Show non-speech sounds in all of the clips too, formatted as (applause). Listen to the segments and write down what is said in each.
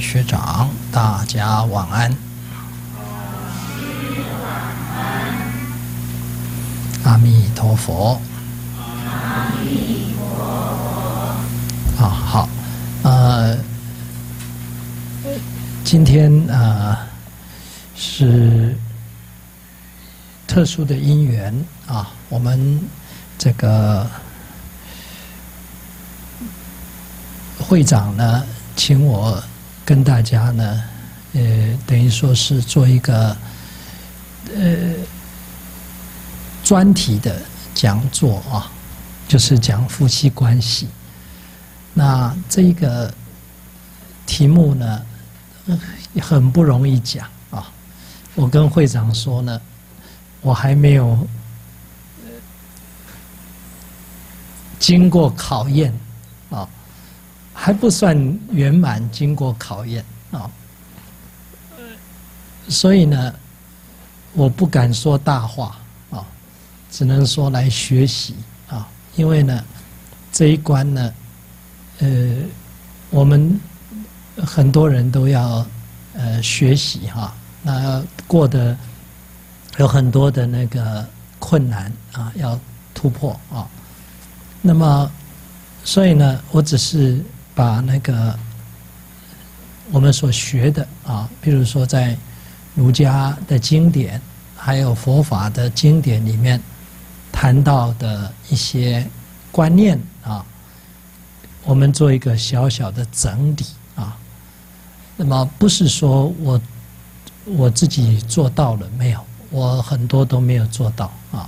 学长，大家晚安。阿弥陀佛。阿弥陀佛。啊，好，呃，今天啊是特殊的因缘啊，我们这个。会长呢，请我跟大家呢，呃，等于说是做一个呃专题的讲座啊，就是讲夫妻关系。那这个题目呢，很不容易讲啊。我跟会长说呢，我还没有经过考验。还不算圆满，经过考验啊，所以呢，我不敢说大话啊，只能说来学习啊，因为呢，这一关呢，呃，我们很多人都要呃学习哈，那过的有很多的那个困难啊，要突破啊，那么，所以呢，我只是。把那个我们所学的啊，比如说在儒家的经典，还有佛法的经典里面谈到的一些观念啊，我们做一个小小的整理啊。那么不是说我我自己做到了没有，我很多都没有做到啊。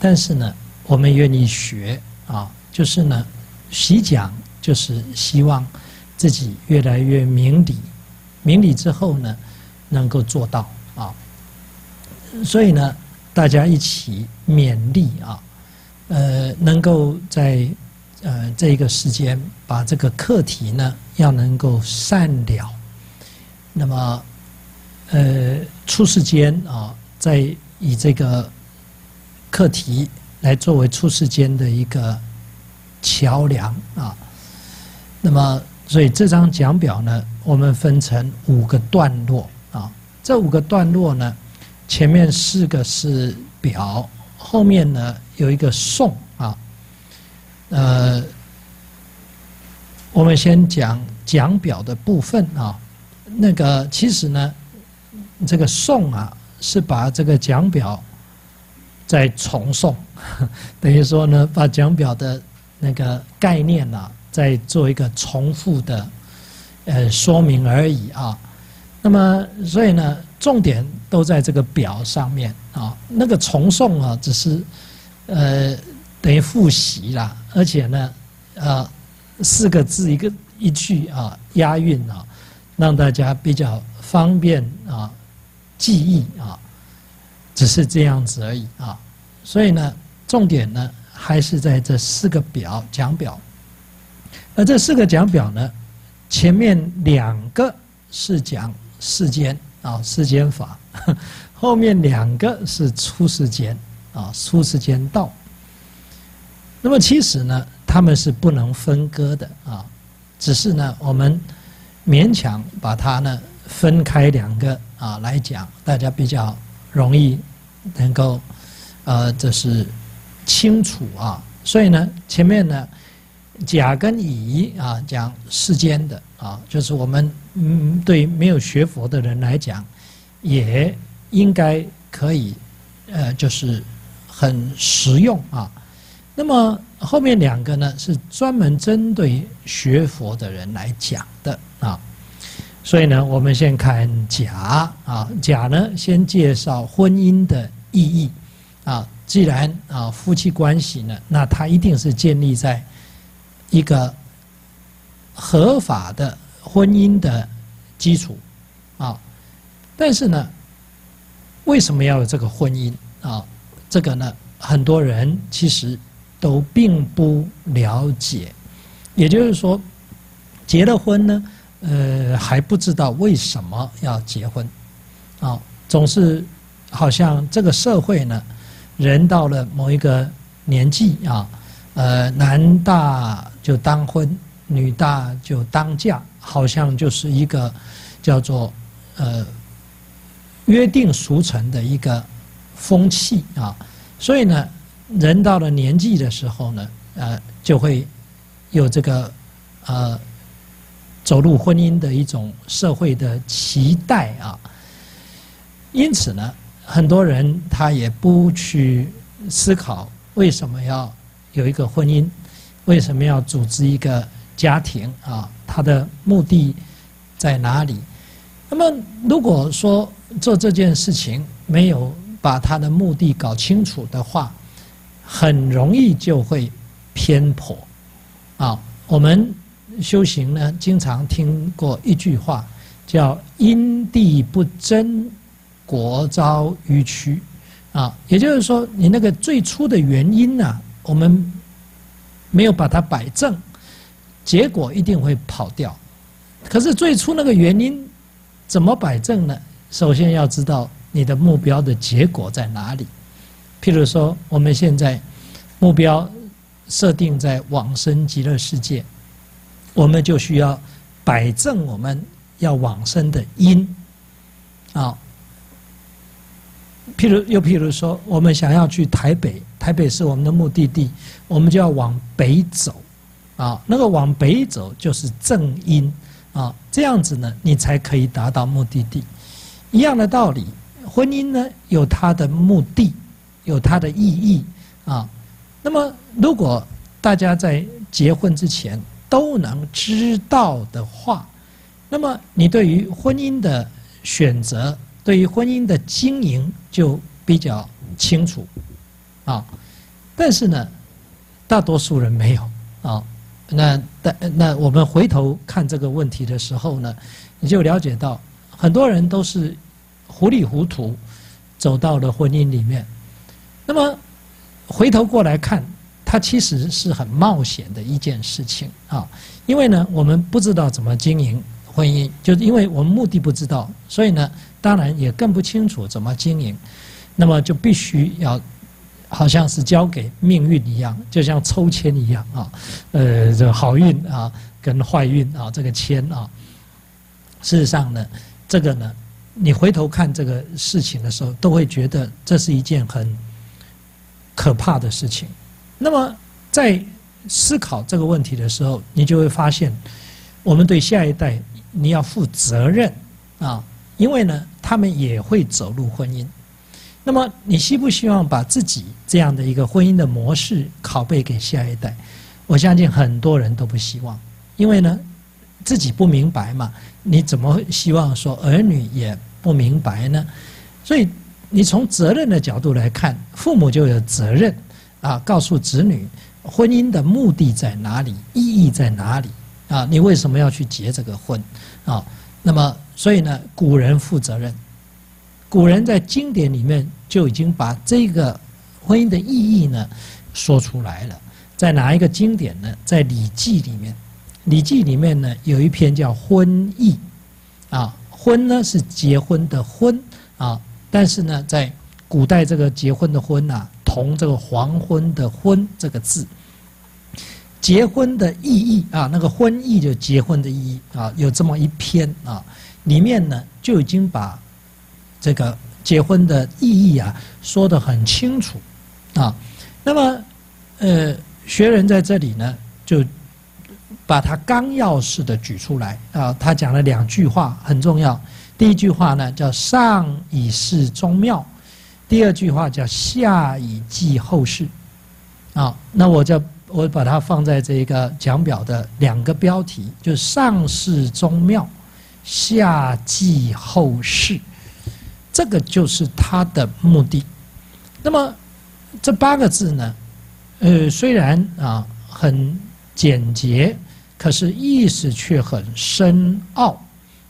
但是呢，我们愿意学啊，就是呢，习讲。就是希望自己越来越明理，明理之后呢，能够做到啊。所以呢，大家一起勉励啊，呃，能够在呃这一个时间把这个课题呢，要能够善了。那么，呃，出世间啊，在以这个课题来作为出世间的一个桥梁啊。那么，所以这张讲表呢，我们分成五个段落啊。这五个段落呢，前面四个是表，后面呢有一个颂啊。呃，我们先讲讲表的部分啊。那个其实呢，这个颂啊，是把这个讲表再重诵，(laughs) 等于说呢，把讲表的那个概念呢。再做一个重复的呃说明而已啊，那么所以呢，重点都在这个表上面啊。那个重诵啊，只是呃等于复习啦，而且呢，呃四个字一个一句啊，押韵啊，让大家比较方便啊记忆啊，只是这样子而已啊。所以呢，重点呢还是在这四个表讲表。而这四个讲表呢，前面两个是讲世间啊世间法，(laughs) 后面两个是出世间啊出世间道。那么其实呢，他们是不能分割的啊，只是呢我们勉强把它呢分开两个啊来讲，大家比较容易能够呃这是清楚啊。所以呢前面呢。甲跟乙啊，讲世间的啊，就是我们嗯，对没有学佛的人来讲，也应该可以，呃，就是很实用啊。那么后面两个呢，是专门针对学佛的人来讲的啊。所以呢，我们先看甲啊，甲呢先介绍婚姻的意义啊。既然啊夫妻关系呢，那它一定是建立在。一个合法的婚姻的基础啊，但是呢，为什么要有这个婚姻啊？这个呢，很多人其实都并不了解。也就是说，结了婚呢，呃，还不知道为什么要结婚啊，总是好像这个社会呢，人到了某一个年纪啊。呃，男大就当婚，女大就当嫁，好像就是一个叫做呃约定俗成的一个风气啊。所以呢，人到了年纪的时候呢，呃，就会有这个呃走入婚姻的一种社会的期待啊。因此呢，很多人他也不去思考为什么要有一个婚姻，为什么要组织一个家庭啊？他的目的在哪里？那么，如果说做这件事情没有把他的目的搞清楚的话，很容易就会偏颇啊。我们修行呢，经常听过一句话，叫“因地不真”。国遭迂曲，啊，也就是说，你那个最初的原因呢，我们没有把它摆正，结果一定会跑掉。可是最初那个原因怎么摆正呢？首先要知道你的目标的结果在哪里。譬如说，我们现在目标设定在往生极乐世界，我们就需要摆正我们要往生的因，啊。譬如，又譬如说，我们想要去台北，台北是我们的目的地，我们就要往北走，啊，那个往北走就是正因，啊，这样子呢，你才可以达到目的地。一样的道理，婚姻呢有它的目的，有它的意义，啊，那么如果大家在结婚之前都能知道的话，那么你对于婚姻的选择。对于婚姻的经营就比较清楚，啊，但是呢，大多数人没有啊。那但那我们回头看这个问题的时候呢，你就了解到很多人都是糊里糊涂走到了婚姻里面。那么回头过来看，它其实是很冒险的一件事情啊，因为呢，我们不知道怎么经营婚姻，就是因为我们目的不知道，所以呢。当然也更不清楚怎么经营，那么就必须要，好像是交给命运一样，就像抽签一样啊，呃，这好运啊跟坏运啊这个签啊，事实上呢，这个呢，你回头看这个事情的时候，都会觉得这是一件很可怕的事情。那么在思考这个问题的时候，你就会发现，我们对下一代你要负责任啊。因为呢，他们也会走入婚姻。那么，你希不希望把自己这样的一个婚姻的模式拷贝给下一代？我相信很多人都不希望，因为呢，自己不明白嘛，你怎么希望说儿女也不明白呢？所以，你从责任的角度来看，父母就有责任啊，告诉子女婚姻的目的在哪里，意义在哪里啊？你为什么要去结这个婚啊？那么。所以呢，古人负责任。古人在经典里面就已经把这个婚姻的意义呢说出来了。在哪一个经典呢？在《礼记》里面，《礼记》里面呢有一篇叫《婚义》，啊，婚呢是结婚的婚啊，但是呢，在古代这个结婚的婚呐，同这个黄昏的昏这个字，结婚的意义啊，那个婚义就结婚的意义啊，有这么一篇啊。里面呢就已经把这个结婚的意义啊说得很清楚啊。那么呃，学人在这里呢就把他纲要式的举出来啊。他讲了两句话很重要。第一句话呢叫“上以示宗庙”，第二句话叫“下以记后事”。啊，那我就我把它放在这个讲表的两个标题，就“上示宗庙”。下记后事，这个就是他的目的。那么这八个字呢？呃，虽然啊很简洁，可是意思却很深奥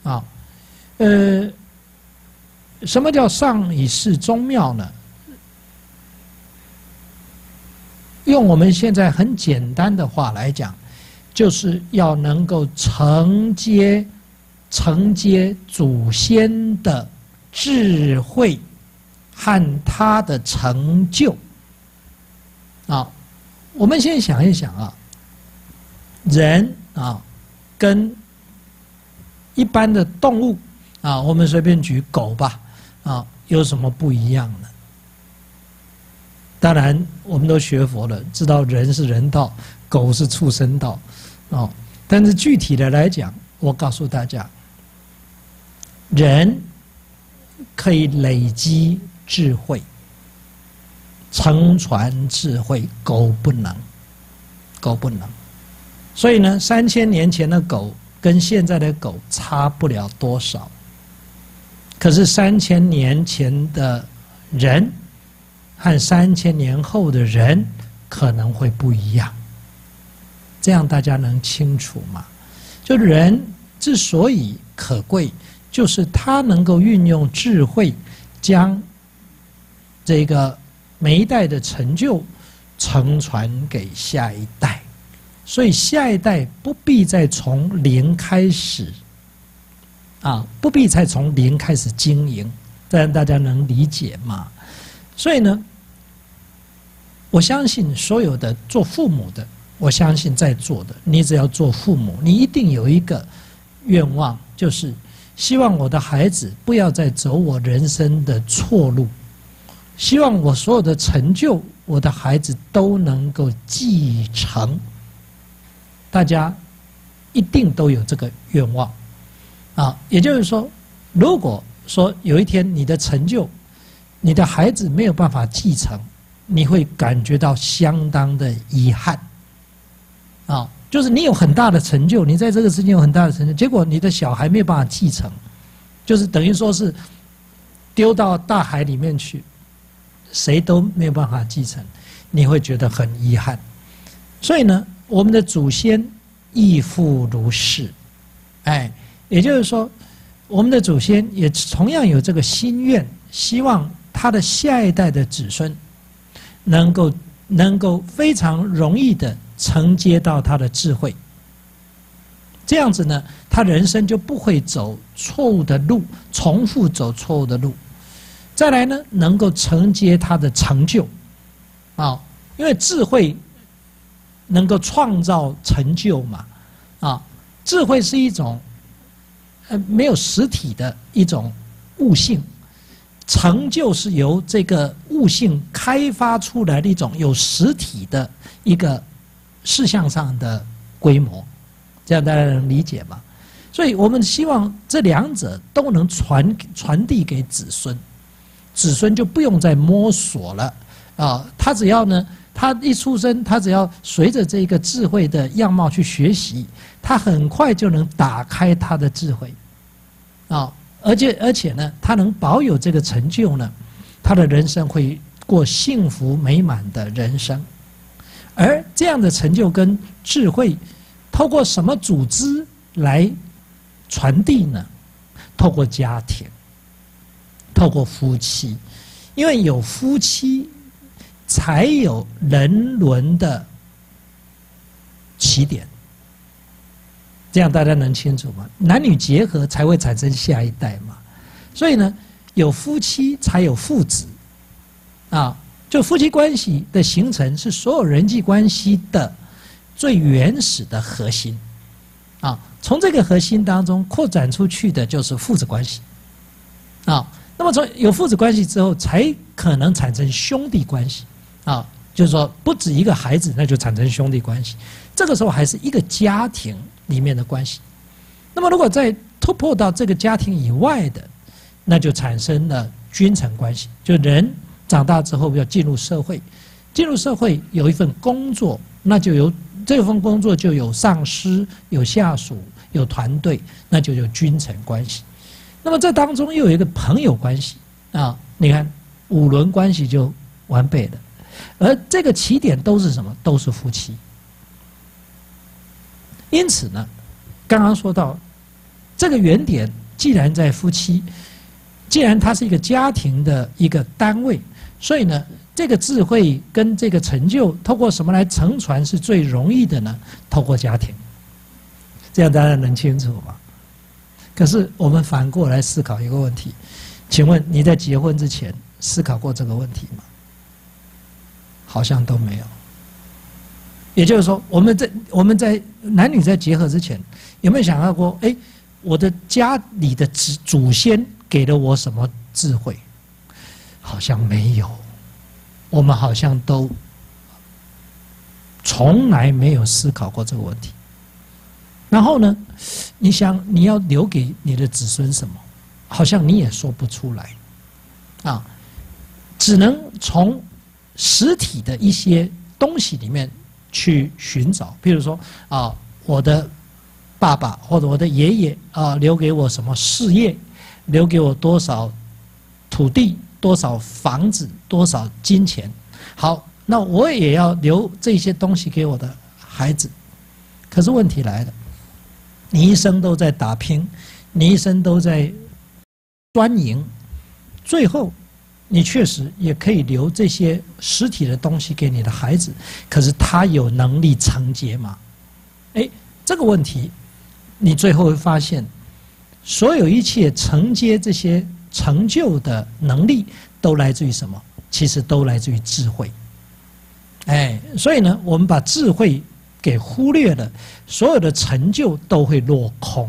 啊。呃，什么叫上以示宗庙呢？用我们现在很简单的话来讲，就是要能够承接。承接祖先的智慧和他的成就啊，我们先想一想啊，人啊，跟一般的动物啊，我们随便举狗吧，啊，有什么不一样呢？当然，我们都学佛了，知道人是人道，狗是畜生道，哦。但是具体的来讲，我告诉大家，人可以累积智慧，承传智慧，狗不能，狗不能。所以呢，三千年前的狗跟现在的狗差不了多少。可是三千年前的人。和三千年后的人可能会不一样，这样大家能清楚吗？就人之所以可贵，就是他能够运用智慧，将这个每一代的成就承传给下一代，所以下一代不必再从零开始，啊，不必再从零开始经营，这样大家能理解吗？所以呢？我相信所有的做父母的，我相信在座的，你只要做父母，你一定有一个愿望，就是希望我的孩子不要再走我人生的错路，希望我所有的成就，我的孩子都能够继承。大家一定都有这个愿望啊，也就是说，如果说有一天你的成就，你的孩子没有办法继承。你会感觉到相当的遗憾，啊，就是你有很大的成就，你在这个世界有很大的成就，结果你的小孩没有办法继承，就是等于说是丢到大海里面去，谁都没有办法继承，你会觉得很遗憾。所以呢，我们的祖先亦复如是，哎，也就是说，我们的祖先也同样有这个心愿，希望他的下一代的子孙。能够能够非常容易的承接到他的智慧，这样子呢，他人生就不会走错误的路，重复走错误的路。再来呢，能够承接他的成就，啊，因为智慧能够创造成就嘛，啊，智慧是一种呃没有实体的一种悟性。成就是由这个悟性开发出来的一种有实体的一个事项上的规模，这样大家能理解吗？所以我们希望这两者都能传传递给子孙，子孙就不用再摸索了啊！他只要呢，他一出生，他只要随着这个智慧的样貌去学习，他很快就能打开他的智慧啊！而且而且呢，他能保有这个成就呢，他的人生会过幸福美满的人生。而这样的成就跟智慧，透过什么组织来传递呢？透过家庭，透过夫妻，因为有夫妻，才有人伦的起点。这样大家能清楚吗？男女结合才会产生下一代嘛，所以呢，有夫妻才有父子，啊，就夫妻关系的形成是所有人际关系的最原始的核心，啊，从这个核心当中扩展出去的就是父子关系，啊，那么从有父子关系之后，才可能产生兄弟关系，啊，就是说不止一个孩子，那就产生兄弟关系，这个时候还是一个家庭。里面的关系，那么如果再突破到这个家庭以外的，那就产生了君臣关系。就人长大之后要进入社会，进入社会有一份工作，那就有这份工作就有上司、有下属、有团队，那就有君臣关系。那么这当中又有一个朋友关系啊，你看五伦关系就完备了。而这个起点都是什么？都是夫妻。因此呢，刚刚说到，这个原点既然在夫妻，既然它是一个家庭的一个单位，所以呢，这个智慧跟这个成就，透过什么来承传是最容易的呢？透过家庭，这样大家能清楚吗？可是我们反过来思考一个问题，请问你在结婚之前思考过这个问题吗？好像都没有。也就是说，我们在我们在男女在结合之前，有没有想到过？哎，我的家里的祖祖先给了我什么智慧？好像没有，我们好像都从来没有思考过这个问题。然后呢，你想你要留给你的子孙什么？好像你也说不出来，啊，只能从实体的一些东西里面去寻找。比如说啊，我的爸爸或者我的爷爷啊，留给我什么事业，留给我多少土地、多少房子、多少金钱。好，那我也要留这些东西给我的孩子。可是问题来了。你一生都在打拼，你一生都在钻营，最后你确实也可以留这些实体的东西给你的孩子，可是他有能力承接吗？哎，这个问题，你最后会发现，所有一切承接这些成就的能力，都来自于什么？其实都来自于智慧。哎，所以呢，我们把智慧。给忽略了，所有的成就都会落空，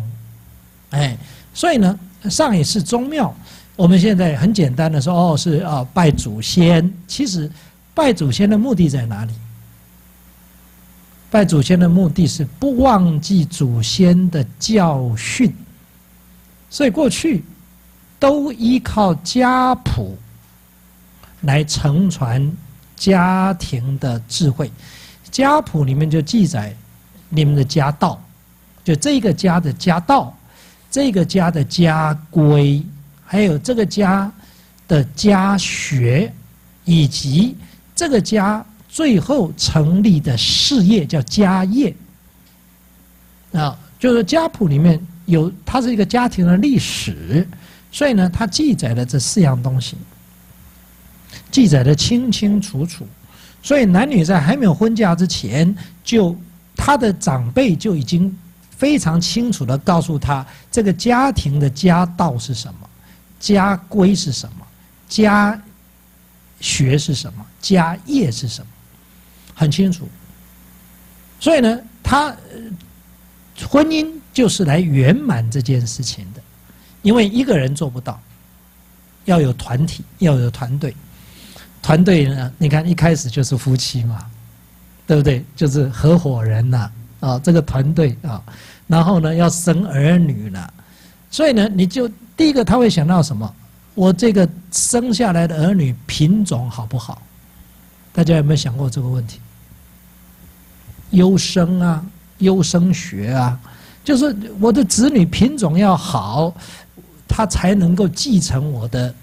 哎，所以呢，上一世宗庙，我们现在很简单的说，哦，是啊，拜祖先。其实，拜祖先的目的在哪里？拜祖先的目的是不忘记祖先的教训，所以过去都依靠家谱来承传家庭的智慧。家谱里面就记载你们的家道，就这个家的家道，这个家的家规，还有这个家的家学，以及这个家最后成立的事业叫家业。啊，就是家谱里面有它是一个家庭的历史，所以呢，它记载了这四样东西，记载的清清楚楚。所以男女在还没有婚嫁之前，就他的长辈就已经非常清楚的告诉他，这个家庭的家道是什么，家规是什么，家学是什么，家业是什么，很清楚。所以呢，他婚姻就是来圆满这件事情的，因为一个人做不到，要有团体，要有团队。团队呢？你看一开始就是夫妻嘛，对不对？就是合伙人呐，啊，这个团队啊，然后呢要生儿女了，所以呢，你就第一个他会想到什么？我这个生下来的儿女品种好不好？大家有没有想过这个问题？优生啊，优生学啊，就是我的子女品种要好，他才能够继承我的。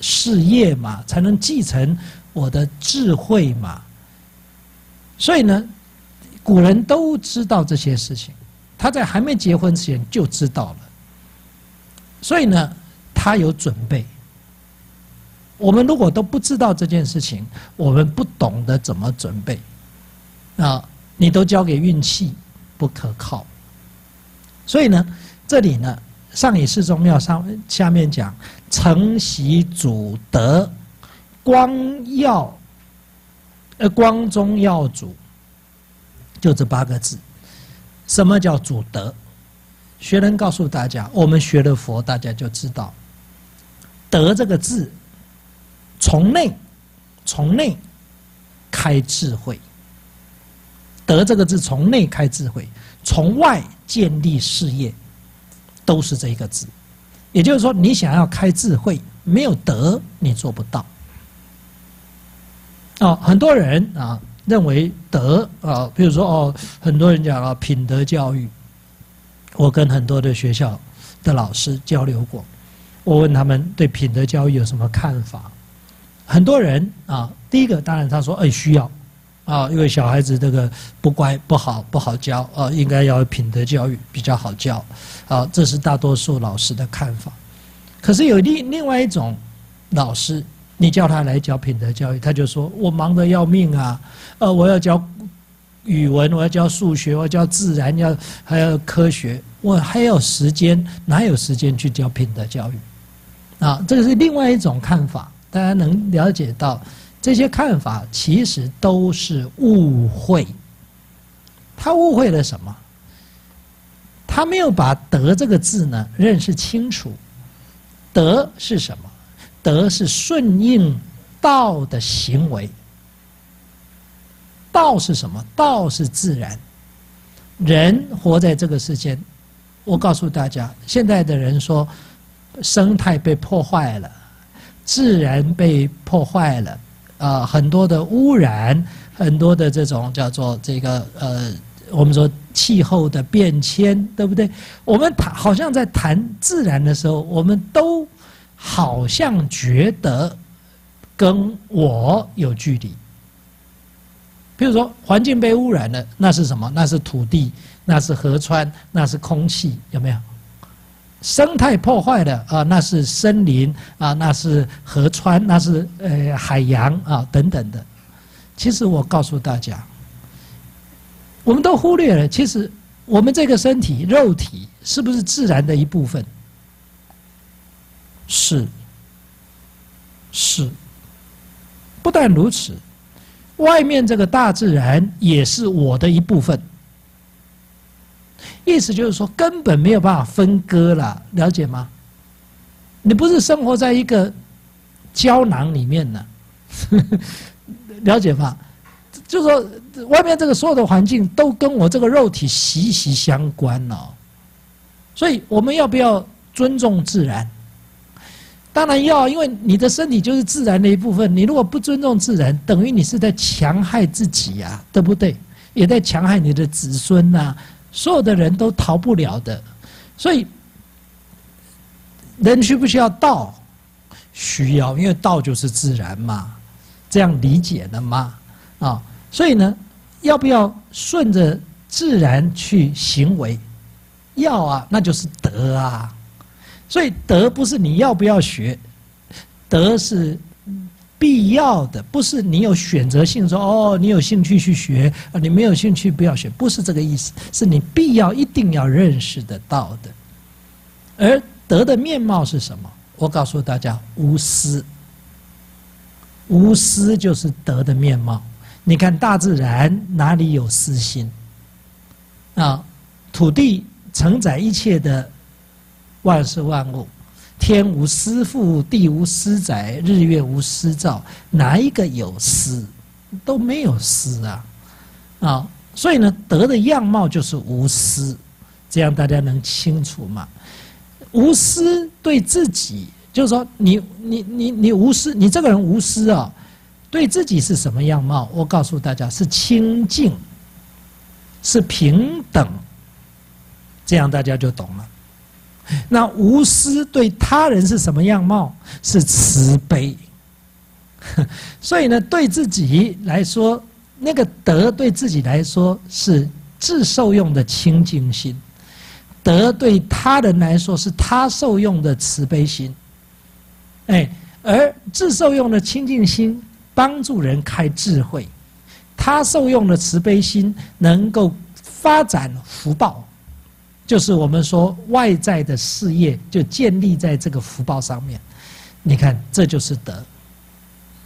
事业嘛，才能继承我的智慧嘛。所以呢，古人都知道这些事情，他在还没结婚之前就知道了。所以呢，他有准备。我们如果都不知道这件事情，我们不懂得怎么准备，啊，你都交给运气，不可靠。所以呢，这里呢。上以四宗庙上下面讲承袭祖德，光耀，呃光宗耀祖，就这八个字。什么叫祖德？学人告诉大家，我们学了佛，大家就知道，德这个字，从内，从内开智慧。德这个字从内开智慧，从外建立事业。都是这一个字，也就是说，你想要开智慧，没有德，你做不到。哦，很多人啊认为德啊，比如说哦，很多人讲啊品德教育。我跟很多的学校的老师交流过，我问他们对品德教育有什么看法？很多人啊，第一个当然他说哎需要。啊，因为小孩子这个不乖不好不好教啊，应该要品德教育比较好教，啊，这是大多数老师的看法。可是有另另外一种老师，你叫他来教品德教育，他就说我忙得要命啊，呃，我要教语文，我要教数学，我要教自然，要还要科学，我还有时间，哪有时间去教品德教育？啊，这个是另外一种看法，大家能了解到。这些看法其实都是误会，他误会了什么？他没有把“德”这个字呢认识清楚。德是什么？德是顺应道的行为。道是什么？道是自然。人活在这个世间，我告诉大家，现在的人说生态被破坏了，自然被破坏了，啊，很多的污染，很多的这种叫做这个呃，我们说气候的变迁，对不对？我们谈好像在谈自然的时候，我们都好像觉得跟我有距离。比如说，环境被污染了，那是什么？那是土地，那是河川，那是空气，有没有？生态破坏的啊，那是森林啊，那是河川，那是呃海洋啊等等的。其实我告诉大家，我们都忽略了，其实我们这个身体肉体是不是自然的一部分？是，是。不但如此。外面这个大自然也是我的一部分，意思就是说根本没有办法分割了，了解吗？你不是生活在一个胶囊里面呢，(laughs) 了解吗？就是说外面这个所有的环境都跟我这个肉体息息相关哦，所以我们要不要尊重自然？当然要，因为你的身体就是自然的一部分。你如果不尊重自然，等于你是在强害自己呀，对不对？也在强害你的子孙呐。所有的人都逃不了的。所以，人需不需要道？需要，因为道就是自然嘛。这样理解的嘛？啊，所以呢，要不要顺着自然去行为？要啊，那就是德啊。所以德不是你要不要学，德是必要的，不是你有选择性说哦，你有兴趣去学啊，你没有兴趣不要学，不是这个意思，是你必要一定要认识得到的。而德的面貌是什么？我告诉大家，无私。无私就是德的面貌。你看大自然哪里有私心？啊，土地承载一切的。万事万物，天无私覆，地无私载，日月无私照，哪一个有私？都没有私啊！啊，所以呢，德的样貌就是无私，这样大家能清楚吗？无私对自己，就是说，你你你你无私，你这个人无私啊，对自己是什么样貌？我告诉大家，是清净，是平等，这样大家就懂了。那无私对他人是什么样貌？是慈悲。(laughs) 所以呢，对自己来说，那个德对自己来说是自受用的清净心；德对他人来说是他受用的慈悲心。哎，而自受用的清净心帮助人开智慧，他受用的慈悲心能够发展福报。就是我们说外在的事业就建立在这个福报上面，你看这就是德。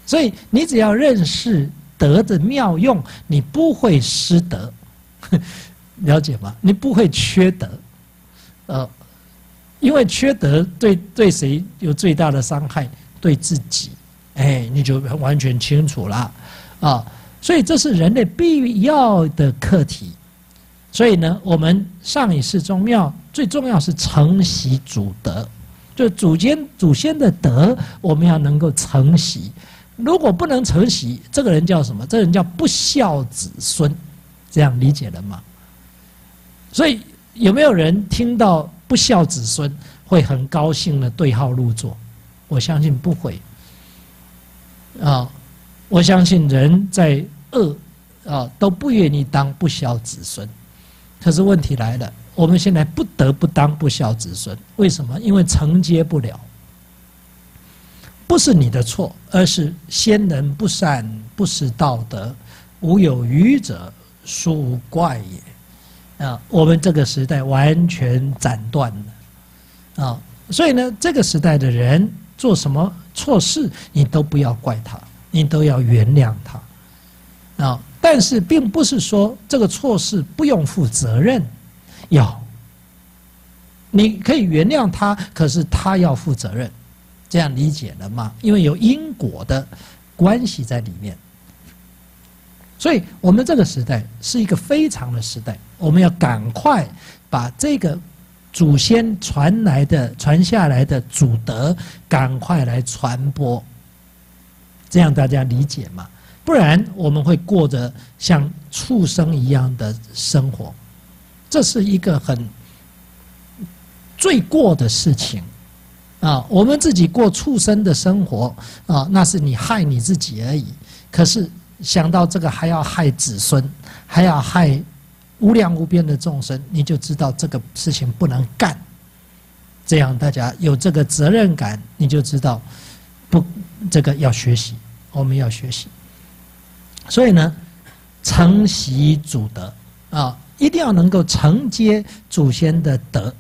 所以你只要认识德的妙用，你不会失德，(laughs) 了解吗？你不会缺德，呃，因为缺德对对谁有最大的伤害？对自己，哎，你就完全清楚了啊。所以这是人类必要的课题。所以呢，我们上一世宗庙最重要是承袭祖德，就祖先祖先的德，我们要能够承袭。如果不能承袭，这个人叫什么？这个人叫不孝子孙，这样理解了吗？所以有没有人听到不孝子孙会很高兴的对号入座？我相信不会。啊，我相信人在恶啊都不愿意当不孝子孙。可是问题来了，我们现在不得不当不孝子孙，为什么？因为承接不了，不是你的错，而是先人不善，不识道德，无有愚者，殊无怪也。啊，我们这个时代完全斩断了，啊，所以呢，这个时代的人做什么错事，你都不要怪他，你都要原谅他，啊。但是并不是说这个错事不用负责任，要，你可以原谅他，可是他要负责任，这样理解了吗？因为有因果的关系在里面，所以我们这个时代是一个非常的时代，我们要赶快把这个祖先传来的、传下来的祖德赶快来传播。这样大家理解吗？不然我们会过着像畜生一样的生活，这是一个很罪过的事情啊！我们自己过畜生的生活啊，那是你害你自己而已。可是想到这个还要害子孙，还要害无量无边的众生，你就知道这个事情不能干。这样大家有这个责任感，你就知道不。这个要学习，我们要学习。所以呢，承袭祖德啊，一定要能够承接祖先的德。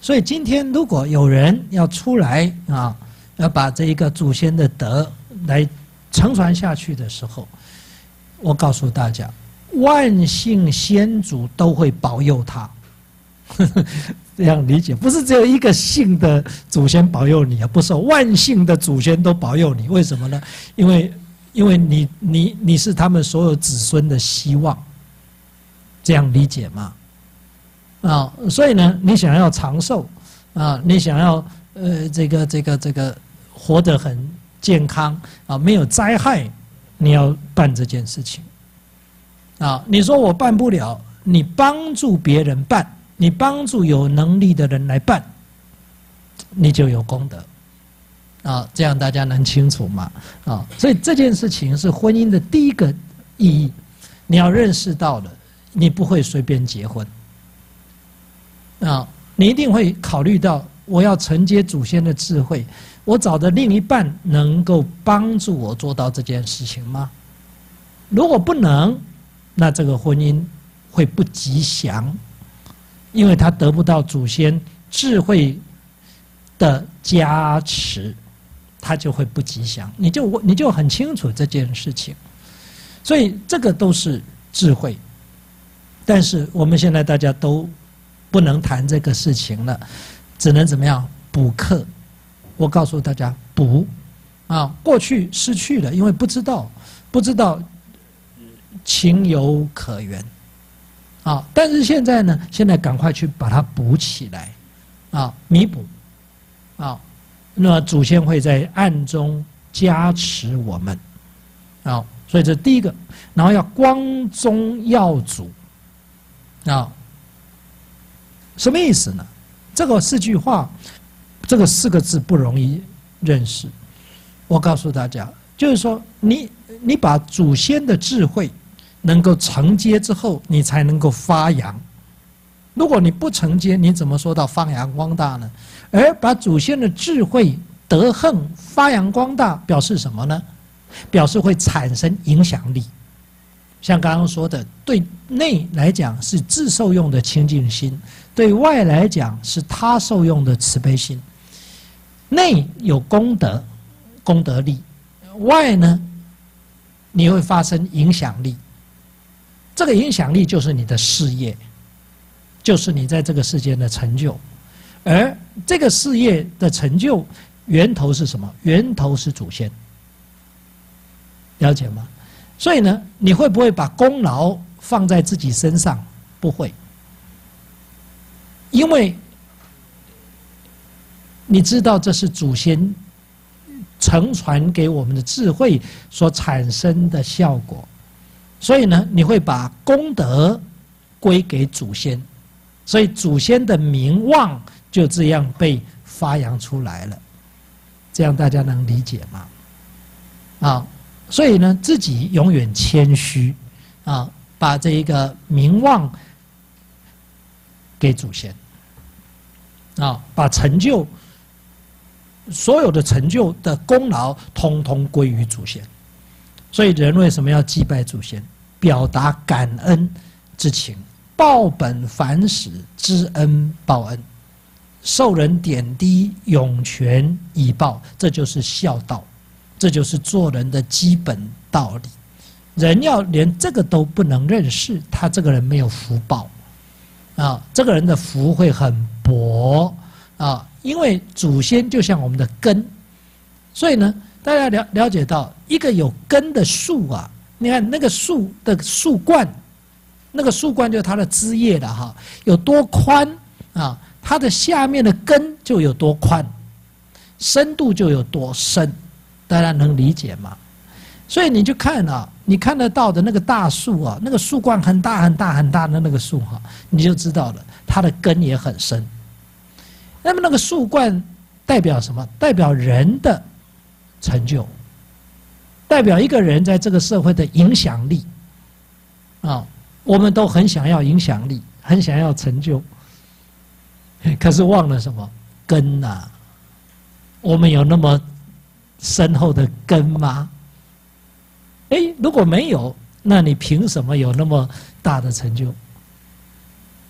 所以今天如果有人要出来啊，要把这一个祖先的德来承传下去的时候，我告诉大家，万姓先祖都会保佑他。(laughs) 这样理解，不是只有一个姓的祖先保佑你啊，不是万姓的祖先都保佑你。为什么呢？因为，因为你你你是他们所有子孙的希望。这样理解吗？啊，所以呢，你想要长寿啊，你想要呃这个这个这个活得很健康啊，没有灾害，你要办这件事情。啊，你说我办不了，你帮助别人办。你帮助有能力的人来办，你就有功德，啊，这样大家能清楚吗？啊，所以这件事情是婚姻的第一个意义，你要认识到的，你不会随便结婚，啊，你一定会考虑到我要承接祖先的智慧，我找的另一半能够帮助我做到这件事情吗？如果不能，那这个婚姻会不吉祥。因为他得不到祖先智慧的加持，他就会不吉祥。你就你就很清楚这件事情，所以这个都是智慧。但是我们现在大家都不能谈这个事情了，只能怎么样补课？我告诉大家补啊，过去失去了，因为不知道不知道情有可原。啊！但是现在呢？现在赶快去把它补起来，啊，弥补，啊，那祖先会在暗中加持我们，啊，所以这第一个，然后要光宗耀祖，啊，什么意思呢？这个四句话，这个四个字不容易认识。我告诉大家，就是说，你你把祖先的智慧。能够承接之后，你才能够发扬。如果你不承接，你怎么说到发扬光大呢？而把祖先的智慧德行发扬光大，表示什么呢？表示会产生影响力。像刚刚说的，对内来讲是自受用的清净心，对外来讲是他受用的慈悲心。内有功德、功德力，外呢，你会发生影响力。这个影响力就是你的事业，就是你在这个世间的成就，而这个事业的成就源头是什么？源头是祖先，了解吗？所以呢，你会不会把功劳放在自己身上？不会，因为你知道这是祖先承传给我们的智慧所产生的效果。所以呢，你会把功德归给祖先，所以祖先的名望就这样被发扬出来了。这样大家能理解吗？啊，所以呢，自己永远谦虚啊，把这一个名望给祖先啊，把成就所有的成就的功劳通通归于祖先。所以人为什么要祭拜祖先？表达感恩之情，报本反始，知恩报恩，受人点滴，涌泉以报，这就是孝道，这就是做人的基本道理。人要连这个都不能认识，他这个人没有福报，啊，这个人的福会很薄。啊，因为祖先就像我们的根，所以呢，大家了了解到一个有根的树啊，你看那个树的树冠，那个树冠就是它的枝叶的哈，有多宽啊，它的下面的根就有多宽，深度就有多深，大家能理解吗？所以你就看啊，你看得到的那个大树啊，那个树冠很大很大很大的那个树哈，你就知道了，它的根也很深。那么那个树冠代表什么？代表人的成就，代表一个人在这个社会的影响力。啊，我们都很想要影响力，很想要成就，(laughs) 可是忘了什么根呐？我们有那么深厚的根吗？哎，如果没有，那你凭什么有那么大的成就？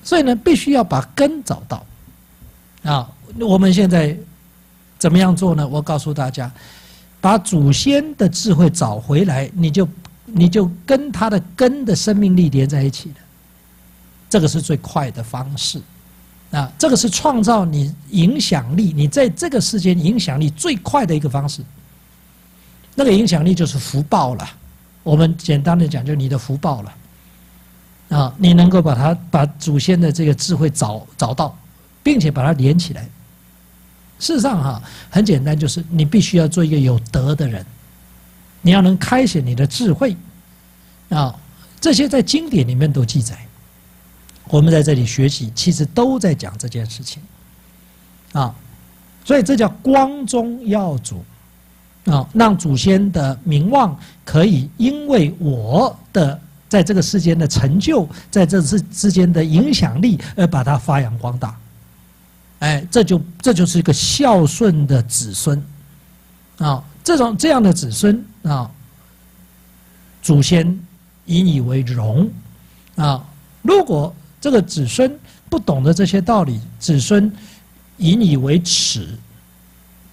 所以呢，必须要把根找到。啊，我们现在怎么样做呢？我告诉大家，把祖先的智慧找回来，你就你就跟他的根的生命力连在一起了。这个是最快的方式。啊，这个是创造你影响力，你在这个世间影响力最快的一个方式。那个影响力就是福报了。我们简单的讲，就是你的福报了，啊，你能够把它把祖先的这个智慧找找到，并且把它连起来。事实上，哈，很简单，就是你必须要做一个有德的人，你要能开显你的智慧，啊，这些在经典里面都记载。我们在这里学习，其实都在讲这件事情，啊，所以这叫光宗耀祖。啊，让祖先的名望可以因为我的在这个世间的成就，在这之之间的影响力而把它发扬光大。哎，这就这就是一个孝顺的子孙啊，这种这样的子孙啊，祖先引以为荣啊。如果这个子孙不懂得这些道理，子孙引以为耻。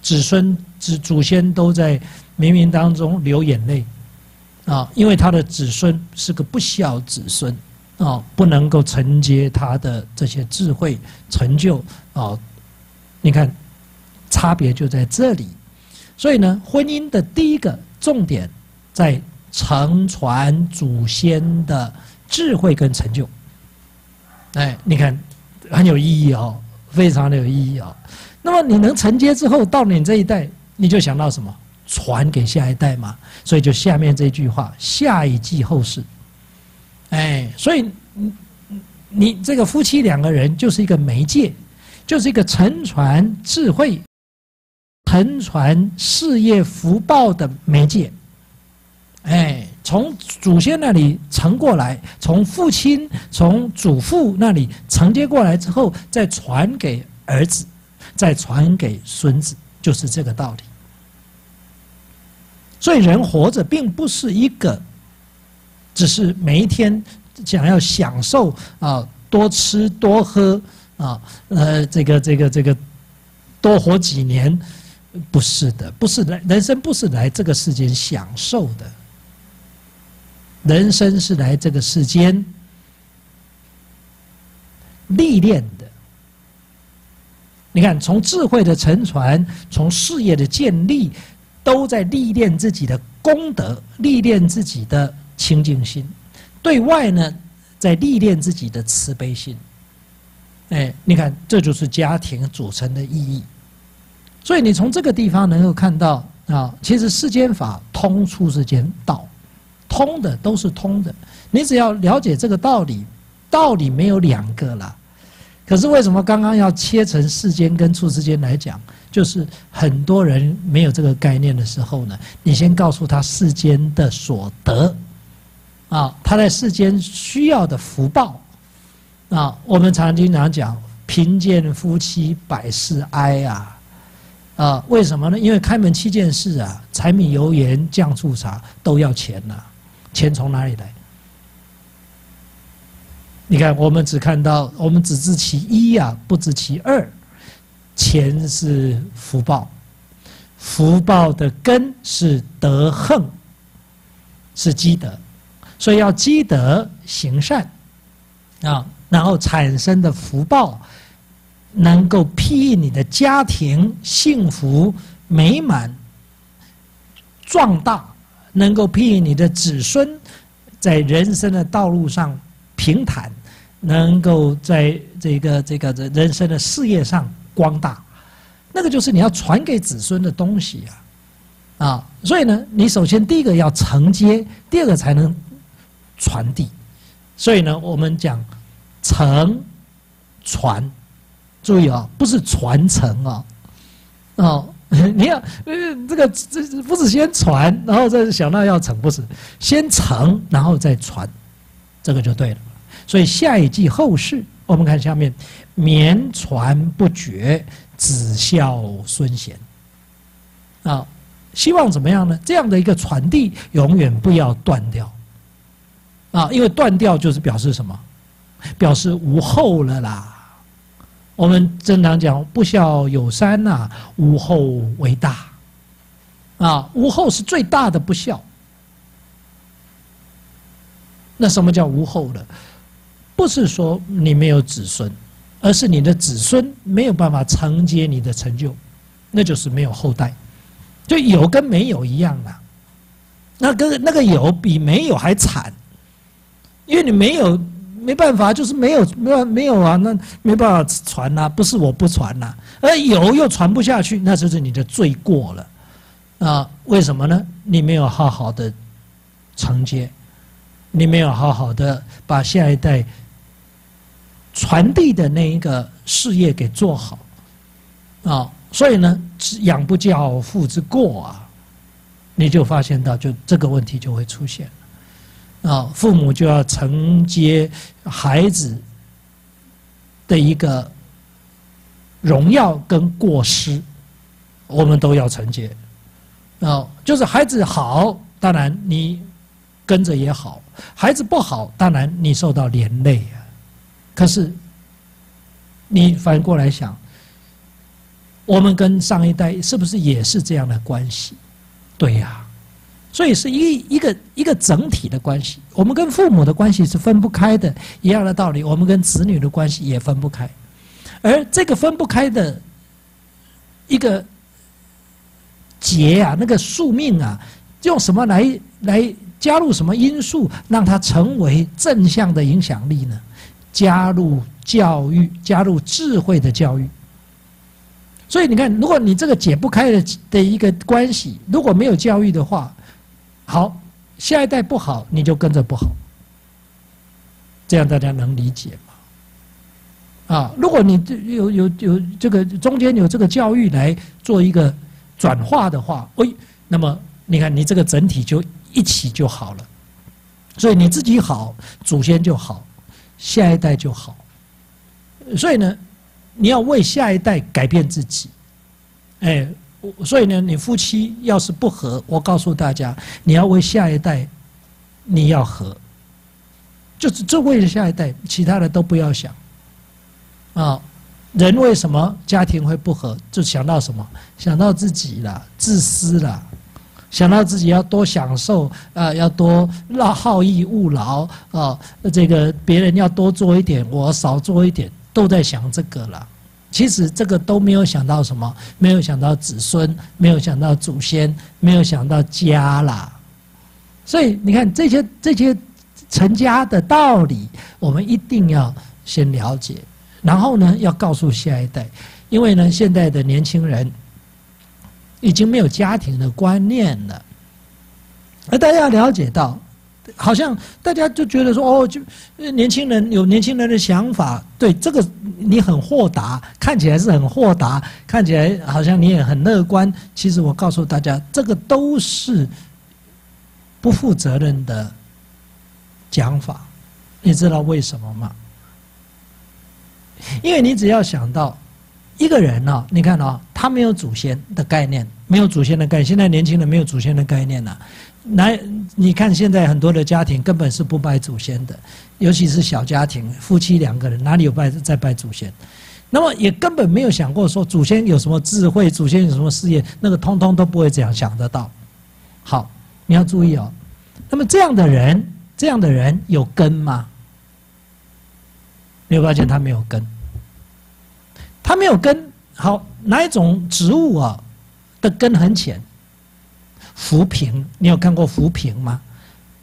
子孙、子祖先都在冥冥当中流眼泪，啊，因为他的子孙是个不孝子孙，啊，不能够承接他的这些智慧成就，啊，你看，差别就在这里。所以呢，婚姻的第一个重点在承传祖先的智慧跟成就。哎，你看，很有意义哦，非常的有意义哦。那么你能承接之后，到你这一代，你就想到什么？传给下一代嘛。所以就下面这句话：下一季后世。哎，所以你你这个夫妻两个人就是一个媒介，就是一个承传智慧、承传事业福报的媒介。哎，从祖先那里承过来，从父亲、从祖父那里承接过来之后，再传给儿子。再传给孙子，就是这个道理。所以人活着并不是一个，只是每一天想要享受啊，多吃多喝啊，呃，这个这个这个多活几年，不是的，不是来人生不是来这个世间享受的，人生是来这个世间历练的。你看，从智慧的沉船，从事业的建立，都在历练自己的功德，历练自己的清净心；对外呢，在历练自己的慈悲心。哎，你看，这就是家庭组成的意义。所以，你从这个地方能够看到啊，其实世间法通出世间道，通的都是通的。你只要了解这个道理，道理没有两个了。可是为什么刚刚要切成世间跟处世间来讲？就是很多人没有这个概念的时候呢，你先告诉他世间的所得，啊，他在世间需要的福报，啊，我们常经常讲贫贱夫妻百事哀啊，啊，为什么呢？因为开门七件事啊，柴米油盐酱醋茶都要钱呐，钱从哪里来？你看，我们只看到，我们只知其一呀，不知其二。钱是福报，福报的根是德行，是积德。所以要积德行善啊，然后产生的福报能够庇你的家庭幸福美满壮大，能够庇你的子孙在人生的道路上平坦，能够在这个这个人生的事业上光大。那个就是你要传给子孙的东西啊，啊，所以呢，你首先第一个要承接，第二个才能传递。所以呢，我们讲承传，注意啊，不是传承啊，哦，(laughs) 你要呃这个这不是先传，然后再想到要承，不是先承然后再传，这个就对了。所以下一季后世，我们看下面，绵传不绝。子孝孙贤，啊，希望怎么样呢？这样的一个传递永远不要断掉，啊，因为断掉就是表示什么？表示无后了啦。我们正常讲不孝有三呐，无后为大，啊，无后是最大的不孝。那什么叫无后了？不是说你没有子孙。而是你的子孙没有办法承接你的成就，那就是没有后代，就有跟没有一样的。那跟那个有比没有还惨，因为你没有没办法，就是没有没有没有啊，那没办法传呐，不是我不传呐，而有又传不下去，那就是你的罪过了啊？为什么呢？你没有好好的承接，你没有好好的把下一代。传递的那一个事业给做好，啊，所以呢，养不教，父之过啊，你就发现到，就这个问题就会出现，啊，父母就要承接孩子的一个荣耀跟过失，我们都要承接，啊，就是孩子好，当然你跟着也好；孩子不好，当然你受到连累啊。可是，你反过来想，我们跟上一代是不是也是这样的关系？对呀，所以是一一个一个整体的关系。我们跟父母的关系是分不开的，一样的道理，我们跟子女的关系也分不开。而这个分不开的一个结啊，那个宿命啊，用什么来来加入什么因素，让它成为正向的影响力呢？加入教育，加入智慧的教育。所以你看，如果你这个解不开的的一个关系，如果没有教育的话，好，下一代不好，你就跟着不好。这样大家能理解吗？啊，如果你有有有这个中间有这个教育来做一个转化的话，哎，那么你看你这个整体就一起就好了。所以你自己好，祖先就好。下一代就好，所以呢，你要为下一代改变自己，哎，所以呢，你夫妻要是不和，我告诉大家，你要为下一代，你要和，就是就为了下一代，其他的都不要想。啊，人为什么家庭会不和？就想到什么？想到自己了，自私了。想到自己要多享受啊，要多劳好逸恶劳啊，这个别人要多做一点，我少做一点，都在想这个了。其实这个都没有想到什么，没有想到子孙，没有想到祖先，没有想到家啦。所以你看这些这些成家的道理，我们一定要先了解，然后呢，要告诉下一代，因为呢，现在的年轻人。已经没有家庭的观念了，而大家要了解到，好像大家就觉得说，哦，就年轻人有年轻人的想法，对这个你很豁达，看起来是很豁达，看起来好像你也很乐观。其实我告诉大家，这个都是不负责任的讲法。你知道为什么吗？因为你只要想到。一个人呢，你看啊，他没有祖先的概念，没有祖先的概念。现在年轻人没有祖先的概念了。来，你看现在很多的家庭根本是不拜祖先的，尤其是小家庭，夫妻两个人哪里有拜在拜祖先？那么也根本没有想过说祖先有什么智慧，祖先有什么事业，那个通通都不会这样想得到。好，你要注意哦。那么这样的人，这样的人有根吗？你有发现他没有根？他没有根。好，哪一种植物啊的根很浅？浮萍，你有看过浮萍吗？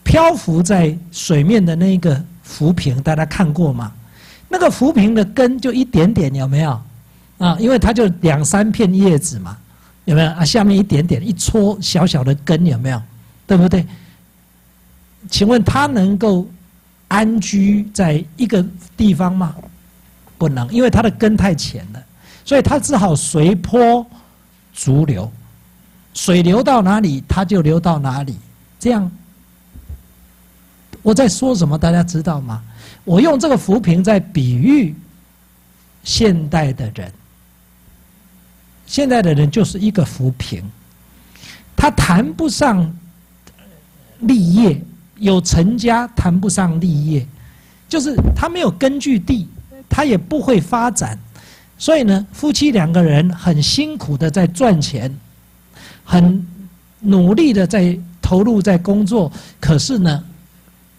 漂浮在水面的那个浮萍，大家看过吗？那个浮萍的根就一点点，有没有？啊，因为它就两三片叶子嘛，有没有啊？下面一点点，一撮小小的根，有没有？对不对？请问它能够安居在一个地方吗？不能，因为它的根太浅了。所以它只好随波逐流，水流到哪里，它就流到哪里。这样，我在说什么？大家知道吗？我用这个浮萍在比喻现代的人。现代的人就是一个浮萍，他谈不上立业，有成家谈不上立业，就是他没有根据地，他也不会发展。所以呢，夫妻两个人很辛苦的在赚钱，很努力的在投入在工作，可是呢，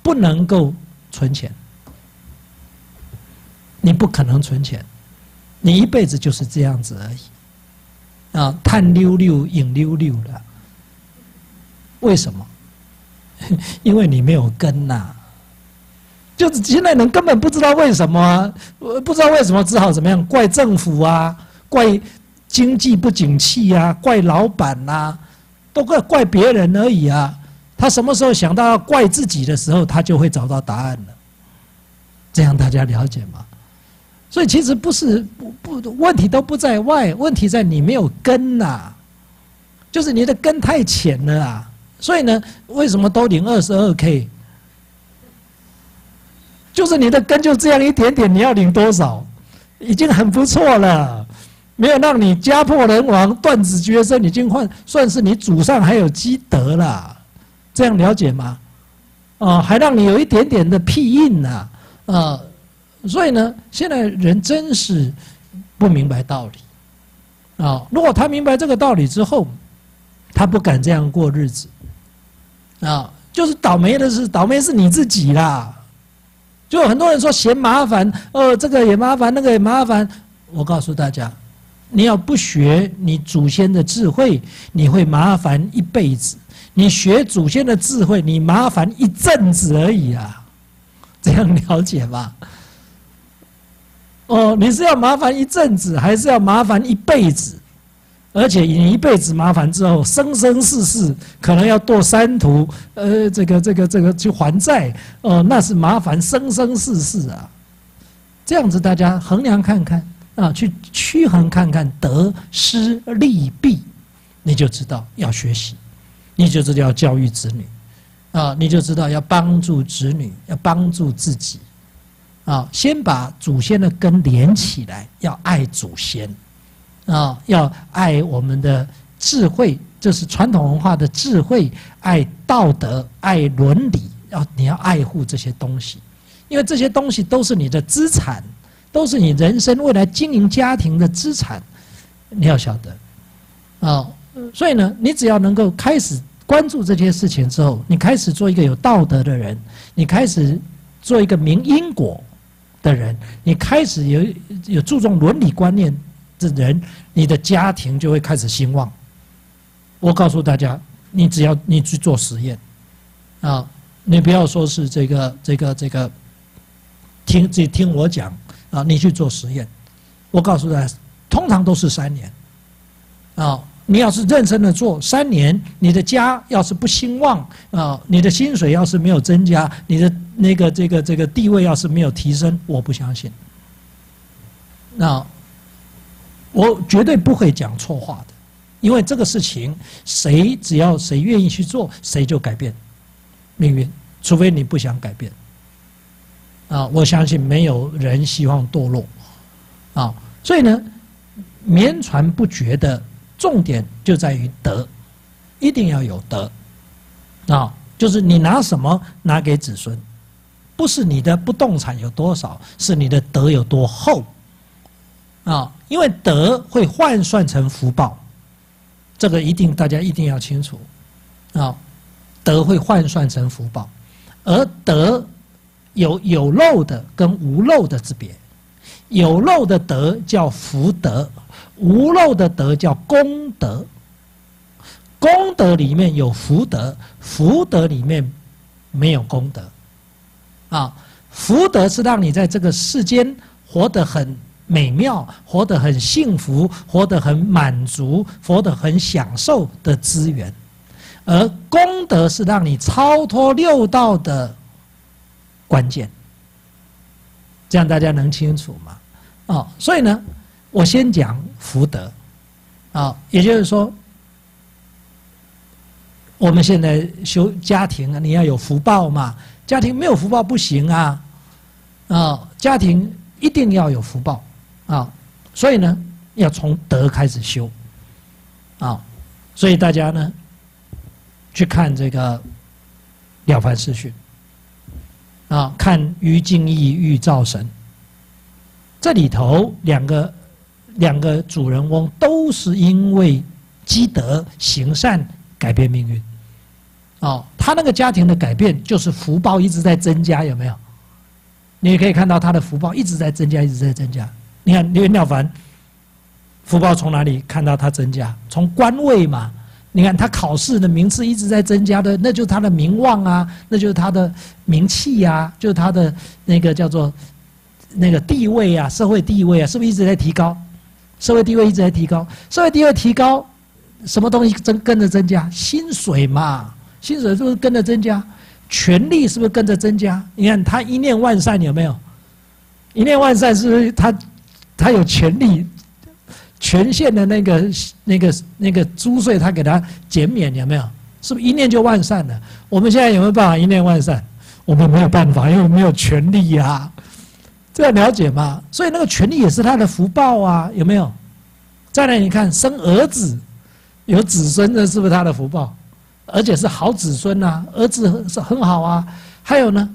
不能够存钱。你不可能存钱，你一辈子就是这样子而已，啊，叹溜溜，影溜溜的。为什么？(laughs) 因为你没有根呐。就是现在人根本不知道为什么，不知道为什么，只好怎么样？怪政府啊，怪经济不景气啊，怪老板呐，都怪怪别人而已啊。他什么时候想到要怪自己的时候，他就会找到答案了。这样大家了解吗？所以其实不是不不问题都不在外，问题在你没有根呐，就是你的根太浅了啊。所以呢，为什么都领二十二 K？就是你的根就这样一点点，你要领多少，已经很不错了，没有让你家破人亡、断子绝孙，已经换算是你祖上还有积德了，这样了解吗？啊，还让你有一点点的庇荫呐，啊，所以呢，现在人真是不明白道理，啊，如果他明白这个道理之后，他不敢这样过日子，啊，就是倒霉的是倒霉是你自己啦。就很多人说嫌麻烦，哦，这个也麻烦，那个也麻烦。我告诉大家，你要不学你祖先的智慧，你会麻烦一辈子；你学祖先的智慧，你麻烦一阵子而已啊。这样了解吧？哦，你是要麻烦一阵子，还是要麻烦一辈子？而且你一辈子麻烦之后，生生世世可能要堕三途，呃，这个这个这个去还债，哦，那是麻烦生生世世啊。这样子大家衡量看看啊，去趋衡看看得失利弊，你就知道要学习，你就知道要教育子女，啊，你就知道要帮助子女，要帮助自己，啊，先把祖先的根连起来，要爱祖先。啊，要爱我们的智慧，这是传统文化的智慧；爱道德，爱伦理，要你要爱护这些东西，因为这些东西都是你的资产，都是你人生未来经营家庭的资产。你要晓得，啊，所以呢，你只要能够开始关注这些事情之后，你开始做一个有道德的人，你开始做一个明因果的人，你开始有有注重伦理观念。的人，你的家庭就会开始兴旺。我告诉大家，你只要你去做实验，啊，你不要说是这个这个这个，听只听我讲啊，你去做实验。我告诉大家，通常都是三年，啊，你要是认真的做三年，你的家要是不兴旺啊，你的薪水要是没有增加，你的那个这个这个地位要是没有提升，我不相信。那。我绝对不会讲错话的，因为这个事情，谁只要谁愿意去做，谁就改变命运，除非你不想改变。啊，我相信没有人希望堕落，啊，所以呢，绵传不绝的重点就在于德，一定要有德，啊，就是你拿什么拿给子孙，不是你的不动产有多少，是你的德有多厚。啊，因为德会换算成福报，这个一定大家一定要清楚，啊，德会换算成福报，而德有有漏的跟无漏的之别。有漏的德叫福德，无漏的德叫功德。功德里面有福德，福德里面没有功德。啊，福德是让你在这个世间活得很美妙，活得很幸福，活得很满足，活得很享受的资源；而功德是让你超脱六道的关键。这样大家能清楚吗？哦，所以呢，我先讲福德，啊，也就是说，我们现在修家庭啊，你要有福报嘛，家庭没有福报不行啊，啊，家庭一定要有福报，啊，所以呢，要从德开始修，啊，所以大家呢，去看这个《了凡四训》。啊，看于敬义遇造神，这里头两个两个主人翁都是因为积德行善改变命运。哦，他那个家庭的改变就是福报一直在增加，有没有？你也可以看到他的福报一直在增加，一直在增加。你看刘妙凡，福报从哪里看到他增加？从官位嘛。你看他考试的名次一直在增加的，那就是他的名望啊，那就是他的名气呀，就是他的那个叫做那个地位啊，社会地位啊，是不是一直在提高？社会地位一直在提高，社会地位提高，什么东西增跟着增加？薪水嘛，薪水是不是跟着增加？权力是不是跟着增加？你看他一念万善有没有？一念万善是不是他他有权利？全县的那个、那个、那个租税，他给他减免，有没有？是不是一念就万善了？我们现在有没有办法一念万善？我们没有办法，因为没有权利呀。这样了解吗？所以那个权利也是他的福报啊，有没有？再来，你看生儿子有子孙的，是不是他的福报？而且是好子孙呐，儿子是很好啊。还有呢，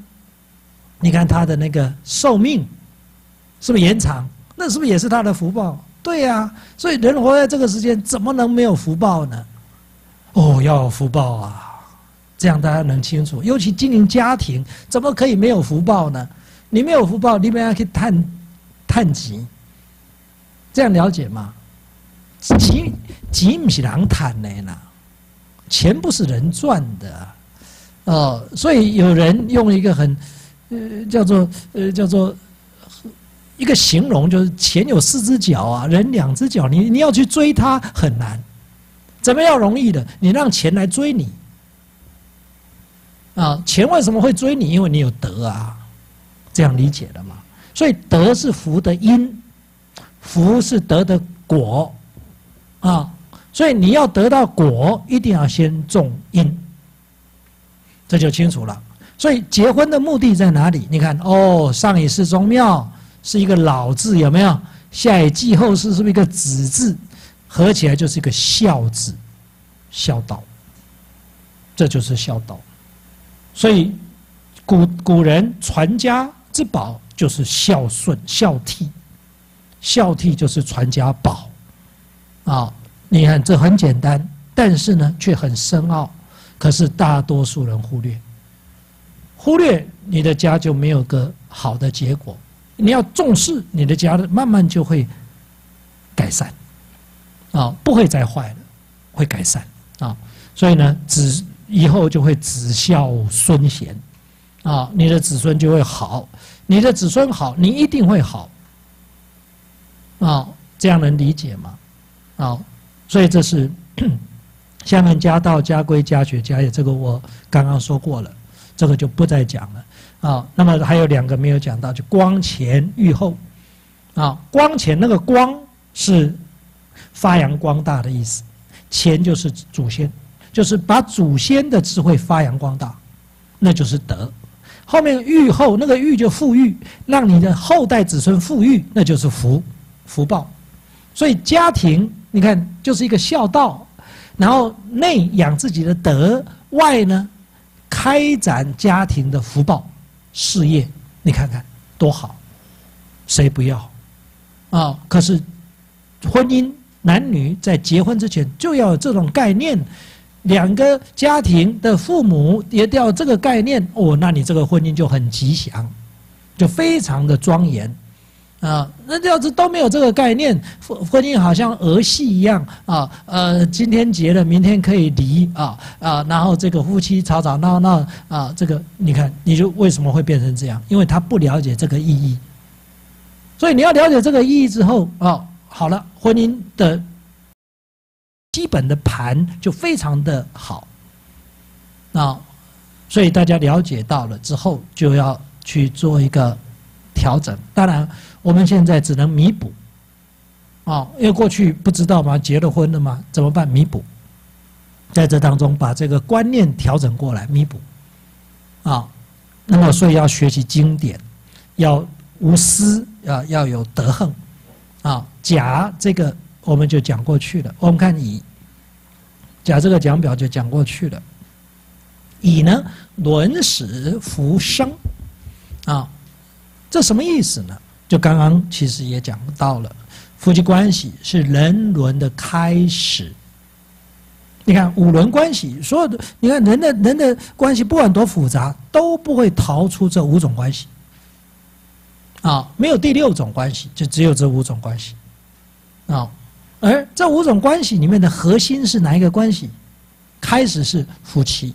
你看他的那个寿命是不是延长？那是不是也是他的福报？对呀，所以人活在这个世间，怎么能没有福报呢？哦，要有福报啊！这样大家能清楚。尤其经营家庭，怎么可以没有福报呢？你没有福报，你们要去探探吉，这样了解吗？吉吉不是人贪的呢，钱不是人赚的，哦，所以有人用一个很呃叫做呃叫做。一个形容就是钱有四只脚啊，人两只脚，你你要去追它很难，怎么样容易的？你让钱来追你啊？钱为什么会追你？因为你有德啊，这样理解的嘛。所以德是福的因，福是德的果啊。所以你要得到果，一定要先种因，这就清楚了。所以结婚的目的在哪里？你看哦，上一世宗庙。是一个老字有没有？下以继后世是不是一个子字？合起来就是一个孝字，孝道。这就是孝道。所以古古人传家之宝就是孝顺、孝悌。孝悌就是传家宝。啊，你看这很简单，但是呢却很深奥。可是大多数人忽略，忽略你的家就没有个好的结果。你要重视你的家的，慢慢就会改善，啊，不会再坏了，会改善啊。所以呢，子以后就会子孝孙贤，啊，你的子孙就会好，你的子孙好，你一定会好，啊，这样能理解吗？啊，所以这是下面家道、家规、家学、家业，这个我刚刚说过了，这个就不再讲了。啊，那么还有两个没有讲到，就光前玉后，啊，光前那个光是发扬光大的意思，前就是祖先，就是把祖先的智慧发扬光大，那就是德。后面玉后那个玉就富裕，让你的后代子孙富裕，那就是福福报。所以家庭你看就是一个孝道，然后内养自己的德，外呢开展家庭的福报。事业，你看看多好，谁不要？啊！可是婚姻男女在结婚之前就要有这种概念，两个家庭的父母也要这个概念，哦，那你这个婚姻就很吉祥，就非常的庄严。啊，那这样子都没有这个概念，婚婚姻好像儿戏一样啊，呃，今天结了，明天可以离啊啊，然后这个夫妻吵吵闹闹啊，这个你看，你就为什么会变成这样？因为他不了解这个意义，所以你要了解这个意义之后啊，好了，婚姻的基本的盘就非常的好啊，所以大家了解到了之后，就要去做一个调整，当然。我们现在只能弥补，啊，因为过去不知道嘛，结了婚了嘛，怎么办？弥补，在这当中把这个观念调整过来，弥补，啊，那么所以要学习经典，要无私啊，要有德行，啊，甲这个我们就讲过去了。我们看乙，甲这个讲表就讲过去了。乙呢，轮死福生，啊，这什么意思呢？就刚刚其实也讲到了，夫妻关系是人伦的开始。你看五伦关系，所有的你看人的人的关系不管多复杂，都不会逃出这五种关系。啊，没有第六种关系，就只有这五种关系。啊，而这五种关系里面的核心是哪一个关系？开始是夫妻。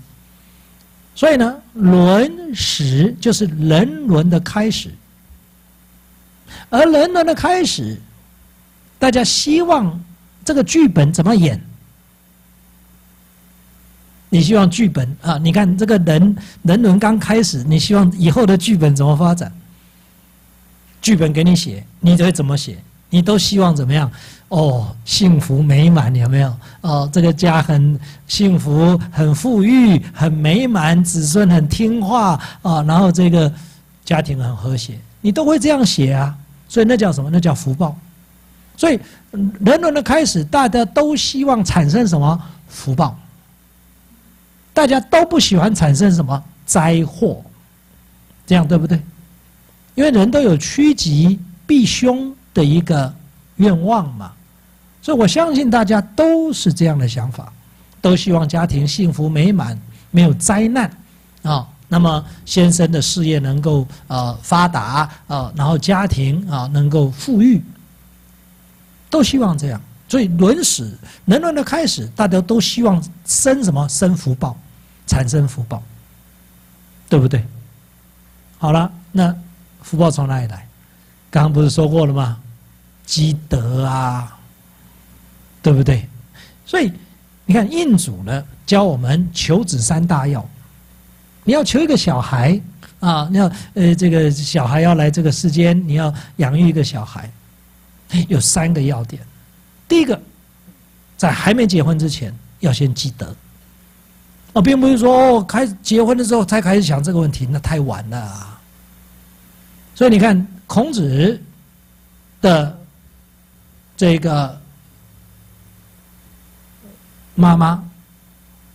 所以呢，伦始就是人伦的开始。而人伦的开始，大家希望这个剧本怎么演？你希望剧本啊？你看这个人人伦刚开始，你希望以后的剧本怎么发展？剧本给你写，你会怎么写？你都希望怎么样？哦，幸福美满有没有？哦，这个家很幸福、很富裕、很美满，子孙很听话啊，然后这个家庭很和谐，你都会这样写啊？所以那叫什么？那叫福报。所以人伦的开始，大家都希望产生什么福报？大家都不喜欢产生什么灾祸，这样对不对？因为人都有趋吉避凶的一个愿望嘛。所以我相信大家都是这样的想法，都希望家庭幸福美满，没有灾难啊。那么先生的事业能够呃发达啊，然后家庭啊能够富裕，都希望这样。所以轮始人伦的开始，大家都希望生什么生福报，产生福报，对不对？好了，那福报从哪里来？刚刚不是说过了吗？积德啊，对不对？所以你看印祖呢教我们求子三大要。你要求一个小孩啊，你要呃，这个小孩要来这个世间，你要养育一个小孩，有三个要点。第一个，在还没结婚之前，要先积德。哦，并不是说哦，开结婚的时候才开始想这个问题，那太晚了。啊所以你看，孔子的这个妈妈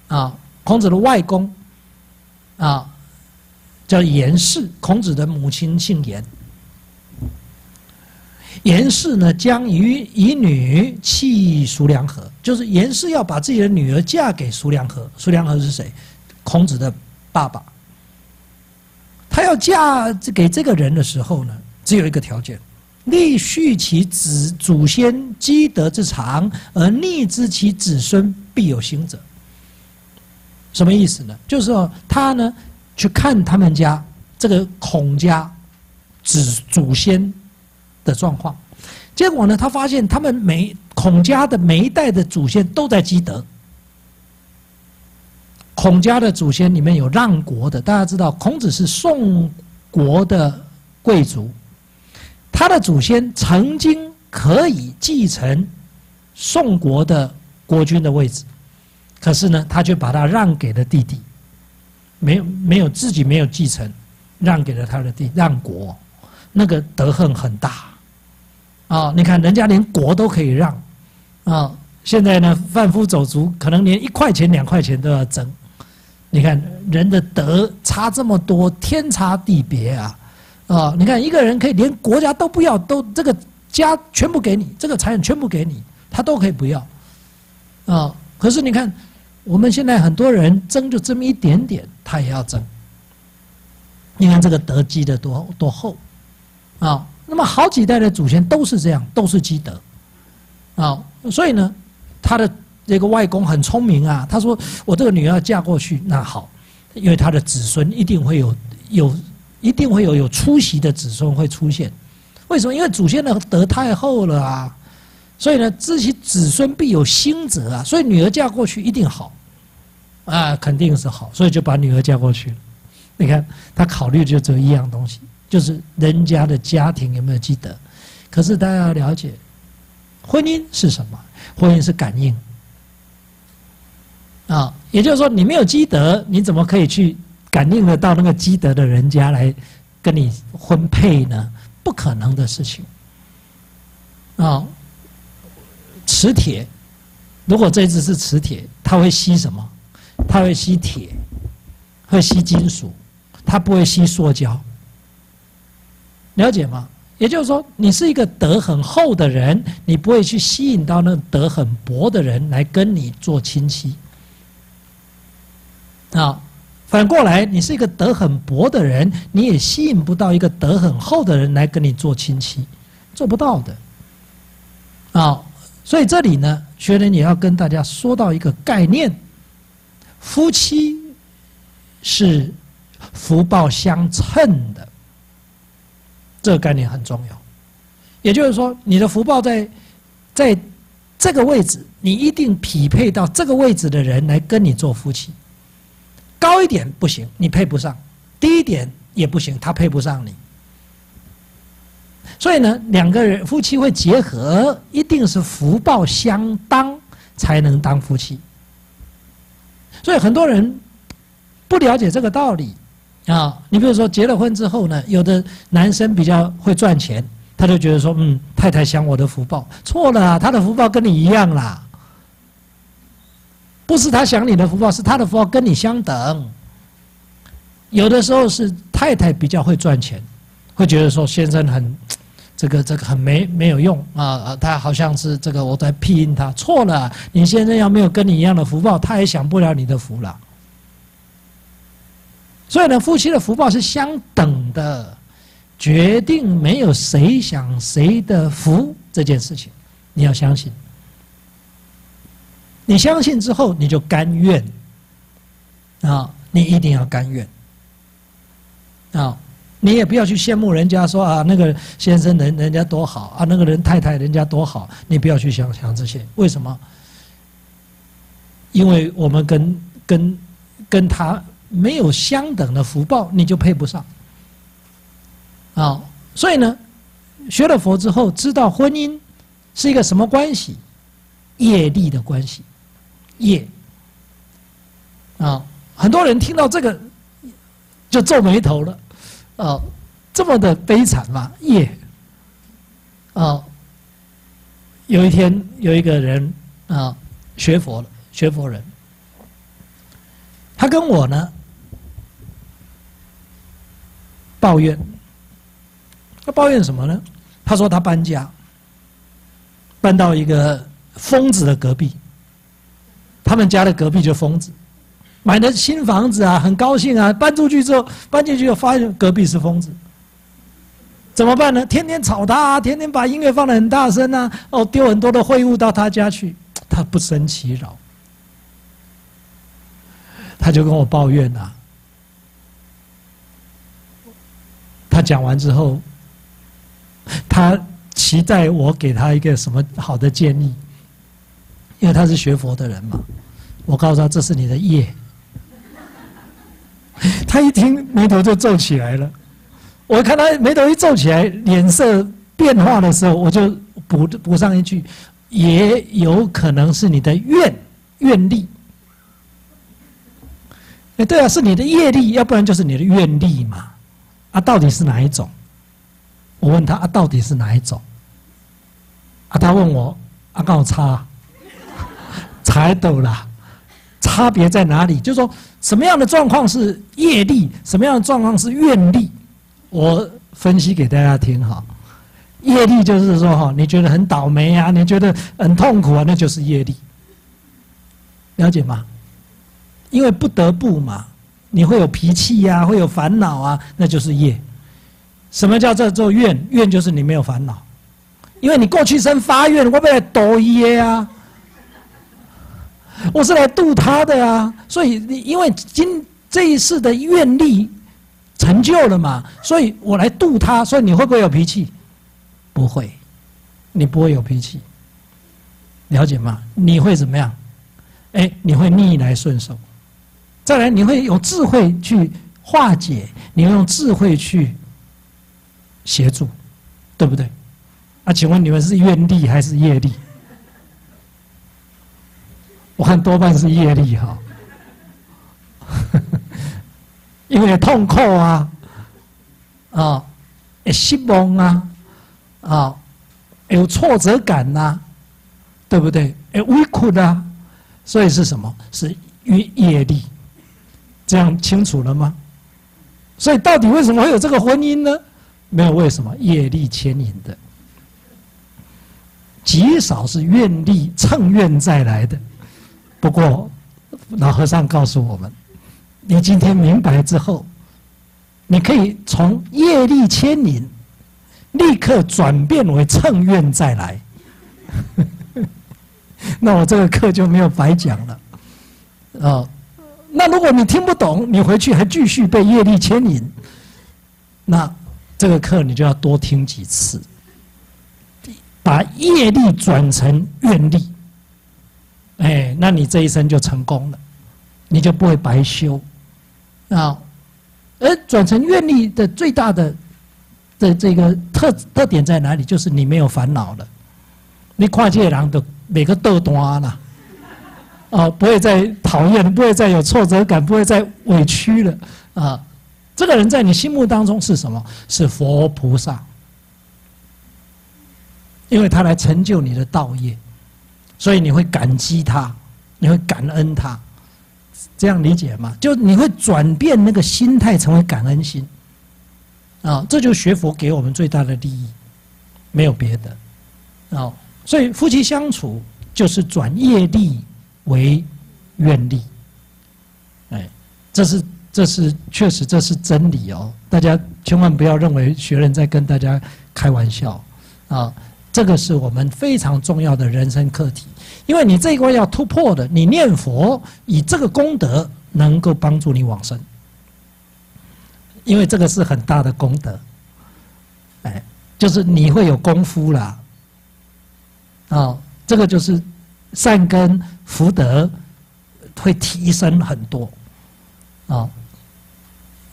啊，孔子的外公。啊，叫颜氏，孔子的母亲姓颜。颜氏呢，将与以女弃叔梁纥，就是颜氏要把自己的女儿嫁给叔梁纥。叔梁纥是谁？孔子的爸爸。他要嫁给这个人的时候呢，只有一个条件：立续其子祖先积德之长，而逆之其子孙必有行者。什么意思呢？就是说他呢去看他们家这个孔家子祖先的状况，结果呢，他发现他们每孔家的每一代的祖先都在积德。孔家的祖先里面有让国的，大家知道孔子是宋国的贵族，他的祖先曾经可以继承宋国的国君的位置。可是呢，他却把他让给了弟弟，没有没有自己没有继承，让给了他的弟让国，那个德恨很大，啊！你看人家连国都可以让，啊！现在呢，贩夫走卒可能连一块钱两块钱都要争，你看人的德差这么多，天差地别啊！啊！你看一个人可以连国家都不要，都这个家全部给你，这个财产全部给你，他都可以不要，啊！可是你看。我们现在很多人争就这么一点点，他也要争。你看这个德积的多多厚啊！那么好几代的祖先都是这样，都是积德啊。所以呢，他的这个外公很聪明啊。他说：“我这个女儿嫁过去，那好，因为他的子孙一定会有有，一定会有有出息的子孙会出现。为什么？因为祖先的德太厚了啊。所以呢，知其子孙必有兴泽啊。所以女儿嫁过去一定好啊，肯定是好。所以就把女儿嫁过去了。你看他考虑就只有一样东西。”就是人家的家庭有没有积德？可是大家要了解，婚姻是什么？婚姻是感应啊，也就是说，你没有积德，你怎么可以去感应得到那个积德的人家来跟你婚配呢？不可能的事情啊！磁铁，如果这只是磁铁，它会吸什么？它会吸铁，会吸金属，它不会吸塑胶。了解吗？也就是说，你是一个德很厚的人，你不会去吸引到那德很薄的人来跟你做亲戚。啊，反过来，你是一个德很薄的人，你也吸引不到一个德很厚的人来跟你做亲戚，做不到的。啊，所以这里呢，学人也要跟大家说到一个概念：夫妻是福报相称的。这个概念很重要，也就是说，你的福报在在这个位置，你一定匹配到这个位置的人来跟你做夫妻。高一点不行，你配不上；低一点也不行，他配不上你。所以呢，两个人夫妻会结合，一定是福报相当才能当夫妻。所以很多人不了解这个道理。啊，你比如说结了婚之后呢，有的男生比较会赚钱，他就觉得说，嗯，太太享我的福报，错了，他的福报跟你一样啦，不是他享你的福报，是他的福报跟你相等。有的时候是太太比较会赚钱，会觉得说先生很这个这个很没没有用啊，他好像是这个我在庇荫他，错了，你现在要没有跟你一样的福报，他也享不了你的福了。所以呢，夫妻的福报是相等的，决定没有谁享谁的福这件事情，你要相信。你相信之后，你就甘愿啊，你一定要甘愿啊，你也不要去羡慕人家说啊，那个先生人人家多好啊，那个人太太人家多好，你不要去想想这些。为什么？因为我们跟跟跟他。没有相等的福报，你就配不上。啊，所以呢，学了佛之后，知道婚姻是一个什么关系？业力的关系，业。啊，很多人听到这个就皱眉头了。啊，这么的悲惨吗？业。啊，有一天有一个人啊，学佛了，学佛人，他跟我呢。抱怨，他抱怨什么呢？他说他搬家，搬到一个疯子的隔壁。他们家的隔壁就疯子，买的新房子啊，很高兴啊。搬出去之后，搬进去又发现隔壁是疯子，怎么办呢？天天吵他，天天把音乐放得很大声啊，哦，丢很多的秽物到他家去，他不生其扰，他就跟我抱怨啊。他讲完之后，他期待我给他一个什么好的建议？因为他是学佛的人嘛。我告诉他这是你的业。他一听眉头就皱起来了。我看他眉头一皱起来，脸色变化的时候，我就补补上一句：也有可能是你的愿愿力。哎，对啊，是你的业力，要不然就是你的愿力嘛。啊，到底是哪一种？我问他啊，到底是哪一种？啊，他问我啊，告我差，才懂了，差别在哪里？就是说，什么样的状况是业力，什么样的状况是愿力？我分析给大家听哈。业力就是说哈，你觉得很倒霉啊，你觉得很痛苦啊，那就是业力，了解吗？因为不得不嘛，你会有脾气呀，会有烦恼啊，那就是业。什么叫做做愿？愿就是你没有烦恼，因为你过去生发愿，我不来度耶啊，我是来度他的啊，所以你因为今这一世的愿力成就了嘛，所以我来度他，所以你会不会有脾气？不会，你不会有脾气，了解吗？你会怎么样？哎，你会逆来顺受，再来你会有智慧去化解，你会用智慧去协助，对不对？啊，请问你们是愿力还是业力？我看多半是业力哈，(laughs) 因为痛苦啊，啊，失望啊，啊，有挫折感呐，对不对？哎，委屈啊。所以是什么？是业业力，这样清楚了吗？所以到底为什么会有这个婚姻呢？没有为什么，业力牵引的，极少是愿力乘愿再来的。不过老和尚告诉我们，你今天明白之后，你可以从业力牵引，立刻转变为乘愿再来。(laughs) 那我这个课就没有白讲了，啊，那如果你听不懂，你回去还继续被业力牵引，那这个课你就要多听几次，把业力转成愿力，哎，那你这一生就成功了，你就不会白修，啊，而转成愿力的最大的的这个特特点在哪里？就是你没有烦恼了，你跨界人的。每个豆端了，啊，不会再讨厌，不会再有挫折感，不会再委屈了，啊，这个人在你心目当中是什么？是佛菩萨，因为他来成就你的道业，所以你会感激他，你会感恩他，这样理解吗？就你会转变那个心态，成为感恩心，啊，这就学佛给我们最大的利益，没有别的，啊。所以夫妻相处就是转业力为愿力，哎，这是这是确实这是真理哦，大家千万不要认为学人在跟大家开玩笑。啊，这个是我们非常重要的人生课题，因为你这一关要突破的，你念佛以这个功德能够帮助你往生，因为这个是很大的功德，哎，就是你会有功夫了。啊，这个就是善根福德会提升很多啊，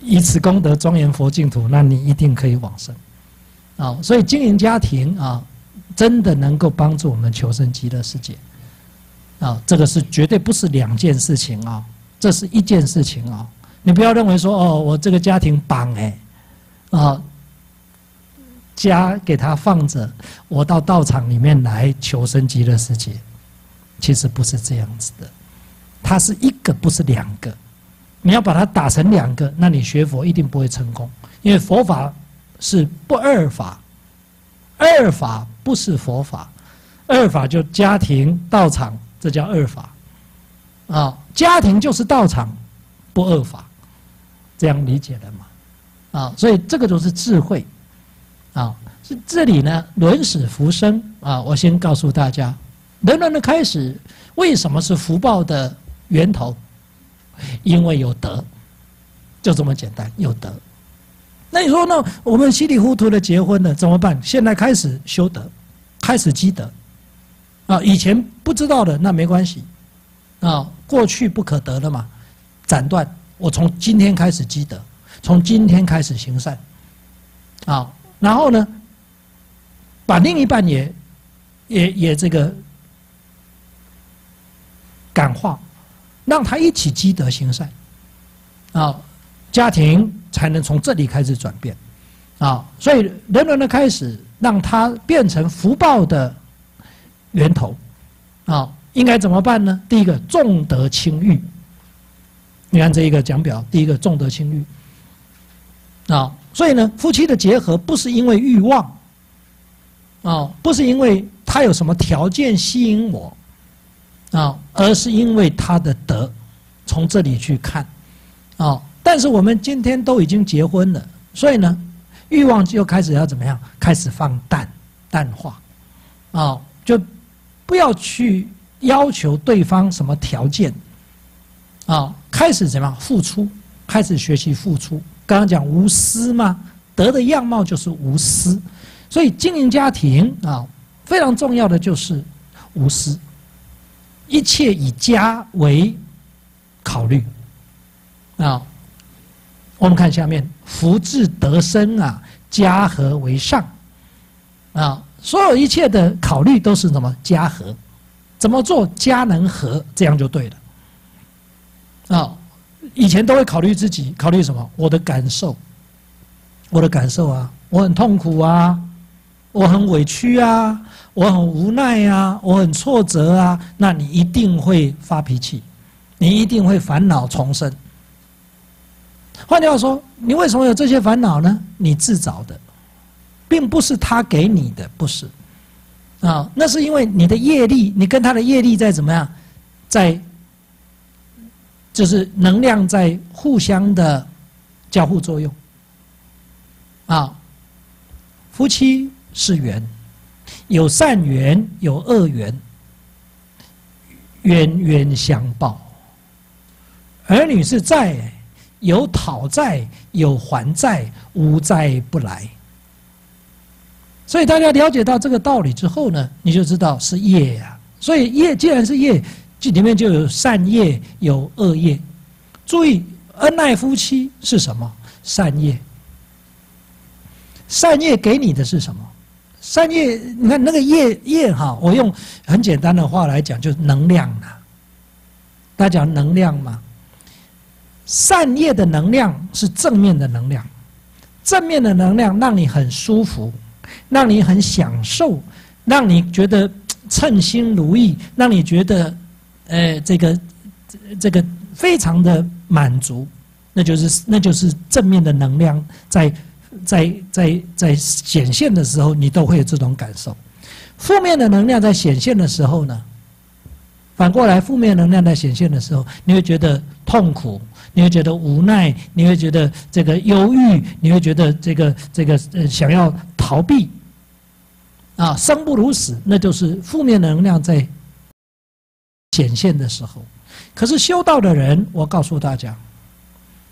以此功德庄严佛净土，那你一定可以往生啊。所以经营家庭啊，真的能够帮助我们求生极乐世界啊。这个是绝对不是两件事情啊，这是一件事情啊。你不要认为说哦，我这个家庭绑哎啊。家给他放着，我到道场里面来求生极乐世界，其实不是这样子的，它是一个，不是两个。你要把它打成两个，那你学佛一定不会成功，因为佛法是不二法，二法不是佛法，二法就家庭道场，这叫二法，啊，家庭就是道场，不二法，这样理解了吗？啊，所以这个就是智慧。啊，这这里呢，轮死福生啊！我先告诉大家，人伦的开始为什么是福报的源头？因为有德，就这么简单，有德。那你说，呢我们稀里糊涂的结婚了怎么办？现在开始修德，开始积德啊！以前不知道的那没关系啊，过去不可得的嘛，斩断。我从今天开始积德，从今天开始行善啊！然后呢，把另一半也，也也这个感化，让他一起积德行善，啊，家庭才能从这里开始转变，啊，所以人伦的开始，让他变成福报的源头，啊，应该怎么办呢？第一个，重德轻欲。你看这一个讲表，第一个重德轻欲，啊。所以呢，夫妻的结合不是因为欲望，啊，不是因为他有什么条件吸引我，啊，而是因为他的德从这里去看，啊，但是我们今天都已经结婚了，所以呢，欲望就开始要怎么样？开始放淡、淡化，啊，就不要去要求对方什么条件，啊，开始怎么样？付出，开始学习付出。刚刚讲无私嘛，德的样貌就是无私，所以经营家庭啊，非常重要的就是无私，一切以家为考虑啊。我们看下面，福至德生啊，家和为上啊，所有一切的考虑都是什么？家和，怎么做家能和，这样就对了啊。以前都会考虑自己，考虑什么？我的感受，我的感受啊，我很痛苦啊，我很委屈啊，我很无奈啊，我很挫折啊。那你一定会发脾气，你一定会烦恼重生。换句话说，你为什么有这些烦恼呢？你自找的，并不是他给你的，不是啊，那是因为你的业力，你跟他的业力在怎么样，在。就是能量在互相的交互作用啊，夫妻是缘，有善缘有恶缘，冤冤相报；儿女是债，有讨债有还债，无债不来。所以大家了解到这个道理之后呢，你就知道是业呀。所以业既然是业。这里面就有善业，有恶业。注意，恩爱夫妻是什么？善业。善业给你的是什么？善业，你看那个业业哈，我用很简单的话来讲，就是能量啊。大家讲能量嘛。善业的能量是正面的能量，正面的能量让你很舒服，让你很享受，让你觉得称心如意，让你觉得。呃，这个这个非常的满足，那就是那就是正面的能量在在在在显现的时候，你都会有这种感受。负面的能量在显现的时候呢，反过来，负面能量在显现的时候，你会觉得痛苦，你会觉得无奈，你会觉得这个忧郁，你会觉得这个这个呃想要逃避，啊，生不如死，那就是负面能量在。显现的时候，可是修道的人，我告诉大家，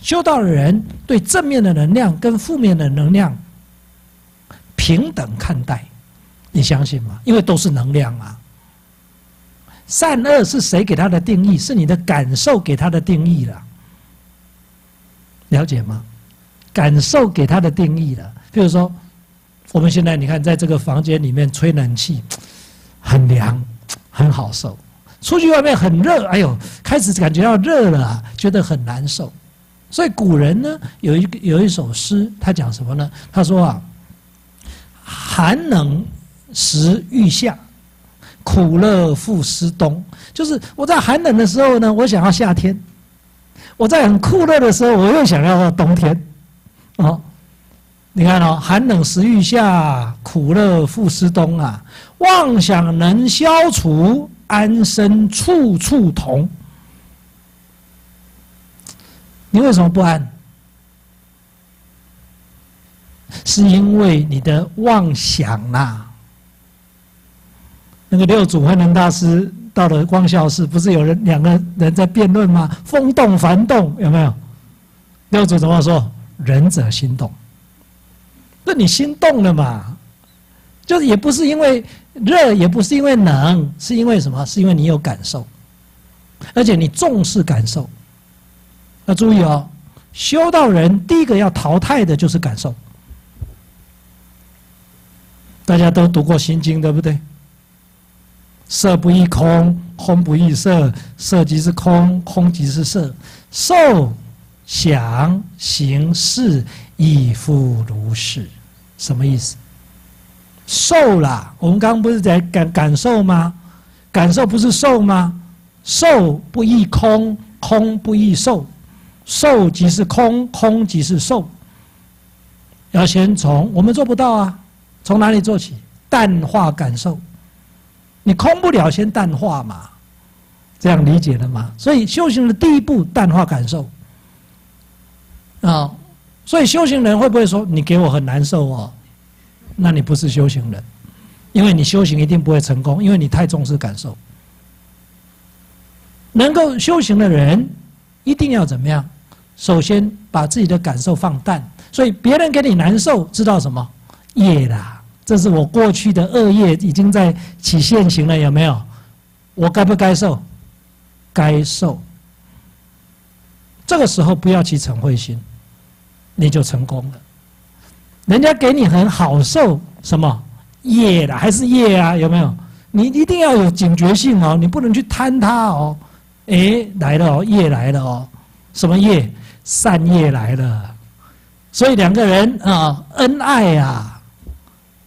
修道的人对正面的能量跟负面的能量平等看待，你相信吗？因为都是能量啊。善恶是谁给他的定义？是你的感受给他的定义了，了解吗？感受给他的定义了。比如说，我们现在你看，在这个房间里面吹冷气，很凉，很好受。出去外面很热，哎呦，开始感觉到热了，觉得很难受。所以古人呢，有一个有一首诗，他讲什么呢？他说啊，寒冷时欲夏，苦乐复思冬。就是我在寒冷的时候呢，我想要夏天；我在很酷热的时候，我又想要冬天。哦，你看哦，寒冷时欲夏，苦乐复思冬啊，妄想能消除。安身处处同，你为什么不安？是因为你的妄想呐。那个六祖慧能大师到了光孝寺，不是有人两个人在辩论吗？风动幡动，有没有？六祖怎么说？仁者心动。那你心动了嘛？就是也不是因为。热也不是因为冷，是因为什么？是因为你有感受，而且你重视感受。要注意哦，修道人第一个要淘汰的就是感受。大家都读过《心经》，对不对？色不异空，空不异色，色即是空，空即是色，受、想、行、识，亦复如是。什么意思？受啦，我们刚刚不是在感感受吗？感受不是受吗？受不异空，空不异受，受即是空，空即是受。要先从我们做不到啊，从哪里做起？淡化感受。你空不了，先淡化嘛。这样理解了吗？所以修行的第一步，淡化感受。啊，所以修行人会不会说你给我很难受哦？那你不是修行人，因为你修行一定不会成功，因为你太重视感受。能够修行的人，一定要怎么样？首先把自己的感受放淡。所以别人给你难受，知道什么？业啦，这是我过去的恶业已经在起现行了，有没有？我该不该受？该受。这个时候不要起嗔恚心，你就成功了。人家给你很好受，什么业啦，还是业啊？有没有？你一定要有警觉性哦，你不能去贪它哦。哎，来了哦，业来了哦，什么业？善业来了。所以两个人啊，恩爱呀，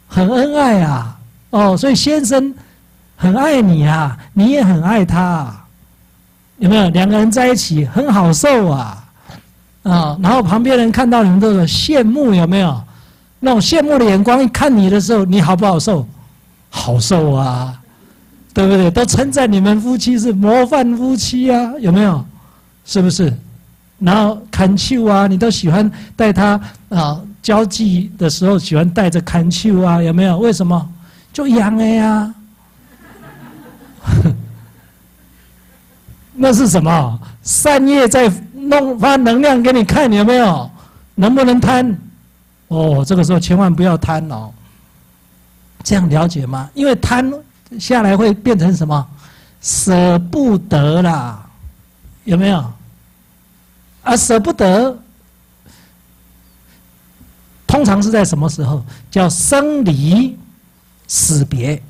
很恩爱啊。哦，所以先生很爱你啊，你也很爱他。有没有两个人在一起很好受啊？啊，然后旁边人看到你们都有羡慕，有没有？那种羡慕的眼光一看你的时候，你好不好受？好受啊，对不对？都称赞你们夫妻是模范夫妻啊，有没有？是不是？然后看秋啊，你都喜欢带他啊交际的时候喜欢带着看秋啊，有没有？为什么？就养的呀。(laughs) 那是什么？善业在弄发能量给你看，有没有？能不能贪？哦，这个时候千万不要贪哦。这样了解吗？因为贪下来会变成什么？舍不得啦，有没有？啊，舍不得，通常是在什么时候？叫生离死别。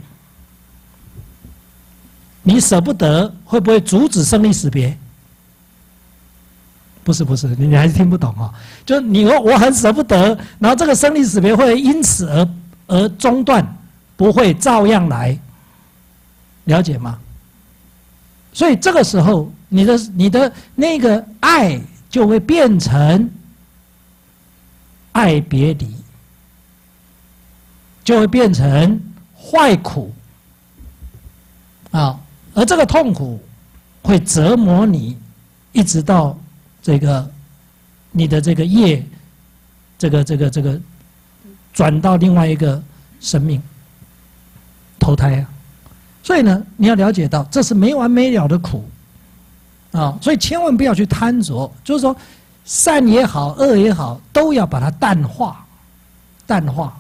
你舍不得，会不会阻止生离死别？不是不是，你还是听不懂啊！就你我我很舍不得，然后这个生离死别会因此而而中断，不会照样来，了解吗？所以这个时候，你的你的那个爱就会变成爱别离，就会变成坏苦啊。而这个痛苦会折磨你，一直到这个你的这个业，这个这个这个转到另外一个生命投胎啊。所以呢，你要了解到这是没完没了的苦啊。所以千万不要去贪着，就是说善也好，恶也好，都要把它淡化，淡化。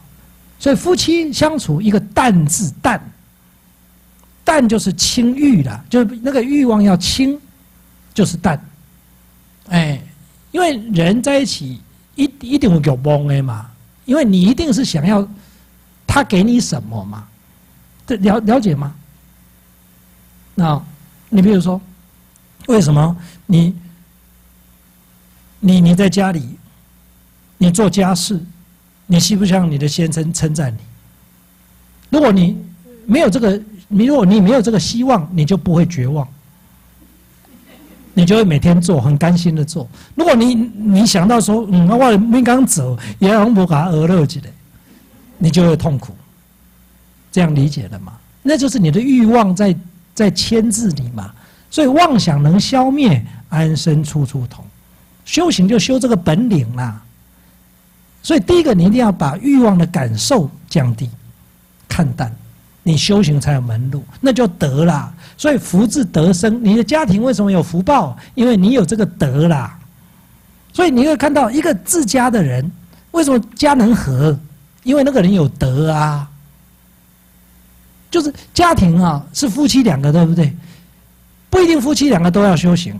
所以夫妻相处，一个淡字淡。淡就是清欲的，就是那个欲望要清，就是淡。哎，因为人在一起一一定会有崩的嘛，因为你一定是想要他给你什么嘛，这了了解吗？那，你比如说，为什么你你你在家里，你做家事，你希不希望你的先生称赞你？如果你没有这个。你如果你没有这个希望，你就不会绝望，你就会每天做，很甘心的做。如果你你想到说，嗯，我没刚走，也要不给他饿了起来，你就会痛苦。这样理解了吗？那就是你的欲望在在牵制你嘛。所以妄想能消灭，安身处处同。修行就修这个本领啦。所以第一个，你一定要把欲望的感受降低，看淡。你修行才有门路，那就得啦。所以福至德生，你的家庭为什么有福报？因为你有这个德啦。所以你会看到一个自家的人，为什么家能和？因为那个人有德啊。就是家庭啊，是夫妻两个，对不对？不一定夫妻两个都要修行，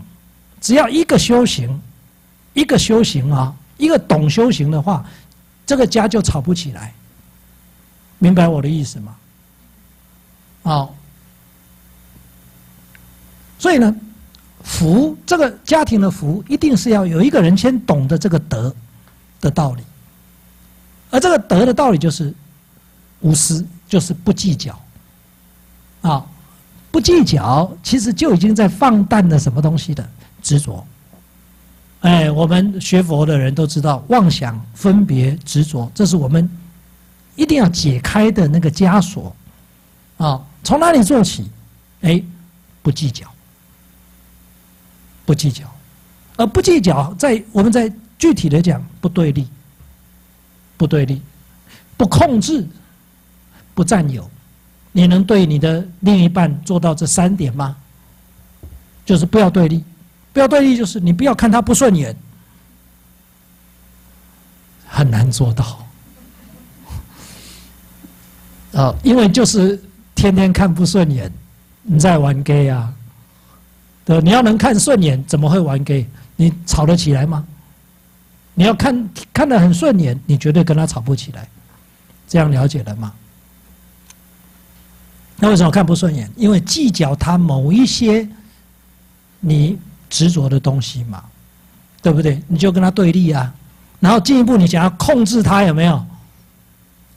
只要一个修行，一个修行啊，一个懂修行的话，这个家就吵不起来。明白我的意思吗？好，所以呢，福这个家庭的福，一定是要有一个人先懂得这个德的道理，而这个德的道理就是无私，就是不计较。啊，不计较，其实就已经在放淡了什么东西的执着。哎，我们学佛的人都知道，妄想、分别、执着，这是我们一定要解开的那个枷锁。啊。从哪里做起？哎，不计较，不计较，而不计较，在我们在具体的讲，不对立，不对立，不控制，不占有。你能对你的另一半做到这三点吗？就是不要对立，不要对立，就是你不要看他不顺眼，很难做到。啊，因为就是天天看不顺眼，你在玩 gay 啊？对，你要能看顺眼，怎么会玩 gay？你吵得起来吗？你要看看得很顺眼，你绝对跟他吵不起来。这样了解了吗？那为什么看不顺眼？因为计较他某一些你执着的东西嘛，对不对？你就跟他对立啊，然后进一步你想要控制他，有没有？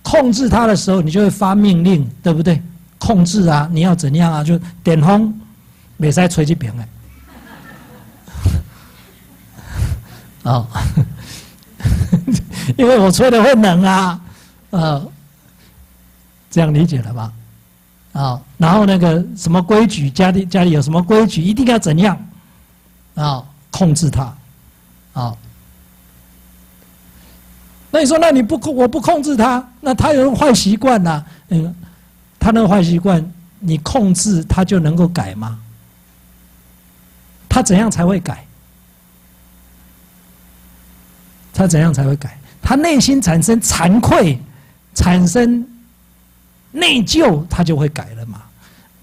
控制他的时候，你就会发命令，对不对？控制啊，你要怎样啊？就点轰，没使吹这边哎。哦，因为我吹的会冷啊，呃，这样理解了吧？啊，然后那个什么规矩，家里家里有什么规矩，一定要怎样啊？控制他，啊。那你说，那你不控，我不控制他，那他有坏习惯呐？嗯，他那个坏习惯，你控制他就能够改吗？他怎样才会改？他怎样才会改？他内心产生惭愧，产生内疚，他就会改了嘛？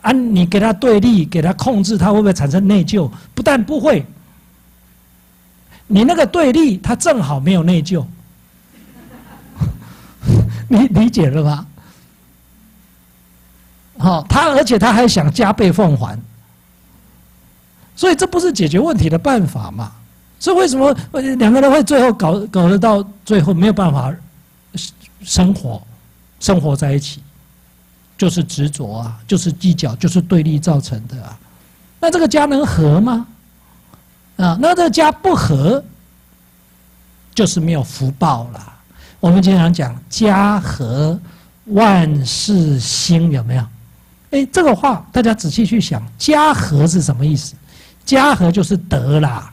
啊，你给他对立，给他控制，他会不会产生内疚？不但不会，你那个对立，他正好没有内疚。(laughs) 你理解了吧？好，他而且他还想加倍奉还，所以这不是解决问题的办法嘛？所以为什么两个人会最后搞搞得到最后没有办法生活生活在一起？就是执着啊，就是计较，就是对立造成的啊。那这个家能和吗？啊，那这个家不和，就是没有福报了。我们经常讲家和万事兴，有没有？哎，这个话大家仔细去想，家和是什么意思？家和就是德啦，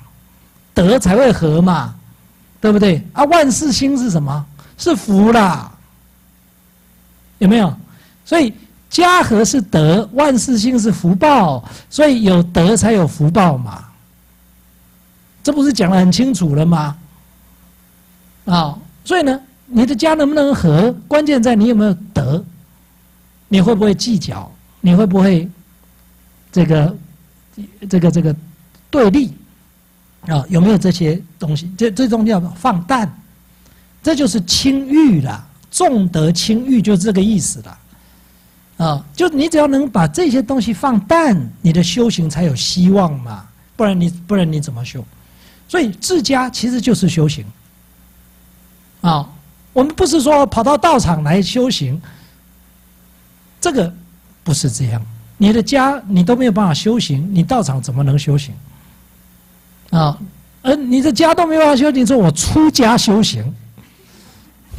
德才会和嘛，对不对？啊，万事兴是什么？是福啦，有没有？所以家和是德，万事兴是福报，所以有德才有福报嘛。这不是讲的很清楚了吗？啊，所以呢？你的家能不能和？关键在你有没有德，你会不会计较？你会不会这个这个这个对立啊？有没有这些东西？这最重要放淡，这就是轻欲了。重德轻欲就是这个意思了啊！就你只要能把这些东西放淡，你的修行才有希望嘛。不然你不然你怎么修？所以自家其实就是修行啊。我们不是说跑到道场来修行，这个不是这样。你的家你都没有办法修行，你道场怎么能修行？啊，而你的家都没有办法修行，说我出家修行，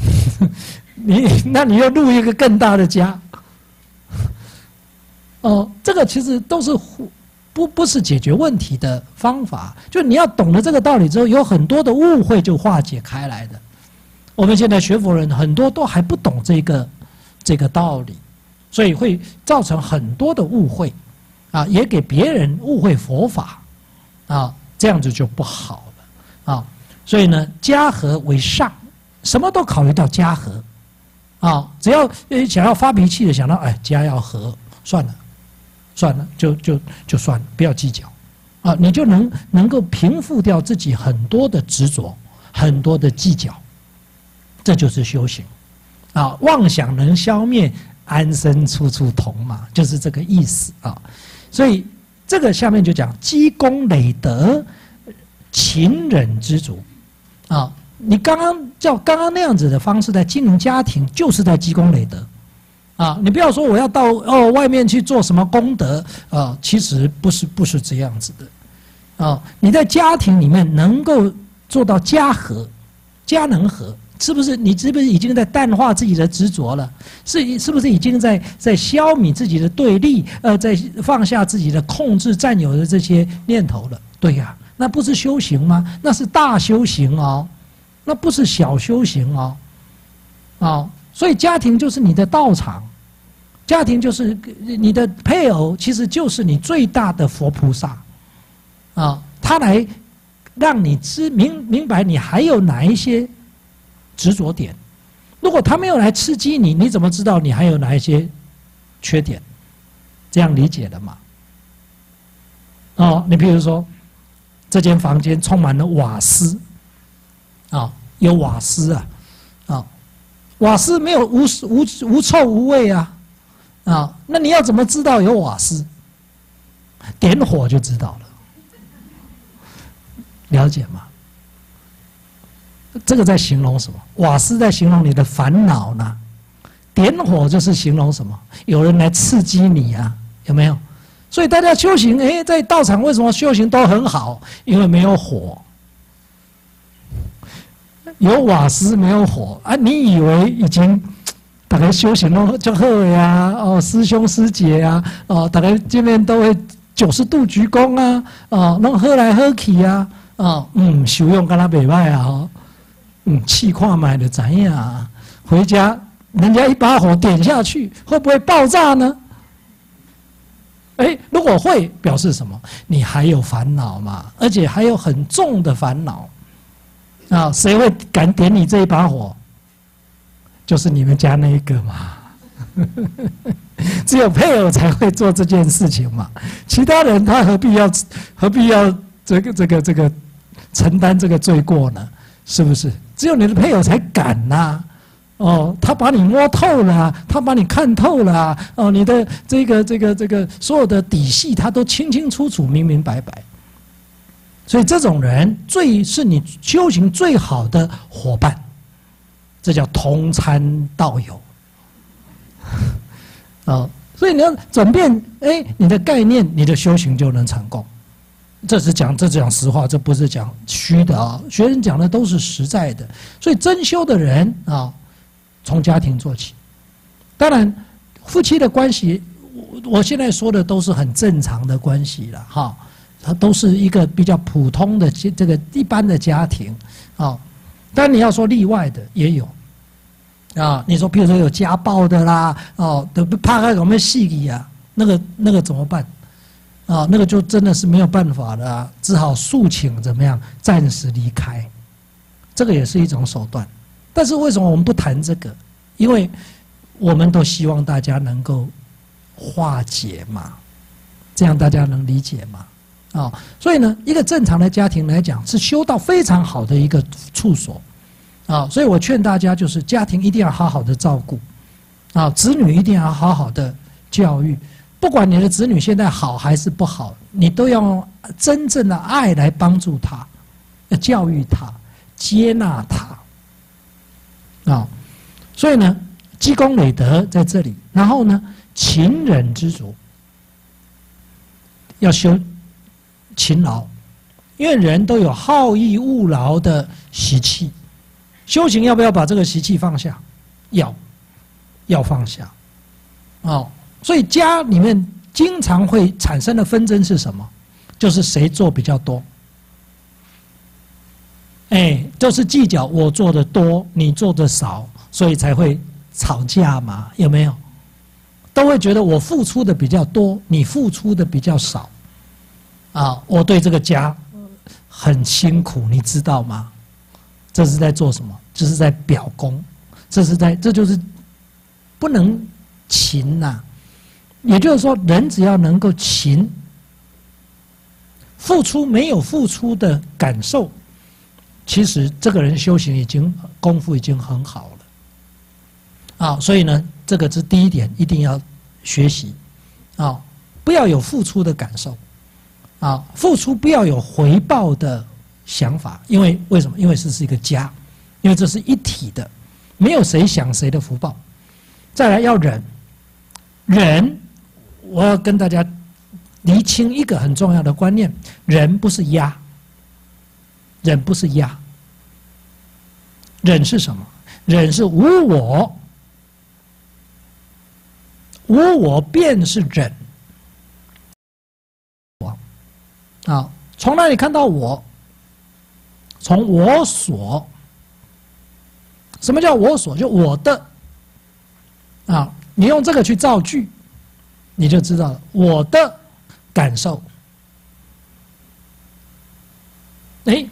(laughs) 你那你要入一个更大的家。哦，这个其实都是不不是解决问题的方法。就你要懂得这个道理之后，有很多的误会就化解开来的。我们现在学佛人很多都还不懂这个这个道理，所以会造成很多的误会，啊，也给别人误会佛法，啊，这样子就不好了，啊，所以呢，家和为上，什么都考虑到家和，啊，只要想要发脾气的想到哎家要和，算了，算了，就就就算了，不要计较，啊，你就能能够平复掉自己很多的执着，很多的计较。这就是修行，啊，妄想能消灭，安身处处同嘛，就是这个意思啊。所以这个下面就讲积功累德，勤忍知足，啊，你刚刚叫刚刚那样子的方式在经营家庭，就是在积功累德，啊，你不要说我要到哦外面去做什么功德啊，其实不是不是这样子的，啊，你在家庭里面能够做到家和，家能和。是不是你是不是已经在淡化自己的执着了？是是不是已经在在消弭自己的对立？呃，在放下自己的控制、占有的这些念头了？对呀，那不是修行吗？那是大修行哦，那不是小修行哦，啊，所以家庭就是你的道场，家庭就是你的配偶，其实就是你最大的佛菩萨，啊，他来让你知明明白你还有哪一些执着点，如果他没有来刺激你，你怎么知道你还有哪一些缺点？这样理解的嘛？哦，你比如说，这间房间充满了瓦斯，啊，有瓦斯啊，啊，瓦斯没有无无无臭无味啊，啊，那你要怎么知道有瓦斯？点火就知道了，了解吗？这个在形容什么？瓦斯在形容你的烦恼呢？点火就是形容什么？有人来刺激你啊？有没有？所以大家修行，哎，在道场为什么修行都很好？因为没有火，有瓦斯没有火啊！你以为已经大家修行了就喝呀？哦，师兄师姐呀，哦，大家见面都会九十度鞠躬啊，哦，弄喝来喝去呀啊，哦，嗯，修用跟他北拜啊，嗯，气矿买的怎样？回家人家一把火点下去，会不会爆炸呢？哎，如果会表示什么？你还有烦恼嘛？而且还有很重的烦恼啊！谁会敢点你这一把火？就是你们家那一个嘛。(laughs) 只有配偶才会做这件事情嘛。其他人他何必要何必要这个这个这个承担这个罪过呢？是不是？只有你的配偶才敢呐。哦，他把你摸透了，他把你看透了，哦，你的这个这个这个所有的底细，他都清清楚楚、明明白白。所以这种人最是你修行最好的伙伴，这叫同参道友。啊，(laughs) 所以你要转变，哎，你的概念，你的修行就能成功。这是讲，这讲实话，这不是讲虚的啊。学生讲的都是实在的，所以真修的人啊。从家庭做起，当然，夫妻的关系，我我现在说的都是很正常的关系了，哈，它都是一个比较普通的这这个一般的家庭，啊，但你要说例外的也有，啊，你说譬如说有家暴的啦，哦，都怕他有没有戏里啊，那个那个怎么办？啊，那个就真的是没有办法了，只好诉请怎么样，暂时离开，这个也是一种手段。但是为什么我们不谈这个？因为我们都希望大家能够化解嘛，这样大家能理解吗？啊，所以呢，一个正常的家庭来讲，是修道非常好的一个处所啊。所以我劝大家，就是家庭一定要好好的照顾啊，子女一定要好好的教育。不管你的子女现在好还是不好，你都要用真正的爱来帮助他，要教育他，接纳他。啊，所以呢，积功累德在这里，然后呢，勤忍知足，要修勤劳，因为人都有好逸恶劳的习气，修行要不要把这个习气放下？要，要放下。哦，所以家里面经常会产生的纷争是什么？就是谁做比较多。哎，就是计较我做的多，你做的少，所以才会吵架嘛？有没有？都会觉得我付出的比较多，你付出的比较少，啊，我对这个家很辛苦，你知道吗？这是在做什么？这是在表功，这是在，这就是不能勤呐。也就是说，人只要能够勤，付出没有付出的感受。其实这个人修行已经功夫已经很好了，啊，所以呢，这个是第一点，一定要学习，啊，不要有付出的感受，啊，付出不要有回报的想法，因为为什么？因为这是一个家，因为这是一体的，没有谁享谁的福报。再来要忍，忍，我要跟大家厘清一个很重要的观念：忍不是压。忍不是压，忍是什么？忍是无我，无我便是忍。我啊，从哪里看到我？从我所。什么叫我所？就我的。啊，你用这个去造句，你就知道了。我的感受。哎，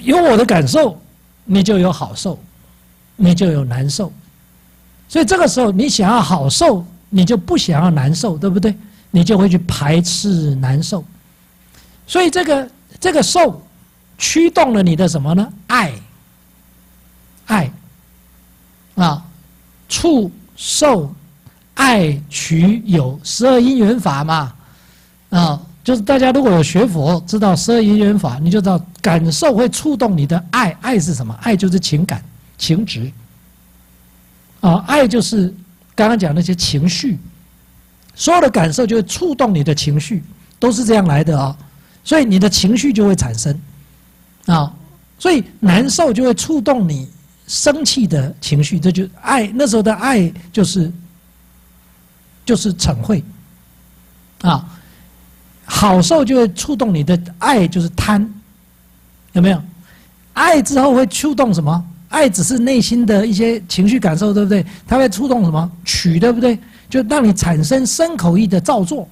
有我的感受，你就有好受，你就有难受。所以这个时候，你想要好受，你就不想要难受，对不对？你就会去排斥难受。所以这个这个受，驱动了你的什么呢？爱，爱，啊，触受爱取有十二因缘法嘛，啊。就是大家如果有学佛，知道十二因缘法，你就知道感受会触动你的爱。爱是什么？爱就是情感、情执。啊，爱就是刚刚讲那些情绪，所有的感受就会触动你的情绪，都是这样来的啊。所以你的情绪就会产生啊，所以难受就会触动你生气的情绪，这就爱。那时候的爱就是就是逞会啊。好受就会触动你的爱，就是贪，有没有？爱之后会触动什么？爱只是内心的一些情绪感受，对不对？它会触动什么？取，对不对？就让你产生生口意的造作。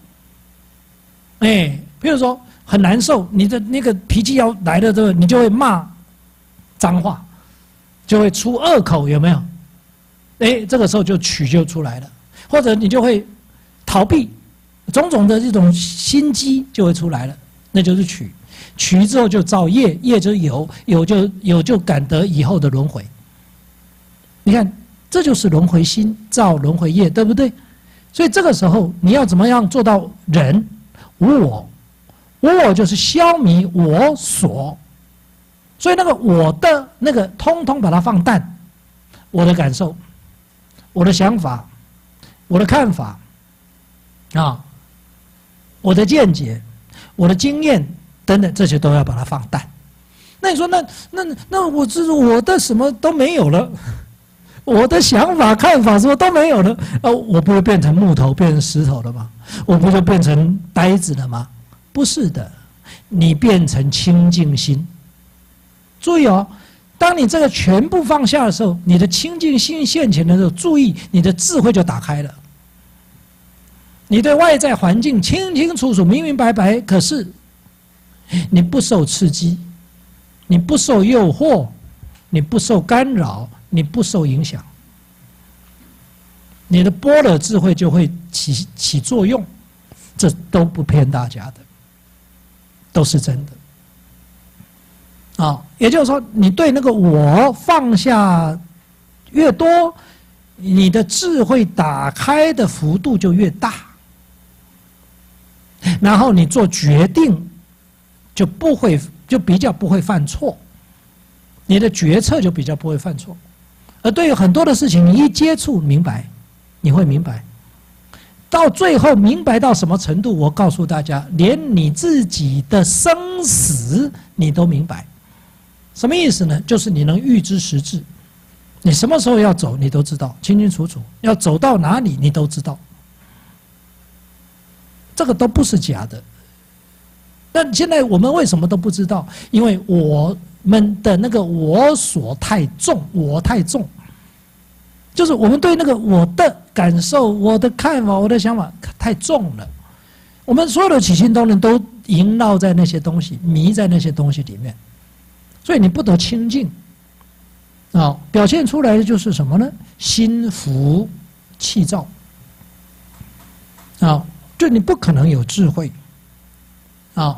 哎，比如说很难受，你的那个脾气要来了，这个你就会骂脏话，就会出恶口，有没有？哎，这个时候就取就出来了，或者你就会逃避。种种的这种心机就会出来了，那就是取，取之后就造业，业就有，有就有就感得以后的轮回。你看，这就是轮回心造轮回业，对不对？所以这个时候你要怎么样做到人无我？无我就是消弭我所，所以那个我的那个通通把它放淡，我的感受，我的想法，我的看法，啊。我的见解、我的经验等等，这些都要把它放淡。那你说，那那那我这我的什么都没有了，(laughs) 我的想法、看法什么都没有了，呃，我不会变成木头、变成石头了吗？我不就变成呆子了吗？不是的，你变成清净心。注意哦，当你这个全部放下的时候，你的清净心现前的时候，注意你的智慧就打开了。你对外在环境清清楚楚、明明白白，可是你不受刺激，你不受诱惑，你不受干扰，你不受影响，你的般若智慧就会起起作用，这都不骗大家的，都是真的。啊，也就是说，你对那个我放下越多，你的智慧打开的幅度就越大。然后你做决定，就不会就比较不会犯错，你的决策就比较不会犯错。而对于很多的事情，你一接触明白，你会明白。到最后明白到什么程度？我告诉大家，连你自己的生死你都明白。什么意思呢？就是你能预知时至，你什么时候要走，你都知道清清楚楚；要走到哪里，你都知道。这个都不是假的，那现在我们为什么都不知道？因为我们的那个我所太重，我太重，就是我们对那个我的感受、我的看法、我的想法太重了。我们所有的起心动念都萦绕在那些东西，迷在那些东西里面，所以你不得清净啊！表现出来的就是什么呢？心浮气躁啊！就你不可能有智慧，啊，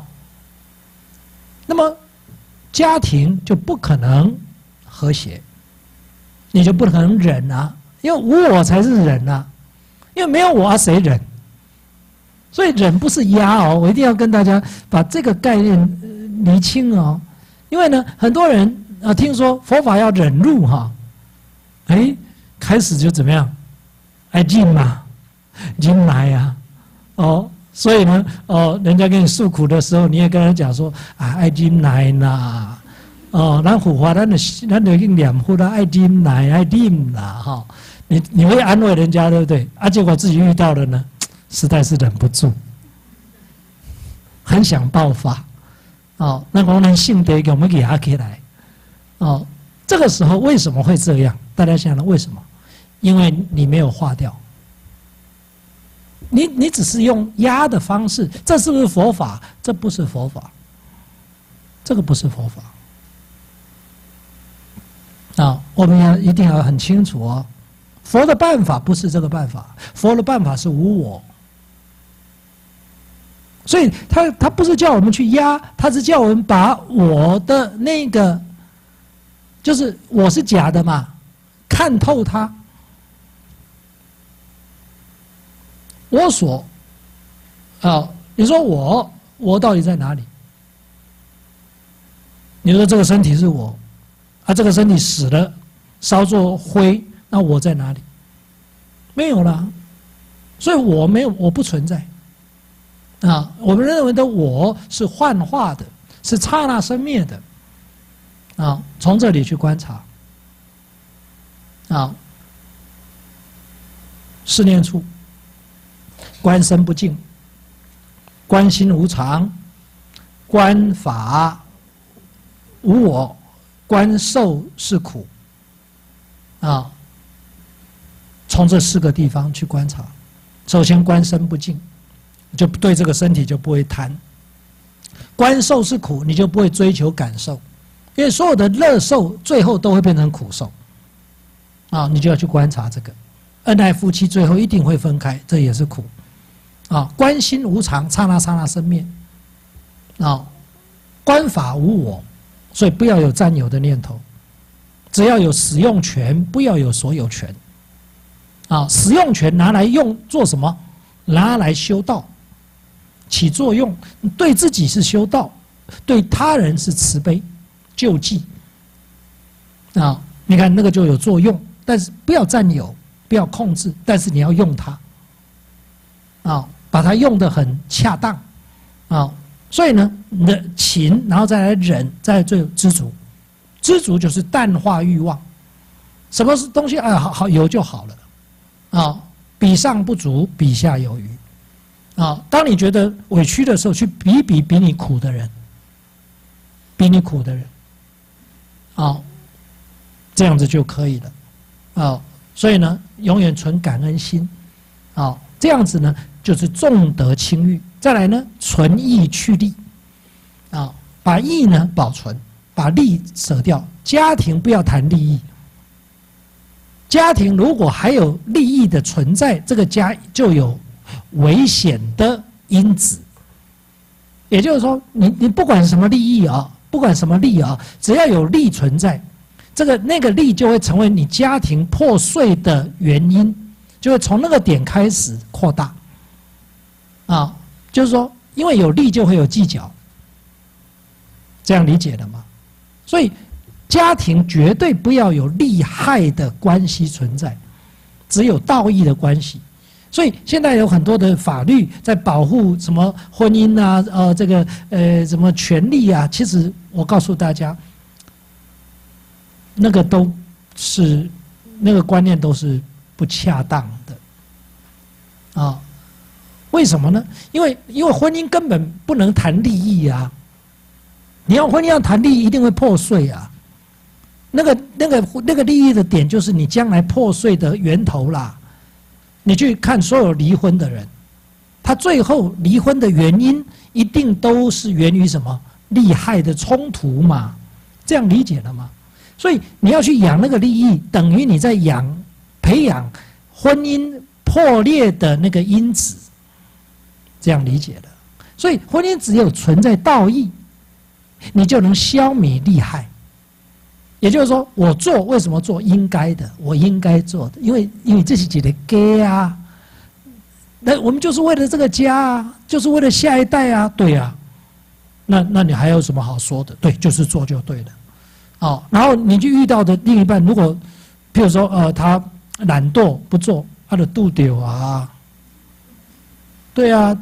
那么家庭就不可能和谐，你就不可能忍啊，因为无我才是忍啊，因为没有我啊，谁忍？所以忍不是压哦，我一定要跟大家把这个概念厘清哦，因为呢，很多人啊，听说佛法要忍辱哈，哎，开始就怎么样，爱进嘛，进来呀。哦，所以呢，哦，人家跟你诉苦的时候，你也跟他讲说啊，爱金奶呐，哦，咱护法，咱的咱的用两护的爱金奶爱金啦，哈，你你会安慰人家，对不对？啊，结果自己遇到了呢，实在是忍不住，很想爆发，哦，那功能性德我们给压起来，哦，这个时候为什么会这样？大家想想为什么？因为你没有化掉，你你只是用压的方式，这是不是佛法？这不是佛法，这个不是佛法。啊，我们要一定要很清楚哦，佛的办法不是这个办法，佛的办法是无我。所以他他不是叫我们去压，他是叫我们把我的那个，就是我是假的嘛，看透它。我所，啊，你说我我到底在哪里？你说这个身体是我，啊，这个身体死了，烧作灰，那我在哪里？没有了，所以我没有，我不存在。啊，我们认为的我是幻化的，是刹那生灭的。啊，从这里去观察。啊，四念处，观身不净，观心无常，观法无我，观受是苦。啊，从这四个地方去观察，首先观身不净。就对这个身体就不会贪，观受是苦，你就不会追求感受，因为所有的乐受最后都会变成苦受，啊，你就要去观察这个，恩爱夫妻最后一定会分开，这也是苦，啊，观心无常，刹那刹那生灭，啊，观法无我，所以不要有占有的念头，只要有使用权，不要有所有权，啊，使用权拿来用做什么？拿来修道。起作用，对自己是修道，对他人是慈悲救济啊！你看那个就有作用，但是不要占有，不要控制，但是你要用它啊，把它用的很恰当啊。所以呢，忍勤，然后再来忍，再最知足，知足就是淡化欲望。什么是东西？哎，好好有就好了啊！比上不足，比下有余。啊，当你觉得委屈的时候，去比比比你苦的人，比你苦的人，啊，这样子就可以了，啊，所以呢，永远存感恩心，啊，这样子呢，就是重德轻欲。再来呢，存义去利，啊，把义呢保存，把利舍掉。家庭不要谈利益，家庭如果还有利益的存在，这个家就有。危险的因子，也就是说，你你不管什么利益啊，不管什么利啊，只要有利存在，这个那个利就会成为你家庭破碎的原因，就会从那个点开始扩大。啊，就是说，因为有利就会有计较，这样理解的吗？所以，家庭绝对不要有利害的关系存在，只有道义的关系。所以现在有很多的法律在保护什么婚姻啊，呃，这个呃，什么权利啊？其实我告诉大家，那个都是那个观念都是不恰当的啊。为什么呢？因为因为婚姻根本不能谈利益啊。你要婚姻要谈利益，一定会破碎啊。那个那个那个利益的点，就是你将来破碎的源头啦。你去看所有离婚的人，他最后离婚的原因一定都是源于什么利害的冲突嘛？这样理解了吗？所以你要去养那个利益，等于你在养、培养婚姻破裂的那个因子。这样理解的。所以婚姻只有存在道义，你就能消弭利害。也就是说，我做为什么做应该的？我应该做的，因为因为这是几的家啊。那我们就是为了这个家啊，就是为了下一代啊，对呀。那那你还有什么好说的？对，就是做就对了。哦，然后你就遇到的另一半，如果譬如说呃他懒惰不做，他的度丢啊，对啊，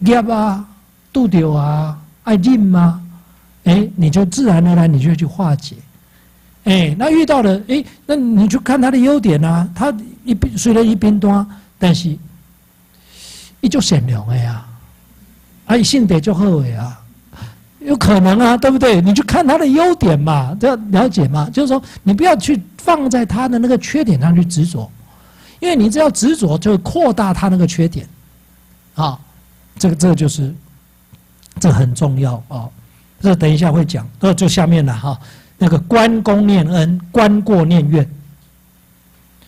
业啊，度丢啊，爱进吗？哎，你就自然而然你就去化解。哎，那遇到了哎，那你去看他的优点啊，他一边虽然一边端，但是依旧善良的呀，啊，性得就后悔啊，有可能啊，对不对？你去看他的优点嘛，要了解嘛，就是说你不要去放在他的那个缺点上去执着，因为你只要执着，就会扩大他那个缺点，啊，这个这个就是这很重要啊，这等一下会讲，这就下面了哈，那个关公念恩，关过念怨。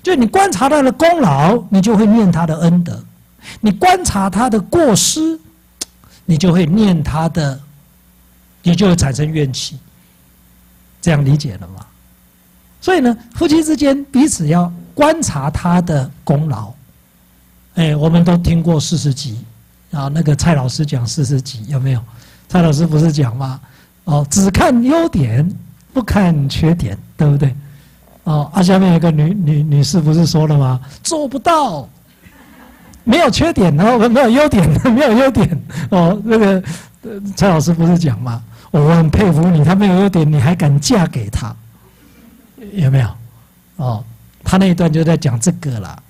就你观察他的功劳，你就会念他的恩德；你观察他的过失，你就会念他的，你就会产生怨气。这样理解了吗？所以呢，夫妻之间彼此要观察他的功劳。哎，我们都听过四十集啊，那个蔡老师讲四十几有没有？蔡老师不是讲吗？哦，只看优点，不看缺点，对不对？哦，啊，下面有个女女女士不是说了吗？做不到，没有缺点，然后没有优点，(laughs) 没有优点。哦，那个蔡老师不是讲吗？我很佩服你，他没有优点，你还敢嫁给他？有没有？哦，他那一段就在讲这个了。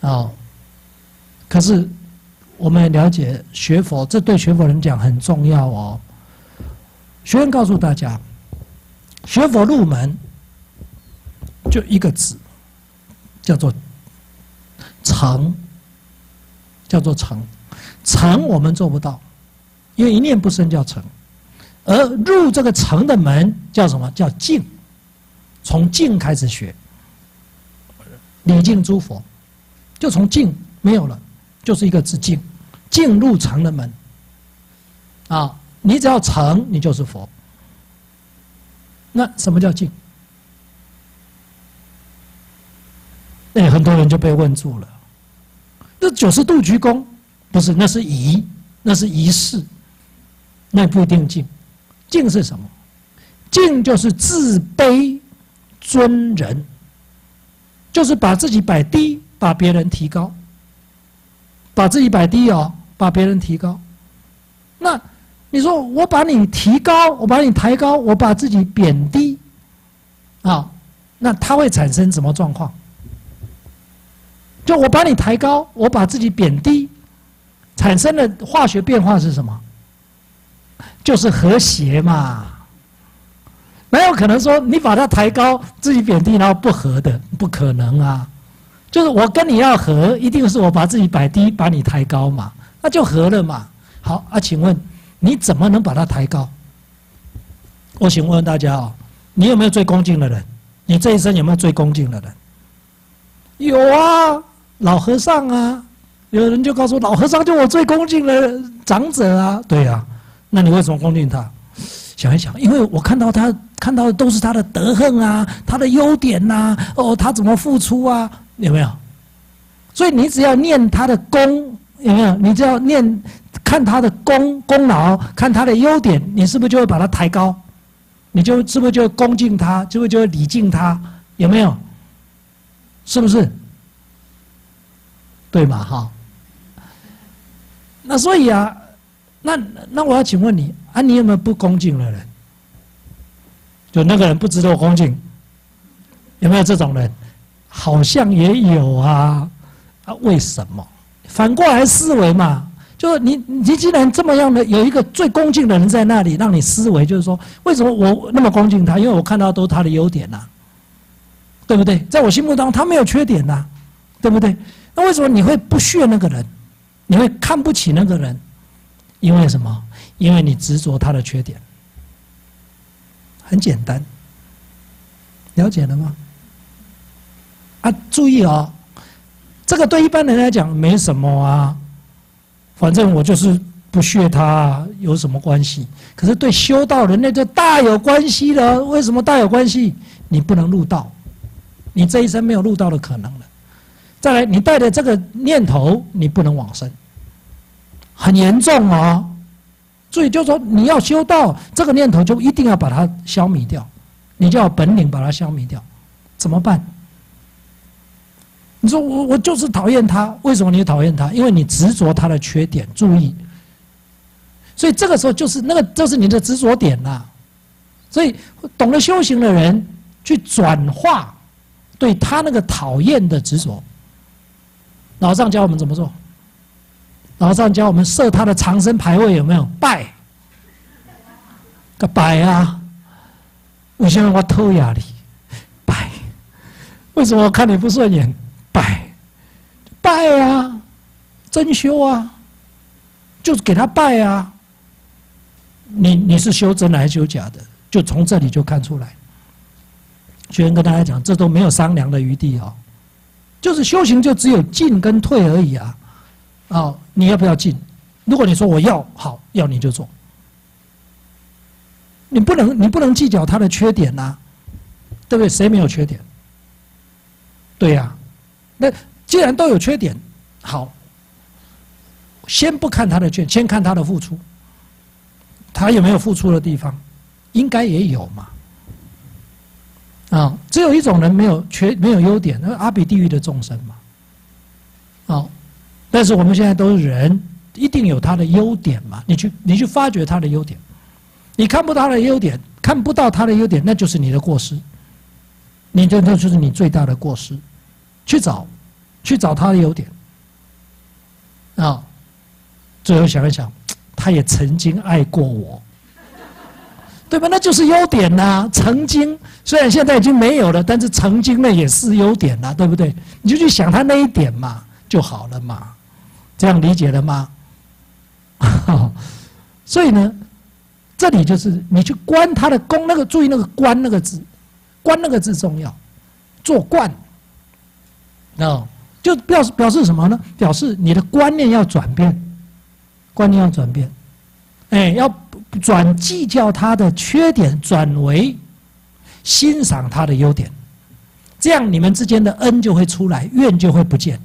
哦，可是我们了解学佛，这对学佛人讲很重要哦。学员告诉大家，学佛入门。就一个字，叫做“成”，叫做“成”。成我们做不到，因为一念不生叫成，而入这个成的门叫什么？叫静。从静开始学，礼敬诸佛，就从静没有了，就是一个字“静”。进入诚的门，啊，你只要成，你就是佛。那什么叫静？哎，很多人就被问住了。那九十度鞠躬，不是，那是仪，那是仪式，那不一定敬。敬是什么？敬就是自卑尊人，就是把自己摆低，把别人提高。把自己摆低哦，把别人提高。那你说我把你提高，我把你抬高，我把自己贬低，啊，那它会产生什么状况？就我把你抬高，我把自己贬低，产生的化学变化是什么？就是和谐嘛。没有可能说你把它抬高，自己贬低，然后不和的，不可能啊。就是我跟你要和，一定是我把自己摆低，把你抬高嘛，那就和了嘛。好啊，请问你怎么能把它抬高？我请问大家啊，你有没有最恭敬的人？你这一生有没有最恭敬的人？有啊。老和尚啊，有人就告诉老和尚，就我最恭敬的长者啊。对啊，那你为什么恭敬他？想一想，因为我看到他看到的都是他的德行啊，他的优点呐，哦，他怎么付出啊？有没有？所以你只要念他的功，有没有？你只要念看他的功功劳，看他的优点，你是不是就会把他抬高？你就是不是就会恭敬他？是不是就会礼敬他？有没有？是不是？对嘛哈？那所以啊，那那我要请问你啊，你有没有不恭敬的人？就那个人不值得我恭敬，有没有这种人？好像也有啊啊？为什么？反过来思维嘛，就是你你既然这么样的有一个最恭敬的人在那里，让你思维就是说，为什么我那么恭敬他？因为我看到都是他的优点呐，对不对？在我心目当中，他没有缺点呐，对不对？那为什么你会不屑那个人？你会看不起那个人？因为什么？因为你执着他的缺点。很简单，了解了吗？啊，注意哦，这个对一般人来讲没什么啊，反正我就是不屑他，有什么关系？可是对修道人那就大有关系了。为什么大有关系？你不能入道，你这一生没有入道的可能了。再来，你带着这个念头，你不能往生，很严重哦。所以就说你要修道，这个念头就一定要把它消灭掉，你就要本领把它消灭掉，怎么办？你说我我就是讨厌他，为什么你讨厌他？因为你执着他的缺点。注意，所以这个时候就是那个，就是你的执着点呐。所以懂得修行的人去转化对他那个讨厌的执着。老上教我们怎么做？老上教我们设他的长生牌位有没有？拜，个拜啊！为什么我偷压力？拜，为什么我看你不顺眼？拜，拜啊！真修啊！就是给他拜啊！你你是修真的还是修假的？就从这里就看出来。学员跟大家讲，这都没有商量的余地哦，就是修行就只有进跟退而已啊。哦，你要不要进？如果你说我要，好，要你就做。你不能，你不能计较他的缺点呐，对不对？谁没有缺点？对呀，那既然都有缺点，好，先不看他的缺，先看他的付出。他有没有付出的地方？应该也有嘛。啊，只有一种人没有缺，没有优点，那阿比地狱的众生嘛。啊，但是我们现在都是人，一定有他的优点嘛。你去，你去发掘他的优点。你看不到他的优点，看不到他的优点，那就是你的过失。你这那就是你最大的过失。去找，去找他的优点。啊，最后想一想，他也曾经爱过我，对吧？那就是优点呐。曾经虽然现在已经没有了，但是曾经那也是优点呐，对不对？你就去想他那一点嘛，就好了嘛。这样理解了吗？(laughs) 所以呢？这里就是你去观他的功，那个注意那个“观”那个字，“观”那个字重要，做观，啊，就表示表示什么呢？表示你的观念要转变，观念要转变，哎，要转计较他的缺点，转为欣赏他的优点，这样你们之间的恩就会出来，怨就会不见。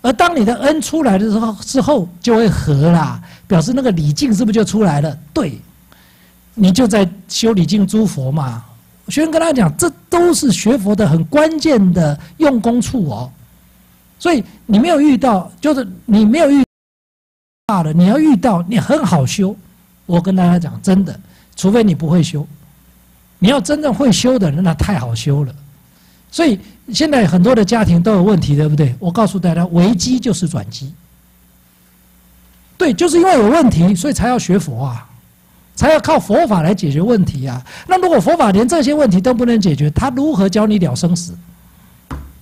而当你的恩出来的时候，之后就会和啦，表示那个礼敬是不是就出来了？对，你就在修礼敬诸佛嘛。学生跟他讲，这都是学佛的很关键的用功处哦。所以你没有遇到，就是你没有遇大的，你要遇到，你很好修。我跟大家讲，真的，除非你不会修，你要真正会修的人，那太好修了。所以。现在很多的家庭都有问题，对不对？我告诉大家，危机就是转机。对，就是因为有问题，所以才要学佛啊，才要靠佛法来解决问题啊。那如果佛法连这些问题都不能解决，他如何教你了生死？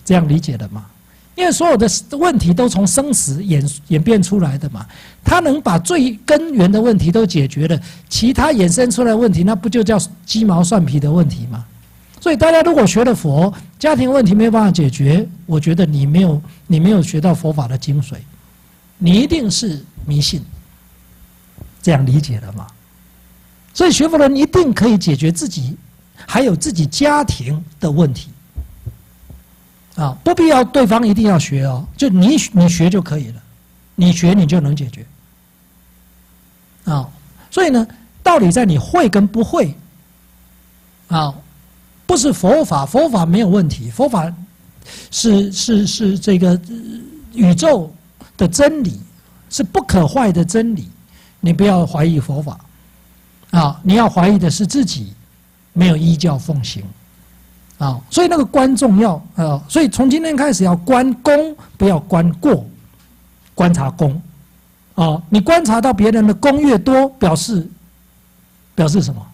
这样理解的吗？因为所有的问题都从生死演演变出来的嘛。他能把最根源的问题都解决了，其他衍生出来问题，那不就叫鸡毛蒜皮的问题吗？所以大家如果学了佛，家庭问题没有办法解决，我觉得你没有你没有学到佛法的精髓，你一定是迷信，这样理解的吗？所以学佛人一定可以解决自己还有自己家庭的问题，啊，不必要对方一定要学哦，就你你学就可以了，你学你就能解决，啊，所以呢，道理在你会跟不会，啊。不是佛法，佛法没有问题。佛法是是是这个宇宙的真理，是不可坏的真理。你不要怀疑佛法啊！你要怀疑的是自己没有依教奉行啊！所以那个观重要啊！所以从今天开始要观功，不要观过，观察功啊！你观察到别人的功越多，表示表示什么？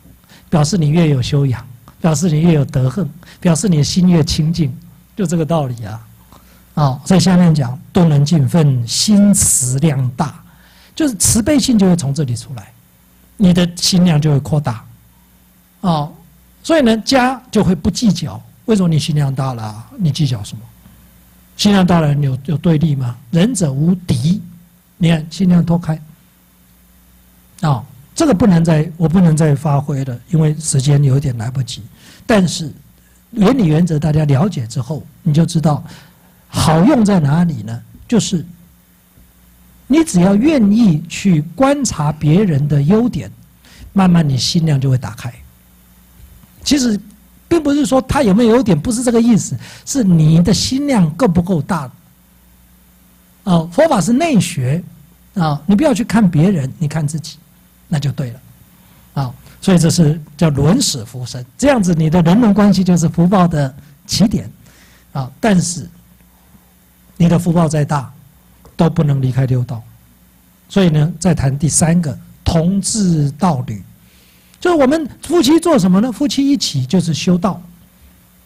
表示你越有修养。表示你越有德行，表示你的心越清净，就这个道理啊！啊，在下面讲，多能尽分，心慈量大，就是慈悲心就会从这里出来，你的心量就会扩大。啊，所以呢，家就会不计较。为什么你心量大了？你计较什么？心量大了，有有对立吗？仁者无敌。你看，心量脱开。啊，这个不能再，我不能再发挥了，因为时间有点来不及。但是原理原则大家了解之后，你就知道好用在哪里呢？就是你只要愿意去观察别人的优点，慢慢你心量就会打开。其实并不是说他有没有优点，不是这个意思，是你的心量够不够大。哦，佛法是内学啊，你不要去看别人，你看自己，那就对了，啊。所以这是叫轮始福生，这样子你的人伦关系就是福报的起点，啊！但是你的福报再大，都不能离开六道，所以呢，再谈第三个同志道侣，就是我们夫妻做什么呢？夫妻一起就是修道。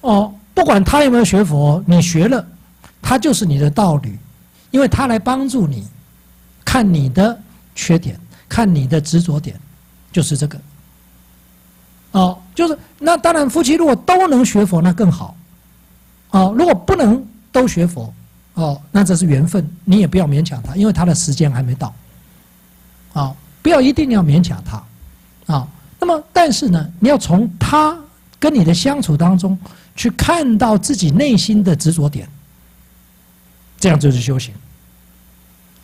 哦，不管他有没有学佛，你学了，他就是你的道侣，因为他来帮助你，看你的缺点，看你的执着点，就是这个。哦，就是那当然，夫妻如果都能学佛，那更好。哦，如果不能都学佛，哦，那这是缘分，你也不要勉强他，因为他的时间还没到。啊，不要一定要勉强他，啊，那么但是呢，你要从他跟你的相处当中去看到自己内心的执着点，这样就是修行。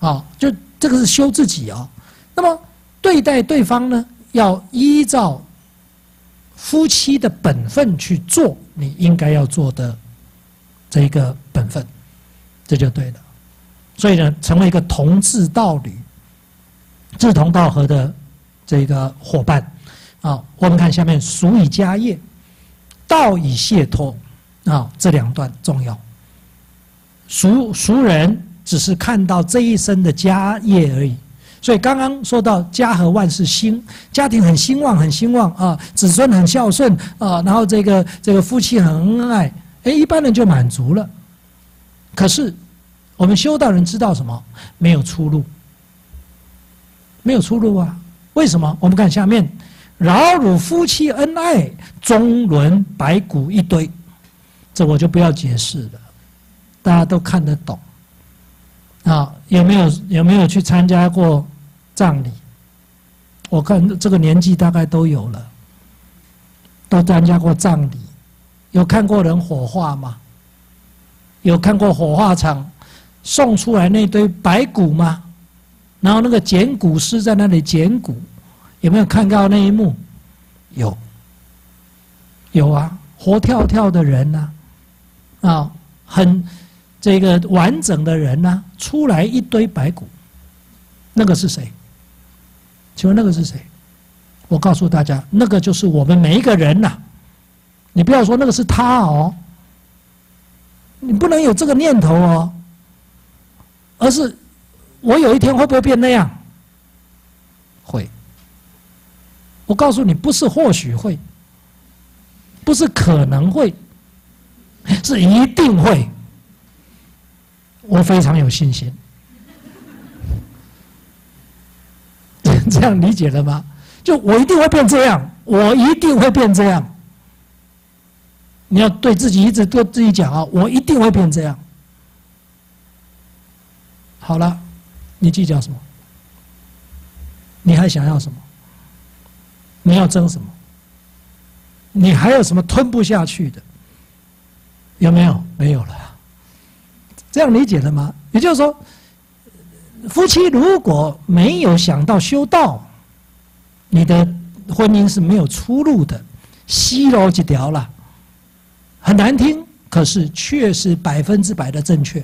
啊，就这个是修自己啊。那么对待对方呢，要依照夫妻的本分去做你应该要做的。这一个本分，这就对了。所以呢，成为一个同志道侣、志同道合的这个伙伴啊。我们看下面“俗以家业，道以解脱”啊，这两段重要。俗俗人只是看到这一生的家业而已。所以刚刚说到家和万事兴，家庭很兴旺，很兴旺啊，子孙很孝顺啊，然后这个这个夫妻很恩爱。哎，一般人就满足了。可是，我们修道人知道什么？没有出路，没有出路啊！为什么？我们看下面：饶汝夫妻恩爱，中伦白骨一堆。这我就不要解释了，大家都看得懂。啊，有没有有没有去参加过葬礼？我看这个年纪大概都有了，都参加过葬礼。有看过人火化吗？有看过火化场送出来那堆白骨吗？然后那个捡骨师在那里捡骨，有没有看到那一幕？有，有啊，活跳跳的人呐，啊，很这个完整的人呐，出来一堆白骨，那个是谁？请问那个是谁？我告诉大家，那个就是我们每一个人呐。你不要说那个是他哦，你不能有这个念头哦，而是我有一天会不会变那样？会。我告诉你，不是或许会，不是可能会，是一定会。我非常有信心。(laughs) 这样理解了吗？就我一定会变这样，我一定会变这样。你要对自己一直对自己讲啊，我一定会变这样。好了，你计较什么？你还想要什么？你要争什么？你还有什么吞不下去的？有没有？没有了。这样理解了吗？也就是说，夫妻如果没有想到修道，你的婚姻是没有出路的，西罗几条了。很难听，可是却是百分之百的正确。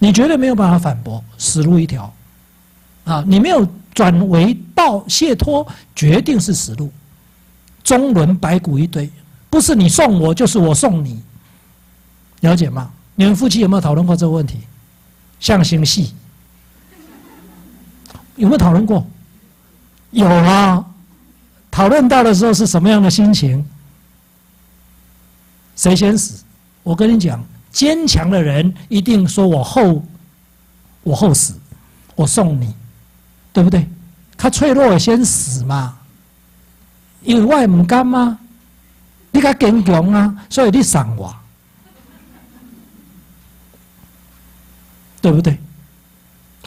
你绝对没有办法反驳，死路一条。啊，你没有转为道解脱，决定是死路。中伦白骨一堆，不是你送我，就是我送你。了解吗？你们夫妻有没有讨论过这个问题？象形戏有没有讨论过？有啊。讨论到的时候是什么样的心情？谁先死？我跟你讲，坚强的人一定说我后，我后死，我送你，对不对？他脆弱也先死嘛，因为我也唔甘嘛，你较坚强啊，所以你赏我，对不对？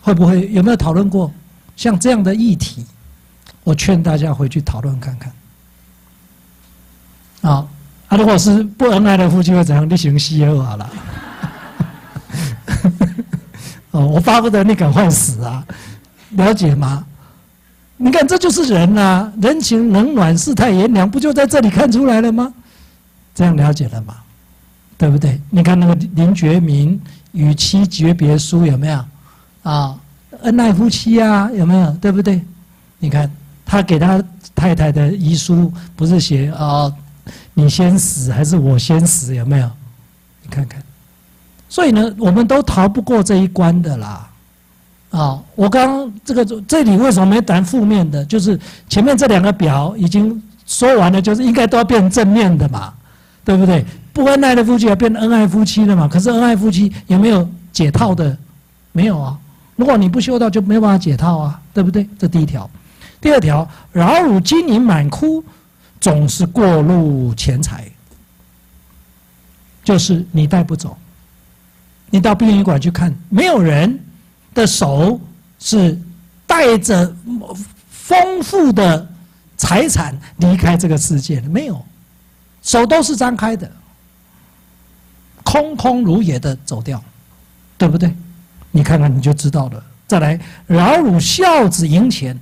会不会有没有讨论过像这样的议题？我劝大家回去讨论看看，啊。他如果是不恩爱的夫妻会怎样？你行西就好了。(laughs) 哦，我巴不得你赶快死啊！了解吗？你看，这就是人呐，人情冷暖、世态炎凉，不就在这里看出来了吗？这样了解了吗？对不对？你看那个林觉民与妻诀别书有没有？啊，恩爱夫妻啊，有没有？对不对？你看他给他太太的遗书，不是写啊？你先死还是我先死？有没有？你看看。所以呢，我们都逃不过这一关的啦。啊，我刚这个这里为什么没谈负面的？就是前面这两个表已经说完了，就是应该都要变正面的嘛，对不对？不恩爱的夫妻要变恩爱夫妻了嘛？可是恩爱夫妻有没有解套的？没有啊。如果你不修道，就没办法解套啊，对不对？这第一条。第二条，饶汝金银满窟，总是过路钱财，就是你带不走。你到殡仪馆去看，没有人的手是带着丰富的财产离开这个世界的，没有，手都是张开的。空空如也的走掉，对不对？你看看你就知道了。再来，老汝孝子赢钱，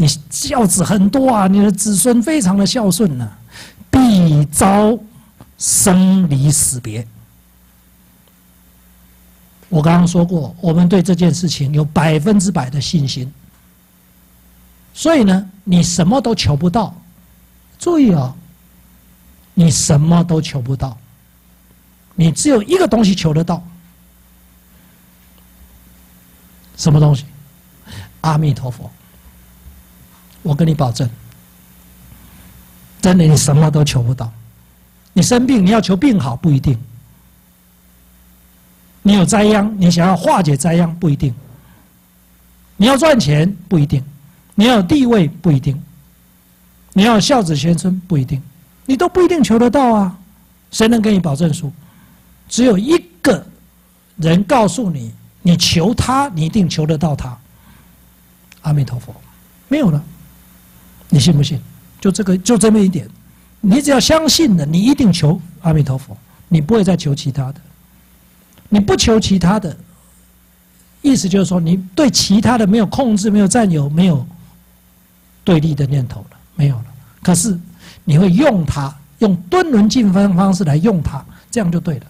你孝子很多啊，你的子孙非常的孝顺呢，必遭生离死别。我刚刚说过，我们对这件事情有百分之百的信心。所以呢，你什么都求不到，注意哦，你什么都求不到。你只有一个东西求得到，什么东西？阿弥陀佛！我跟你保证，真的你什么都求不到。你生病，你要求病好不一定；你有灾殃，你想要化解灾殃不一定；你要赚钱不一定；你要有地位不一定；你要孝子贤孙不一定，你都不一定求得到啊！谁能给你保证书？只有一个人告诉你，你求他，你一定求得到他。阿弥陀佛，没有了，你信不信？就这个，就这么一点，你只要相信了，你一定求阿弥陀佛，你不会再求其他的。你不求其他的，意思就是说，你对其他的没有控制，没有占有，没有对立的念头了，没有了。可是你会用它，用敦伦尽分方式来用它，这样就对了。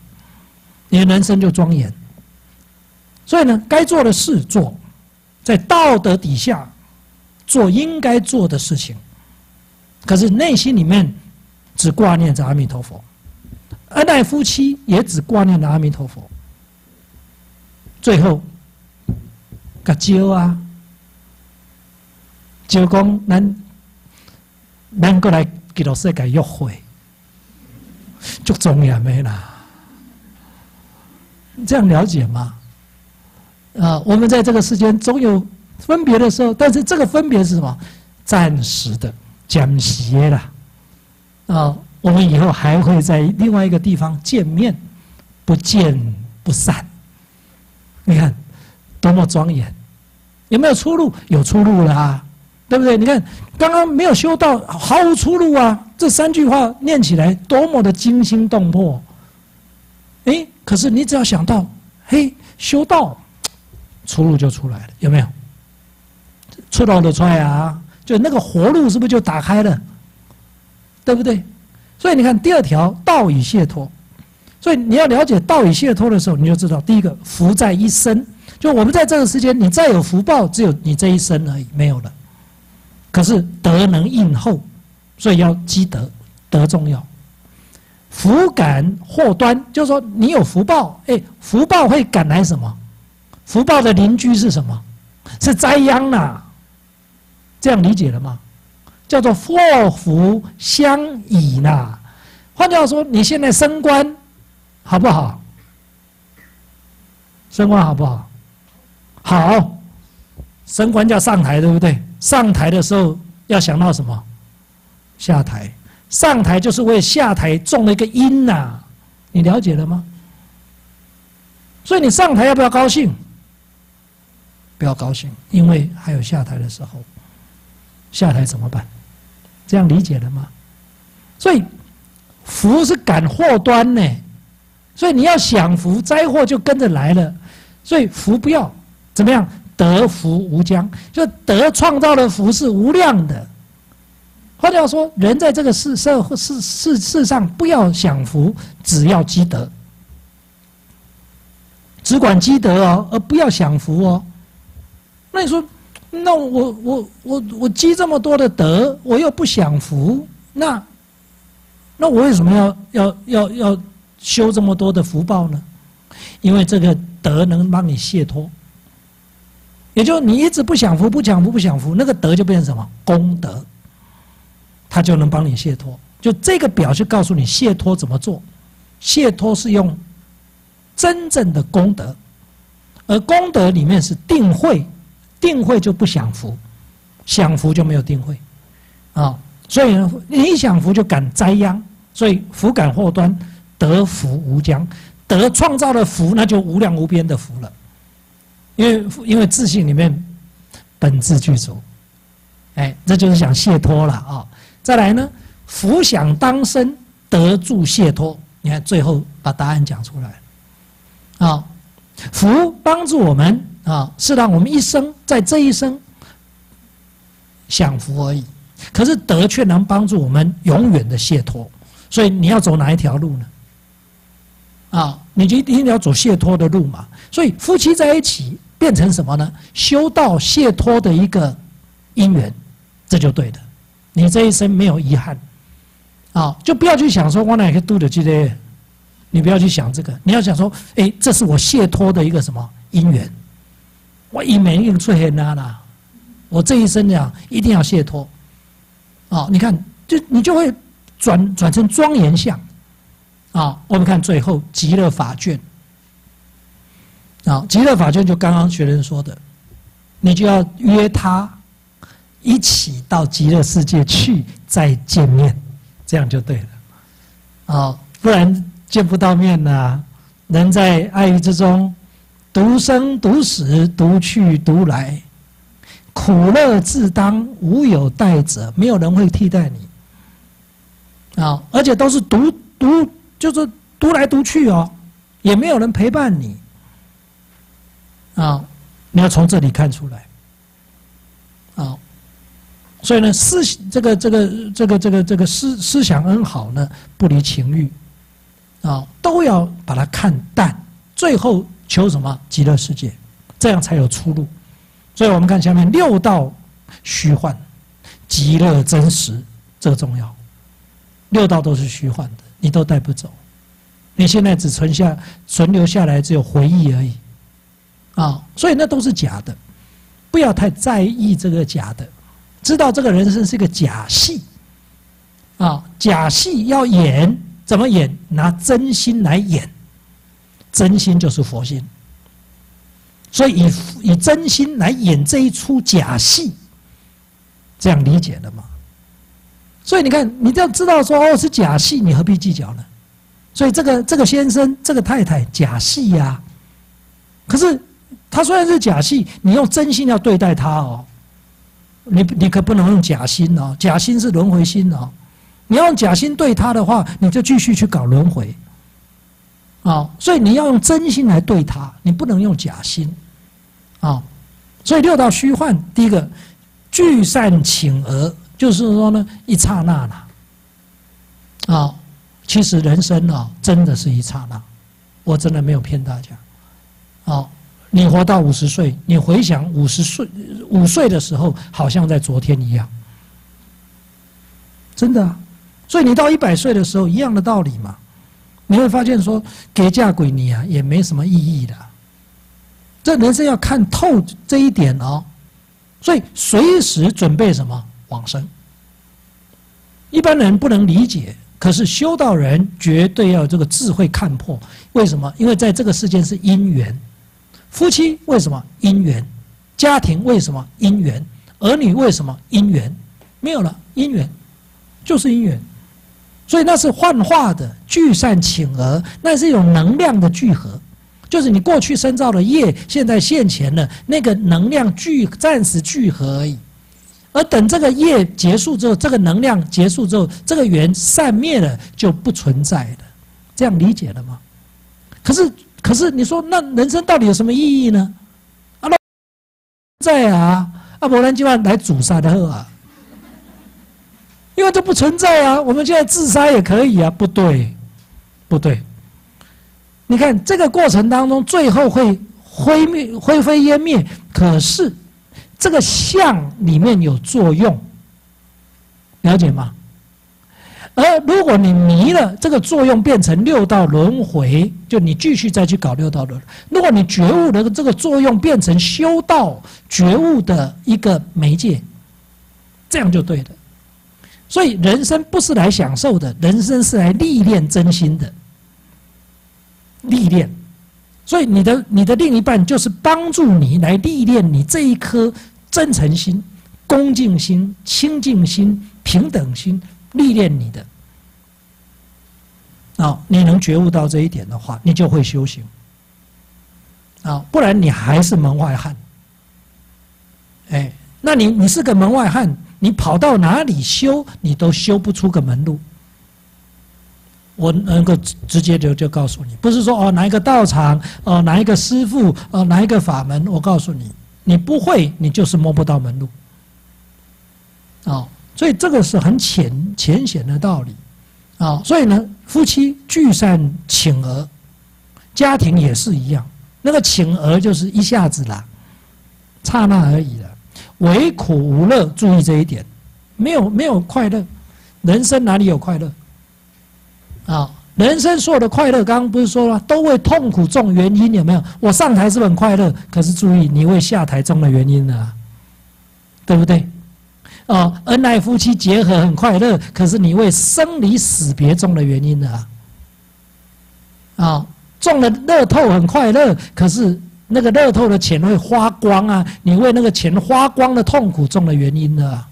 你的人生就庄严，所以呢，该做的事做，在道德底下做应该做的事情，可是内心里面只挂念着阿弥陀佛，恩爱夫妻也只挂念着阿弥陀佛，最后，个招啊，招讲咱，咱过来给老世界约会，就庄严没啦。这样了解吗？啊，我们在这个世间总有分别的时候，但是这个分别是什么？暂时的，讲邪了。啊，我们以后还会在另外一个地方见面，不见不散。你看，多么庄严！有没有出路？有出路了啊，对不对？你看，刚刚没有修道，毫无出路啊。这三句话念起来，多么的惊心动魄！哎。可是你只要想到，嘿，修道，出路就出来了，有没有？出道的出来啊，就那个活路是不是就打开了？对不对？所以你看第二条道与解脱，所以你要了解道与解脱的时候，你就知道第一个福在一生，就我们在这个世间，你再有福报，只有你这一生而已，没有了。可是德能应后，所以要积德，德重要。福感祸端，就是说你有福报，哎，福报会赶来什么？福报的邻居是什么？是灾殃呐。这样理解了吗？叫做祸福相倚呐。换句话说，你现在升官好不好？升官好不好？好，升官叫上台，对不对？上台的时候要想到什么？下台。上台就是为下台种了一个因呐，你了解了吗？所以你上台要不要高兴？不要高兴，因为还有下台的时候。下台怎么办？这样理解了吗？所以福是感祸端呢，所以你要享福，灾祸就跟着来了。所以福不要怎么样？得福无疆，就得创造的福是无量的。换句话说，人在这个世社会世世世上，不要享福，只要积德，只管积德哦，而不要享福哦。那你说，那我我我我积这么多的德，我又不享福，那那我为什么要要要要修这么多的福报呢？因为这个德能帮你解脱，也就你一直不享福、不享福、不享福，那个德就变成什么功德，他就能帮你解脱。就这个表就告诉你解脱怎么做，解脱是用真正的功德，而功德里面是定慧，定慧就不享福，享福就没有定慧，啊，所以你一享福就感灾殃，所以福感祸端，得福无疆，得创造的福那就无量无边的福了，因为因为自信里面本质具足，哎，这就是想解脱了啊，再来呢？福享当生，得助解脱。你看，最后把答案讲出来。啊，福帮助我们啊，是让我们一生在这一生享福而已。可是德却能帮助我们永远的解脱。所以你要走哪一条路呢？啊，你就一定要走解脱的路嘛。所以夫妻在一起变成什么呢？修道解脱的一个因缘，这就对的。你这一生没有遗憾。啊，就不要去想说我哪个度的这些，你不要去想这个，你要想说，哎，这是我解脱的一个什么因缘，我一门用最黑那啦，我这一生讲一定要解脱，啊，你看，就你就会转转成庄严相，啊，我们看最后极乐法卷，啊，极乐法卷就刚刚学人说的，你就要约他一起到极乐世界去再见面。这样就对了，哦，不然见不到面呐。人在爱欲之中，独生独死，独去独来，苦乐自当，无有代者，没有人会替代你。啊，而且都是独独，就是独来独去哦，也没有人陪伴你。啊，你要从这里看出来。啊。所以呢，思这个这个这个这个这个思思想很好呢，不离情欲，啊，都要把它看淡，最后求什么极乐世界，这样才有出路。所以我们看下面六道虚幻，极乐真实，这个重要。六道都是虚幻的，你都带不走，你现在只存下存留下来只有回忆而已，啊，所以那都是假的，不要太在意这个假的。知道这个人生是个假戏，啊，假戏要演，怎么演？拿真心来演，真心就是佛心，所以以以真心来演这一出假戏，这样理解的嘛？所以你看，你要知道说哦是假戏，你何必计较呢？所以这个这个先生，这个太太假戏呀，可是他虽然是假戏，你用真心要对待他哦。你你可不能用假心哦，假心是轮回心哦。你要用假心对他的话，你就继续去搞轮回。啊，所以你要用真心来对他，你不能用假心。啊，所以六道虚幻，第一个聚散请而，就是说呢，一刹那了。啊，其实人生啊，真的是一刹那，我真的没有骗大家。啊。你活到五十岁，你回想五十岁五岁的时候，好像在昨天一样，真的。所以你到一百岁的时候，一样的道理嘛。你会发现说，给嫁鬼你啊，也没什么意义的。这人生要看透这一点哦。所以随时准备什么往生。一般人不能理解，可是修道人绝对要这个智慧看破。为什么？因为在这个世间是因缘。夫妻为什么姻缘？家庭为什么姻缘？儿女为什么姻缘？没有了姻缘，就是姻缘。所以那是幻化的聚散请而，那是一种能量的聚合，就是你过去深造的业，现在现前了，那个能量聚暂时聚合而已。而等这个业结束之后，这个能量结束之后，这个缘散灭了，就不存在了。这样理解了吗？可是。可是你说，那人生到底有什么意义呢？啊，在啊，阿伯兰今晚来主杀的喝啊，因为这不存在啊。我们现在自杀也可以啊，不对，不对。你看这个过程当中，最后会灰灭、灰飞烟灭。可是这个相里面有作用，了解吗？而如果你迷了，这个作用变成六道轮回，就你继续再去搞六道轮。如果你觉悟的这个作用变成修道觉悟的一个媒介，这样就对了。所以人生不是来享受的，人生是来历练真心的。历练，所以你的你的另一半就是帮助你来历练你这一颗真诚心、恭敬心、清净心、平等心，历练你的。啊，你能觉悟到这一点的话，你就会修行。啊，不然你还是门外汉。哎，那你你是个门外汉。你跑到哪里修，你都修不出个门路。我能够直接就就告诉你，不是说哦哪一个道场，哦哪一个师傅，哦哪一个法门，我告诉你，你不会，你就是摸不到门路。哦，所以这个是很浅浅显的道理。啊，所以呢，夫妻聚散请儿，家庭也是一样，那个请儿就是一下子啦，刹那而已了。唯苦无乐，注意这一点，没有没有快乐，人生哪里有快乐？啊，人生所有的快乐，刚刚不是说了，都为痛苦中原因，有没有？我上台是很快乐，可是注意，你为下台中的原因呢？对不对？哦，恩爱夫妻结合很快乐，可是你为生离死别中的原因呢？啊，中了乐透很快乐，可是。那个乐透的钱会花光啊！你为那个钱花光的痛苦中的原因呢？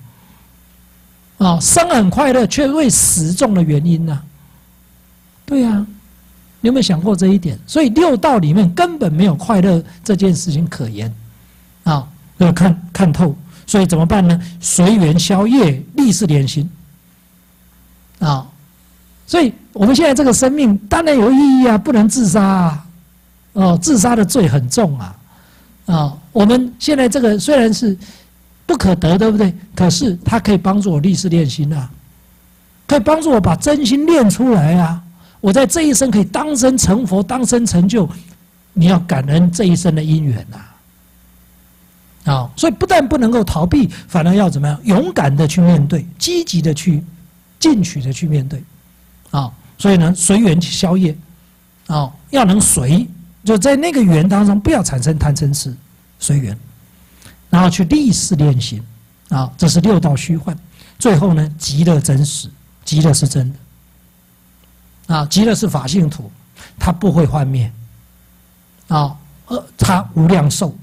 啊，生很快乐，却为死中的原因呢？对呀，你有没有想过这一点？所以六道里面根本没有快乐这件事情可言啊！要看看透，所以怎么办呢？随缘消业，立誓连心啊！所以我们现在这个生命当然有意义啊，不能自杀啊！哦，自杀的罪很重啊！啊，我们现在这个虽然是不可得，对不对？可是它可以帮助我立誓练心啊，可以帮助我把真心练出来啊！我在这一生可以当生成佛，当生成就，你要感恩这一生的因缘呐！啊，所以不但不能够逃避，反而要怎么样？勇敢的去面对，积极的去进取的去面对，啊！所以呢，随缘去消业，啊，要能随。就在那个缘当中，不要产生贪嗔痴，随缘，然后去立誓练心，啊，这是六道虚幻。最后呢，极乐真实，极乐是真的，啊，极乐是法性土，它不会幻灭，啊，呃，它无量寿，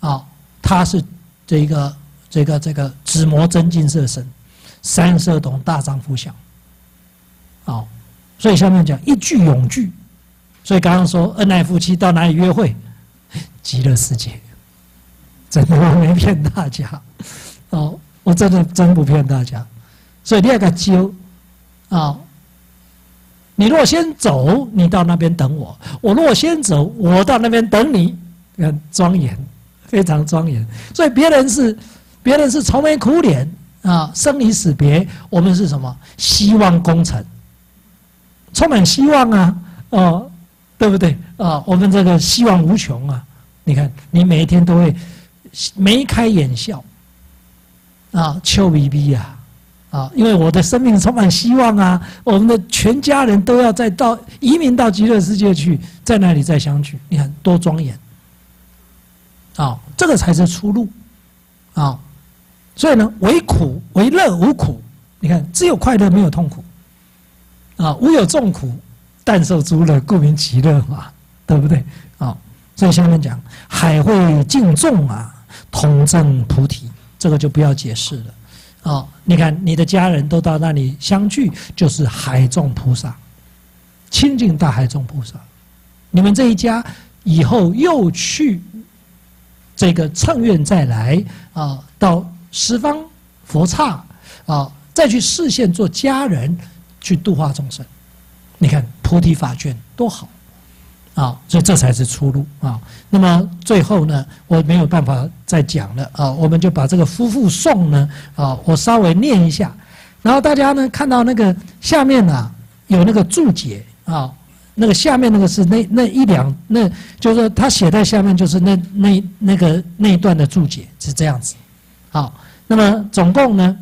啊，它是这个这个这个紫魔真金色身，三色同大丈夫相，啊，所以下面讲一句永句。所以刚刚说恩爱夫妻到哪里约会？极乐世界，真的我没骗大家，哦，我真的真不骗大家。所以第二个揪，啊，你若先走，你到那边等我；我若先走，我到那边等你。看庄严，非常庄严。所以别人是别人是愁眉苦脸啊，生离死别；我们是什么？希望工程，充满希望啊，哦。对不对啊？我们这个希望无穷啊！你看，你每一天都会眉开眼笑啊，丘比比呀啊！因为我的生命充满希望啊！我们的全家人都要再到移民到极乐世界去，在那里再相聚，你看多庄严啊！这个才是出路啊！所以呢，唯苦唯乐无苦，你看只有快乐没有痛苦啊，无有众苦。但受诸乐，故名其乐嘛，对不对？啊，所以下面讲海会敬众啊，同证菩提，这个就不要解释了。啊，你看你的家人都到那里相聚，就是海众菩萨，亲近大海众菩萨。你们这一家以后又去这个乘愿再来啊，到十方佛刹啊，再去视现做家人，去度化众生。你看菩提法卷多好，啊，所以这才是出路啊。那么最后呢，我没有办法再讲了啊，我们就把这个夫妇颂呢啊，我稍微念一下，然后大家呢看到那个下面呢有那个注解啊，那个下面那个是那那一两，那就是说他写在下面就是那那那个那一段的注解是这样子，好，那么总共呢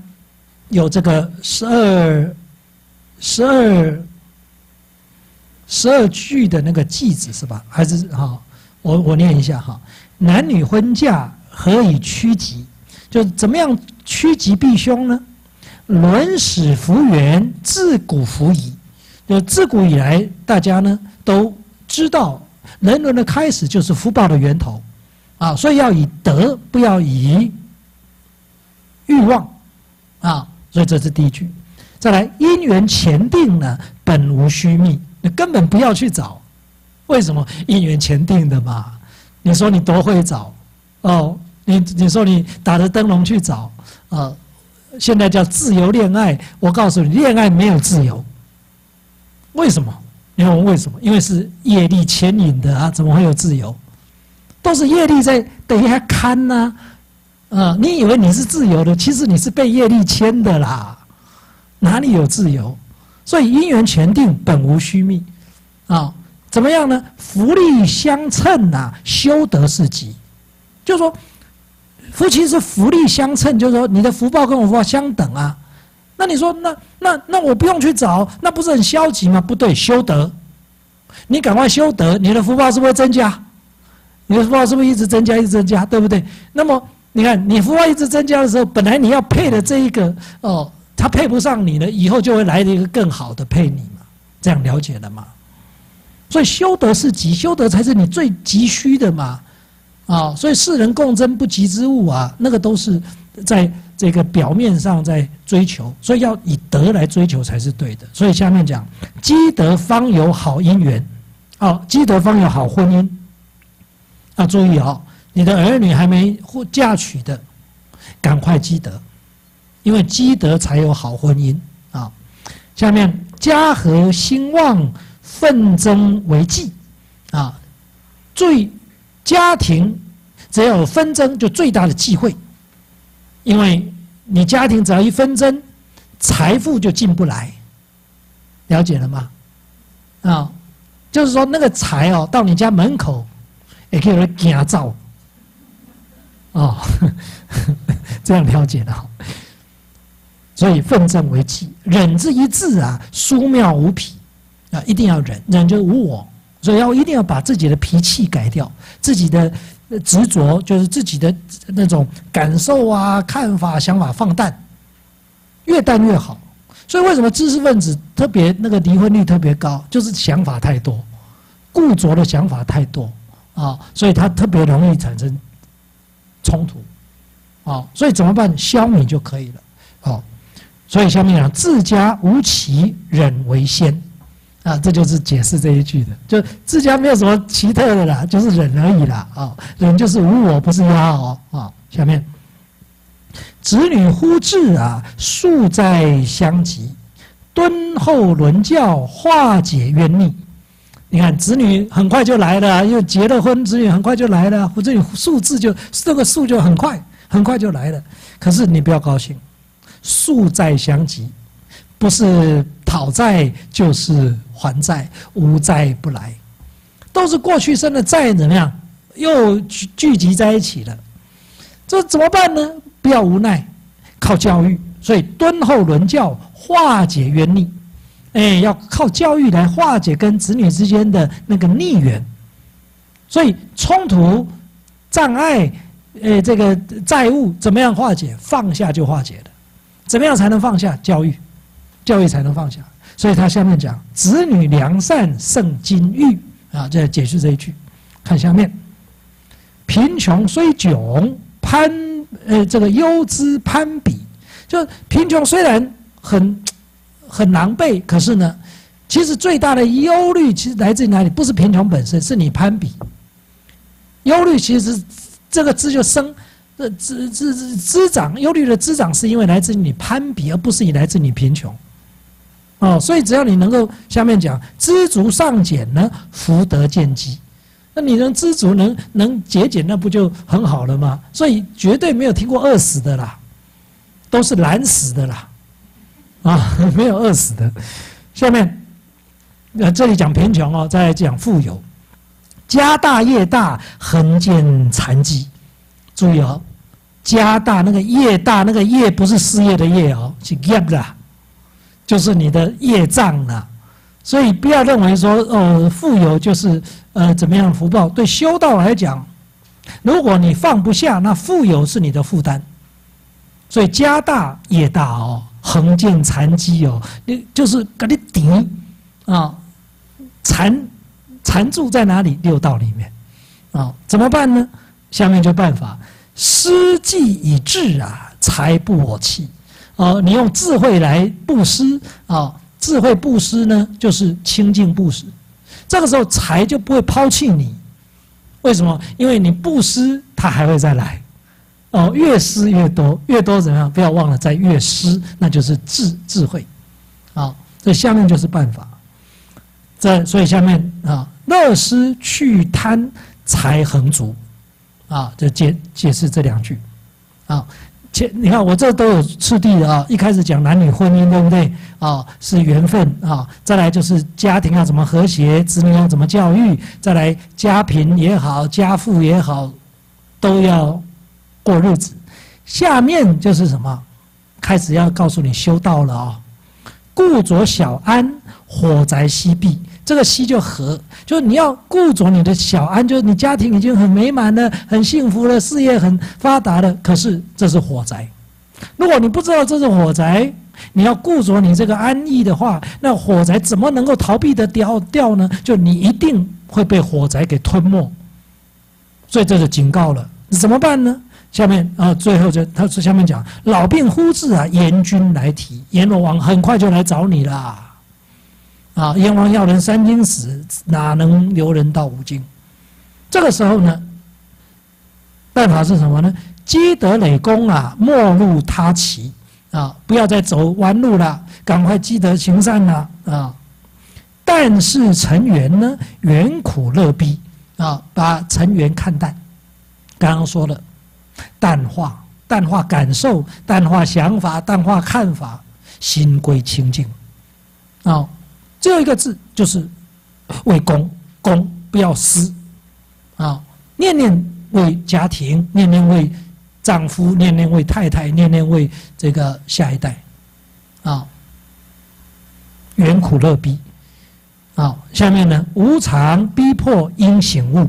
有这个十二。十二十二句的那个句子是吧？还是哈？我我念一下哈。男女婚嫁何以趋吉？就怎么样趋吉避凶呢？伦始福源，自古福矣。就自古以来，大家呢都知道，人伦的开始就是福报的源头，啊，所以要以德，不要以欲望，啊，所以这是第一句。再来，因缘前定呢，本无虚命，你根本不要去找，为什么？因缘前定的嘛。你说你多会找，哦，你你说你打着灯笼去找，啊，现在叫自由恋爱，我告诉你，恋爱没有自由。为什么？你问为什么？因为是业力牵引的啊，怎么会有自由？都是业力在等一下看呢，啊，你以为你是自由的，其实你是被业力牵的啦，哪里有自由？所以因缘前定，本无虚觅，啊，怎么样呢？福利相称呐，修德是吉，就是说夫妻是福利相称，就是说你的福报跟我福报相等啊。那你说，那那那我不用去找，那不是很消极吗？不对，修德，你赶快修德，你的福报是不是增加？你的福报是不是一直增加，一直增加，对不对？那么你看，你福报一直增加的时候，本来你要配的这一个哦，他配不上你了，以后就会来一个更好的配你嘛，这样了解了吗？所以修德是急，修德才是你最急需的嘛，啊，所以世人共争不及之物啊，那个都是在。这个表面上在追求，所以要以德来追求才是对的。所以下面讲积德方有好姻缘，哦，积德方有好婚姻。要注意哦，你的儿女还没或嫁娶的，赶快积德，因为积德才有好婚姻啊。下面家和兴旺，奋争为忌啊。最家庭只要有纷争，就最大的忌讳。因为你家庭只要一纷争，财富就进不来，了解了吗？啊，就是说那个财哦，到你家门口也可以人惊造，哦，(laughs) 这样了解了。所以奉正为忌，忍之一字啊，殊妙无匹啊，一定要忍，忍就是无我，所以要一定要把自己的脾气改掉，自己的。执着就是自己的那种感受啊、看法、想法放淡，越淡越好。所以为什么知识分子特别那个离婚率特别高？就是想法太多，固着的想法太多啊，所以他特别容易产生冲突啊。所以怎么办？消弭就可以了。好，所以下面讲自家无奇，忍为先。啊，这就是解释这一句的，就自家没有什么奇特的啦，就是忍而已啦。啊，忍就是无我，不是压哦。啊，下面，子女忽至啊，数在相及，敦厚伦教，化解冤逆。你看，子女很快就来了，又结了婚，子女很快就来了，或者你数字就这个数就很快，很快就来了。可是你不要高兴，数债相及，不是讨债就是。还债无债不来，都是过去生的债，怎么样？又聚聚集在一起了，这怎么办呢？不要无奈，靠教育。所以敦厚伦教，化解冤逆。哎，要靠教育来化解跟子女之间的那个逆缘。所以冲突、障碍，呃，这个债务怎么样化解？放下就化解了。怎么样才能放下？教育，教育才能放下。所以他下面讲：“子女良善胜金玉。”啊，这解释这一句。看下面，贫穷虽窘，攀呃这个忧资攀比，就贫穷虽然很很狼狈，可是呢，其实最大的忧虑其实来自于哪里？不是贫穷本身，是你攀比。忧虑其实这个字就生，这滋滋滋滋长，忧虑的滋长是因为来自于你攀比，而不是你来自你贫穷。哦，所以只要你能够下面讲知足上减呢，福德见机，那你能知足能能节俭，那不就很好了吗？所以绝对没有听过饿死的啦，都是懒死的啦，啊，(laughs) 没有饿死的。下面，那，这里讲贫穷哦，再讲富有，家大业大，横见残疾。注意哦，家大那个业大，那个业不是事业的业哦，是业的。就是你的业障了。所以不要认为说呃，富有就是呃怎么样福报。对修道来讲，如果你放不下，那富有是你的负担。所以家大业大哦，横见残机哦，你就是给你顶啊，缠缠住在哪里？六道里面啊，怎么办呢？下面就办法，施计以智啊，财不我弃。哦，你用智慧来布施啊，智慧布施呢，就是清净布施。这个时候财就不会抛弃你。为什么？因为你布施，他还会再来。哦，越施越多，越多怎么样？不要忘了再越施，那就是智智慧。啊，这下面就是办法。这所以下面啊，乐施去贪财恒足。啊，就解解释这两句，啊，前你看我这都有次第的啊，一开始讲男女婚姻，对不对？啊，是缘分啊，再来就是家庭要怎么和谐，子女要怎么教育，再来家贫也好，家富也好，都要过日子。下面就是什么？开始要告诉你修道了啊，故着小安，火宅西壁。这个息就和，就是你要顾着你的小安，就是你家庭已经很美满了、很幸福了，事业很发达了。可是这是火灾，如果你不知道这是火灾，你要顾着你这个安逸的话，那火灾怎么能够逃避得掉掉呢？就你一定会被火灾给吞没。所以这是警告了，怎么办呢？下面啊，最后就他是下面讲：老病忽至啊，阎君来提，阎罗王很快就来找你了。啊！阎王要人三更死，哪能留人到五更？这个时候呢，办法是什么呢？积德累功啊，莫入他歧啊！不要再走弯路了，赶快积德行善了啊！但是成缘呢，缘苦乐逼啊，把成缘看淡。刚刚说了，淡化、淡化感受、淡化想法、淡化看法，心归清净啊。最后一个字就是为公，公不要私啊！念念为家庭，念念为丈夫，念念为太太，念念为这个下一代啊！缘苦乐逼啊！下面呢，无常逼迫应醒悟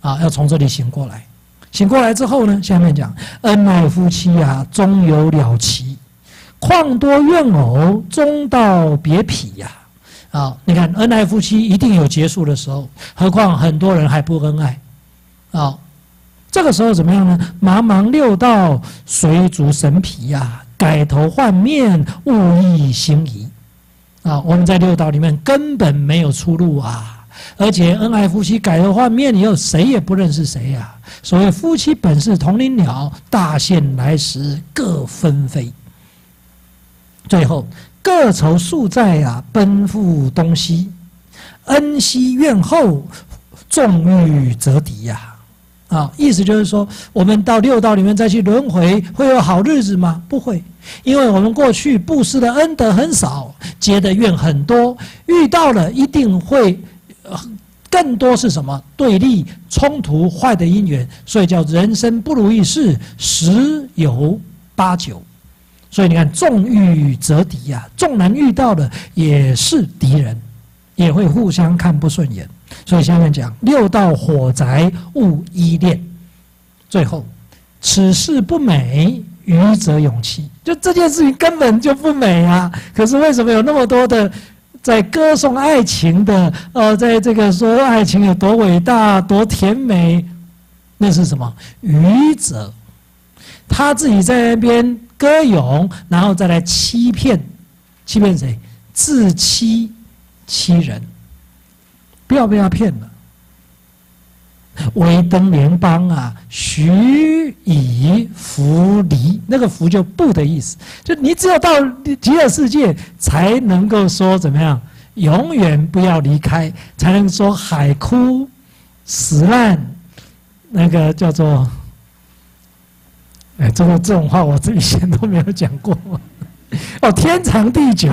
啊！要从这里醒过来，醒过来之后呢，下面讲恩爱夫妻啊，终有了期；况多怨偶，终到别匹呀！啊你看恩爱夫妻一定有结束的时候，何况很多人还不恩爱，啊，这个时候怎么样呢？茫茫六道，水煮神皮呀，改头换面，物意心移，啊，我们在六道里面根本没有出路啊，而且恩爱夫妻改头换面以后，谁也不认识谁呀。所谓夫妻本是同林鸟，大限来时各纷飞。最后。各愁宿债呀，奔赴东西，恩惜怨厚，纵欲则敌呀！啊，意思就是说，我们到六道里面再去轮回，会有好日子吗？不会，因为我们过去布施的恩德很少，结的怨很多，遇到了一定会更多是什么对立、冲突、坏的因缘，所以叫人生不如意事十有八九。所以你看，众遇则敌呀，众人遇到的也是敌人，也会互相看不顺眼。所以下面讲六道火宅勿依恋。最后，此事不美，愚者勇气。就这件事情根本就不美啊！可是为什么有那么多的在歌颂爱情的？呃，在这个说爱情有多伟大、多甜美？那是什么？愚者，他自己在那边。歌咏，然后再来欺骗，欺骗谁？自欺欺人，不要被他骗了。威登联邦啊，许以福离，那个福就不的意思，就你只有到极乐世界才能够说怎么样，永远不要离开，才能说海枯石烂，那个叫做。哎，这个这种话我以前都没有讲过。(laughs) 哦，天长地久，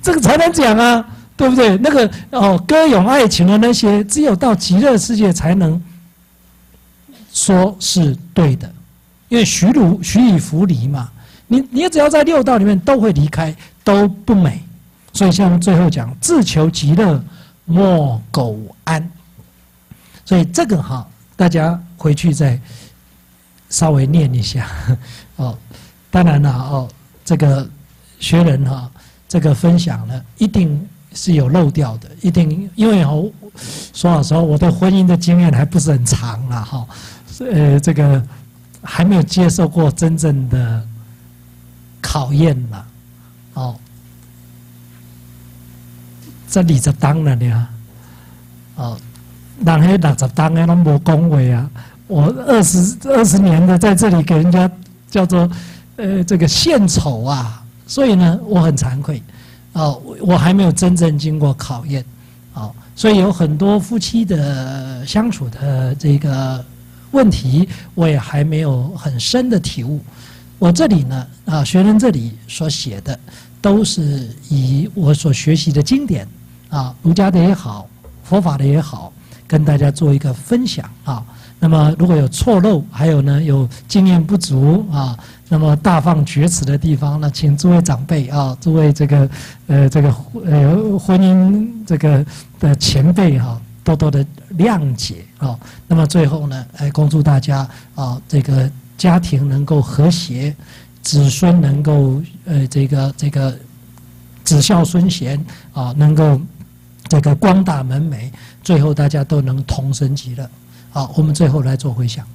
这个才能讲啊，对不对？那个哦，歌咏爱情的那些，只有到极乐世界才能说是对的，因为许汝许以弗离嘛，你你只要在六道里面都会离开，都不美。所以像最后讲，自求极乐，莫苟安。所以这个哈，大家回去再稍微念一下 (laughs) 哦。当然了哦，这个学人哈，这个分享呢，一定是有漏掉的，一定因为哦，说老实话，我的婚姻的经验还不是很长啊哈，呃，这个还没有接受过真正的考验呢，哦，这里十当了呢，哦，人迄六十当的拢无恭维啊，我二十二十年的在这里给人家叫做。呃，这个献丑啊，所以呢，我很惭愧，哦，我还没有真正经过考验，哦，所以有很多夫妻的相处的这个问题，我也还没有很深的体悟。我这里呢，啊，学人这里所写的，都是以我所学习的经典，啊，儒家的也好，佛法的也好，跟大家做一个分享啊。那么如果有错漏，还有呢，有经验不足啊。那么大放厥词的地方呢，请诸位长辈啊，诸位这个呃这个呃婚姻这个的前辈哈，多多的谅解啊。那么最后呢，哎，恭祝大家啊，这个家庭能够和谐，子孙能够呃这个这个子孝孙贤啊，能够这个光大门楣，最后大家都能同生极乐。好，我们最后来做回想。